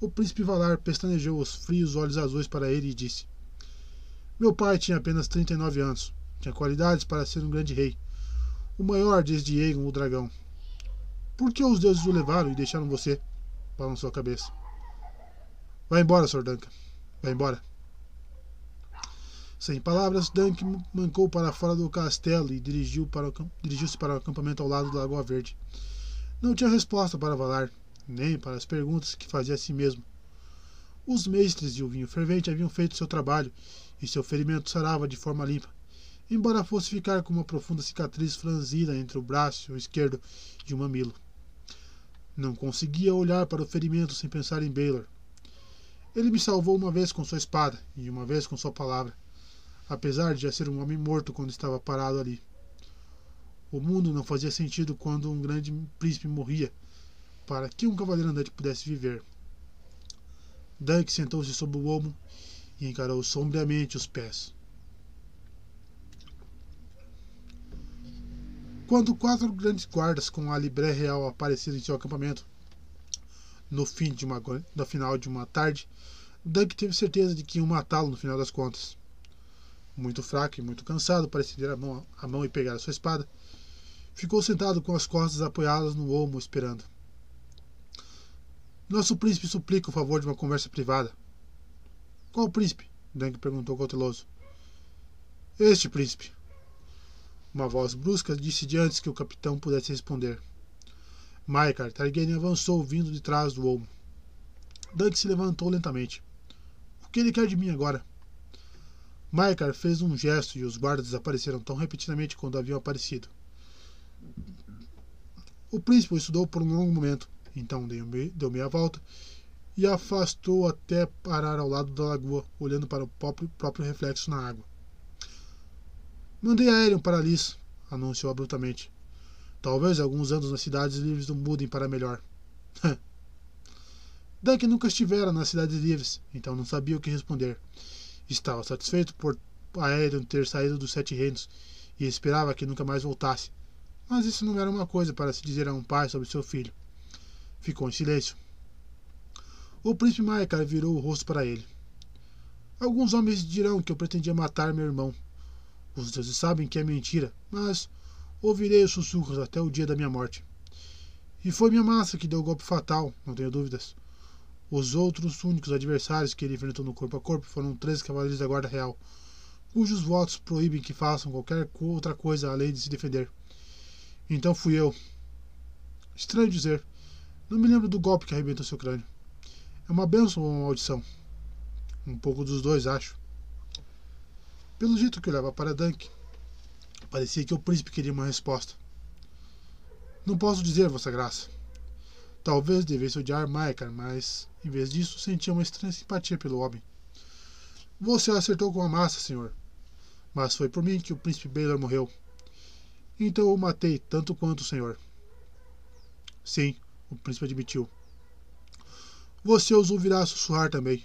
o príncipe Valar pestanejou os frios olhos azuis para ele e disse: Meu pai tinha apenas 39 anos. Tinha qualidades para ser um grande rei. O maior desde Aegon o dragão. Por que os deuses o levaram e deixaram você? Balançou a cabeça. Vai embora, Sr. Duncan. Vai embora. Sem palavras, Dunk mancou para fora do castelo e dirigiu para dirigiu-se para o acampamento ao lado da Lagoa Verde. Não tinha resposta para Valar, nem para as perguntas que fazia a si mesmo. Os mestres e o vinho fervente haviam feito seu trabalho, e seu ferimento sarava de forma limpa, embora fosse ficar com uma profunda cicatriz franzida entre o braço esquerdo e o mamilo. Não conseguia olhar para o ferimento sem pensar em Baylor. Ele me salvou uma vez com sua espada e uma vez com sua palavra apesar de já ser um homem morto quando estava parado ali. O mundo não fazia sentido quando um grande príncipe morria, para que um cavaleiro andante pudesse viver. Dunk sentou-se sobre o ombro e encarou sombriamente os pés. Quando quatro grandes guardas com a libré real apareceram em seu acampamento, no fim de uma, no final de uma tarde, Dunk teve certeza de que iam matá-lo no final das contas muito fraco e muito cansado para estender a mão, a mão e pegar a sua espada, ficou sentado com as costas apoiadas no olmo, esperando. Nosso príncipe suplica o favor de uma conversa privada. Qual príncipe? Dunk perguntou cauteloso. Este príncipe. Uma voz brusca disse de antes que o capitão pudesse responder. Maikar Targaryen avançou vindo de trás do olmo. Dunk se levantou lentamente. O que ele quer de mim agora? Maikar fez um gesto e os guardas desapareceram tão repetidamente quando haviam aparecido. O príncipe o estudou por um longo momento, então deu meia volta e afastou até parar ao lado da lagoa, olhando para o próprio, próprio reflexo na água. Mandei aéreo para Alice, anunciou abruptamente. Talvez alguns anos nas cidades livres não mudem para melhor. Dunk nunca estivera nas cidades livres, então não sabia o que responder. Estava satisfeito por Aerion ter saído dos Sete Reinos e esperava que nunca mais voltasse. Mas isso não era uma coisa para se dizer a um pai sobre seu filho. Ficou em silêncio. O príncipe Maekar virou o rosto para ele. Alguns homens dirão que eu pretendia matar meu irmão. Os deuses sabem que é mentira, mas ouvirei os sussurros até o dia da minha morte. E foi minha massa que deu o golpe fatal, não tenho dúvidas. Os outros únicos adversários que ele enfrentou no corpo a corpo foram três cavaleiros da Guarda Real, cujos votos proíbem que façam qualquer outra coisa além de se defender. Então fui eu. Estranho dizer, não me lembro do golpe que arrebentou seu crânio. É uma benção ou uma maldição? Um pouco dos dois, acho. Pelo jeito que olhava para Dunk, parecia que o príncipe queria uma resposta. Não posso dizer, Vossa Graça. Talvez devesse odiar Maikar, mas, em vez disso, sentia uma estranha simpatia pelo homem. Você acertou com a massa, senhor. Mas foi por mim que o príncipe Baylor morreu. Então eu o matei tanto quanto o senhor. Sim, o príncipe admitiu. Você os ouvirá sussurrar também.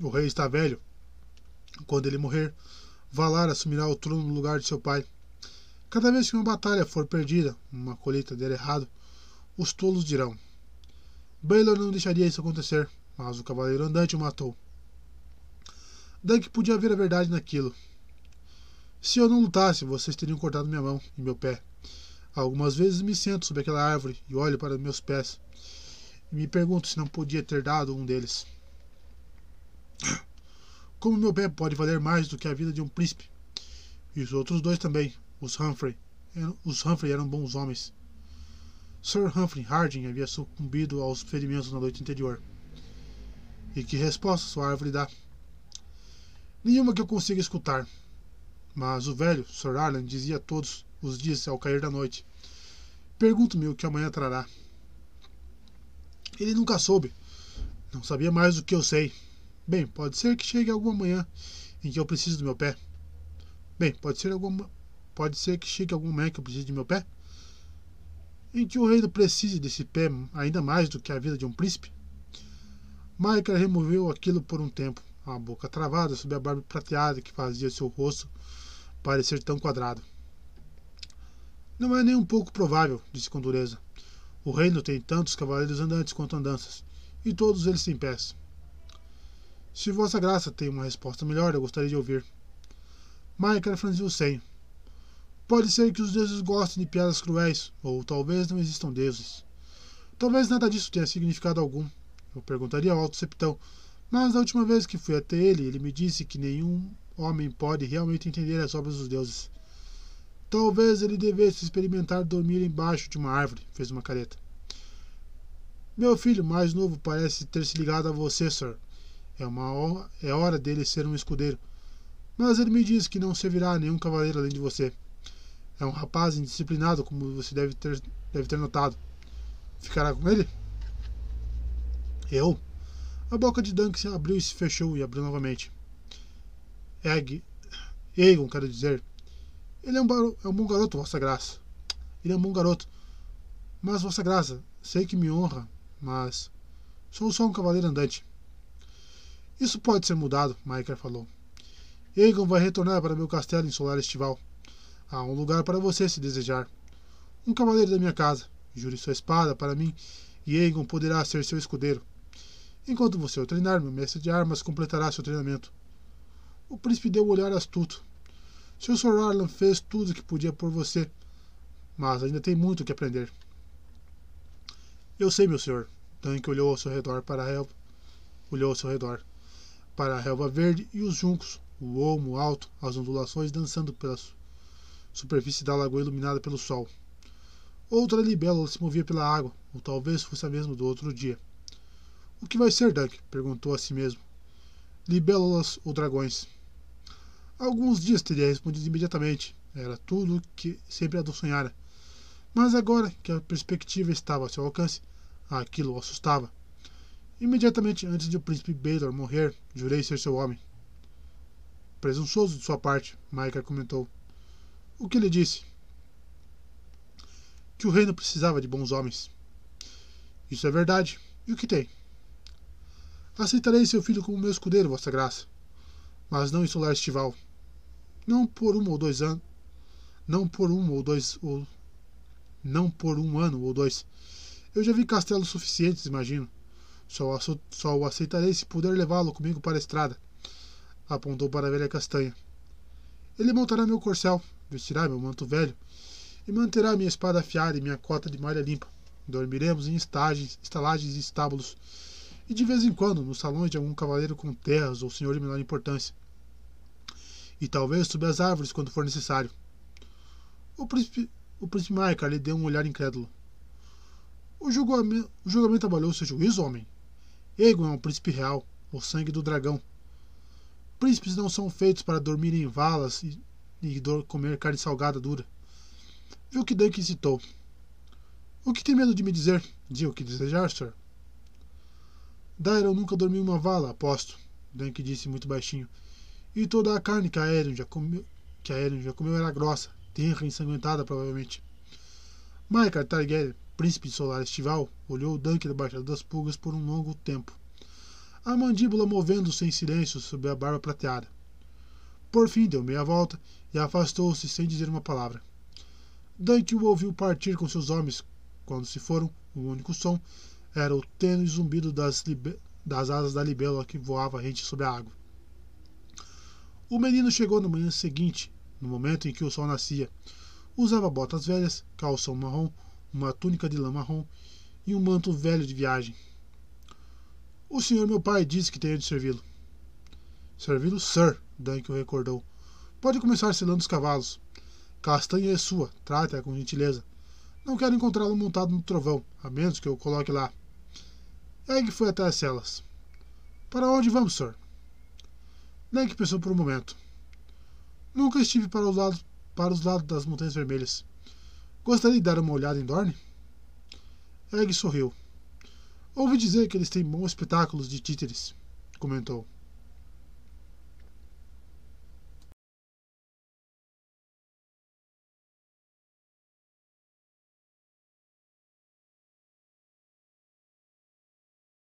O rei está velho. Quando ele morrer, Valar assumirá o trono no lugar de seu pai. Cada vez que uma batalha for perdida, uma colheita der errado, os tolos dirão: Baylor não deixaria isso acontecer, mas o cavaleiro andante o matou. Dunk podia ver a verdade naquilo. Se eu não lutasse, vocês teriam cortado minha mão e meu pé. Algumas vezes me sento sob aquela árvore e olho para meus pés e me pergunto se não podia ter dado um deles. Como meu pé pode valer mais do que a vida de um príncipe? E os outros dois também, os Humphrey. Os Humphrey eram bons homens. Sir Humphrey Harding havia sucumbido aos ferimentos na noite anterior. E que resposta sua árvore dá? Nenhuma que eu consiga escutar. Mas o velho, Sir Arlen, dizia todos os dias ao cair da noite: Pergunto-me o que amanhã trará. Ele nunca soube. Não sabia mais do que eu sei. Bem, pode ser que chegue alguma manhã em que eu preciso do meu pé. Bem, pode ser alguma Pode ser que chegue algum momento que eu precise de meu pé? Em que o reino precise desse pé ainda mais do que a vida de um príncipe? Michael removeu aquilo por um tempo, a boca travada sob a barba prateada que fazia seu rosto parecer tão quadrado. Não é nem um pouco provável, disse com dureza. O reino tem tantos cavaleiros andantes quanto andanças, e todos eles têm pés. Se Vossa Graça tem uma resposta melhor, eu gostaria de ouvir. Michael franziu o senho. Pode ser que os deuses gostem de piadas cruéis, ou talvez não existam deuses. Talvez nada disso tenha significado algum. Eu perguntaria ao Alto Septão, mas da última vez que fui até ele, ele me disse que nenhum homem pode realmente entender as obras dos deuses. Talvez ele devesse experimentar dormir embaixo de uma árvore, fez uma careta. Meu filho mais novo parece ter se ligado a você, Sir. É, uma, é hora dele ser um escudeiro. Mas ele me diz que não servirá a nenhum cavaleiro além de você. É um rapaz indisciplinado, como você deve ter, deve ter notado. Ficará com ele? Eu? A boca de Dunk se abriu e se fechou e abriu novamente. Egg. Egon, quero dizer. Ele é um, é um bom garoto, Vossa Graça. Ele é um bom garoto. Mas, Vossa Graça, sei que me honra, mas. Sou só um cavaleiro andante. Isso pode ser mudado, Maiker falou. Egon vai retornar para meu castelo em solar estival. Há um lugar para você se desejar. Um cavaleiro da minha casa. Jure sua espada para mim e Aegon poderá ser seu escudeiro. Enquanto você o treinar, meu mestre de armas completará seu treinamento. O príncipe deu um olhar astuto. Seu Sr. Arlan fez tudo o que podia por você, mas ainda tem muito que aprender. Eu sei, meu senhor. Tanque olhou ao seu redor para a relva. Olhou ao seu redor. Para a relva verde e os juncos, o olmo alto, as ondulações dançando pelas superfície da lagoa iluminada pelo sol. Outra libélula se movia pela água, ou talvez fosse a mesma do outro dia. O que vai ser, Dunk? perguntou a si mesmo. Libélulas ou dragões? Alguns dias teria respondido imediatamente. Era tudo o que sempre a sonhara. Mas agora que a perspectiva estava a seu alcance, aquilo o assustava. Imediatamente antes de o príncipe Baylor morrer, jurei ser seu homem. Presunçoso de sua parte, Micah comentou. O que ele disse? Que o reino precisava de bons homens. Isso é verdade. E o que tem? Aceitarei seu filho como meu escudeiro, Vossa Graça, mas não em solar estival. Não por um ou dois anos. Não por um ou dois. Ou, não por um ano ou dois. Eu já vi castelos suficientes, imagino. Só, só o aceitarei se puder levá-lo comigo para a estrada. Apontou para a velha castanha. Ele montará meu corcel, vestirá meu manto velho e manterá minha espada afiada e minha cota de malha limpa. Dormiremos em estagens, estalagens e estábulos, e de vez em quando nos salões de algum cavaleiro com terras ou senhor de menor importância. E talvez sob as árvores quando for necessário. O príncipe, o príncipe Maikar lhe deu um olhar incrédulo. O julgamento, o julgamento abalou seu juízo, homem. Egon é um príncipe real, o sangue do dragão. Príncipes não são feitos para dormir em valas e e comer carne salgada dura. viu que Dunk citou. O que tem medo de me dizer? Diga o que desejar, Sir. Dairon nunca dormiu em uma vala, aposto, Dunk disse muito baixinho. E toda a carne que a Aerion já comeu, que a Aerion já comeu era grossa, tenra e ensanguentada, provavelmente. Maekar Targaryen, príncipe solar estival, olhou Dunk debaixo das pulgas por um longo tempo. A mandíbula movendo-se em silêncio sob a barba prateada. Por fim, deu meia volta e afastou-se sem dizer uma palavra. Dunk o ouviu partir com seus homens. Quando se foram, o único som era o tênue zumbido das, das asas da libélula que voava rente sobre a água. O menino chegou na manhã seguinte, no momento em que o sol nascia. Usava botas velhas, calção marrom, uma túnica de lã marrom e um manto velho de viagem. O senhor meu pai disse que tenho de servi-lo. Servi-lo, sir, Dunk o recordou. Pode começar selando os cavalos. Castanha é sua, trate-a com gentileza. Não quero encontrá-lo montado no trovão, a menos que eu o coloque lá. Egg foi até as celas. Para onde vamos, Sir? Egg pensou por um momento. Nunca estive para os lados, para os lados das Montanhas Vermelhas. Gostaria de dar uma olhada em Dorne? Egg sorriu. Ouvi dizer que eles têm bons espetáculos de títeres, comentou.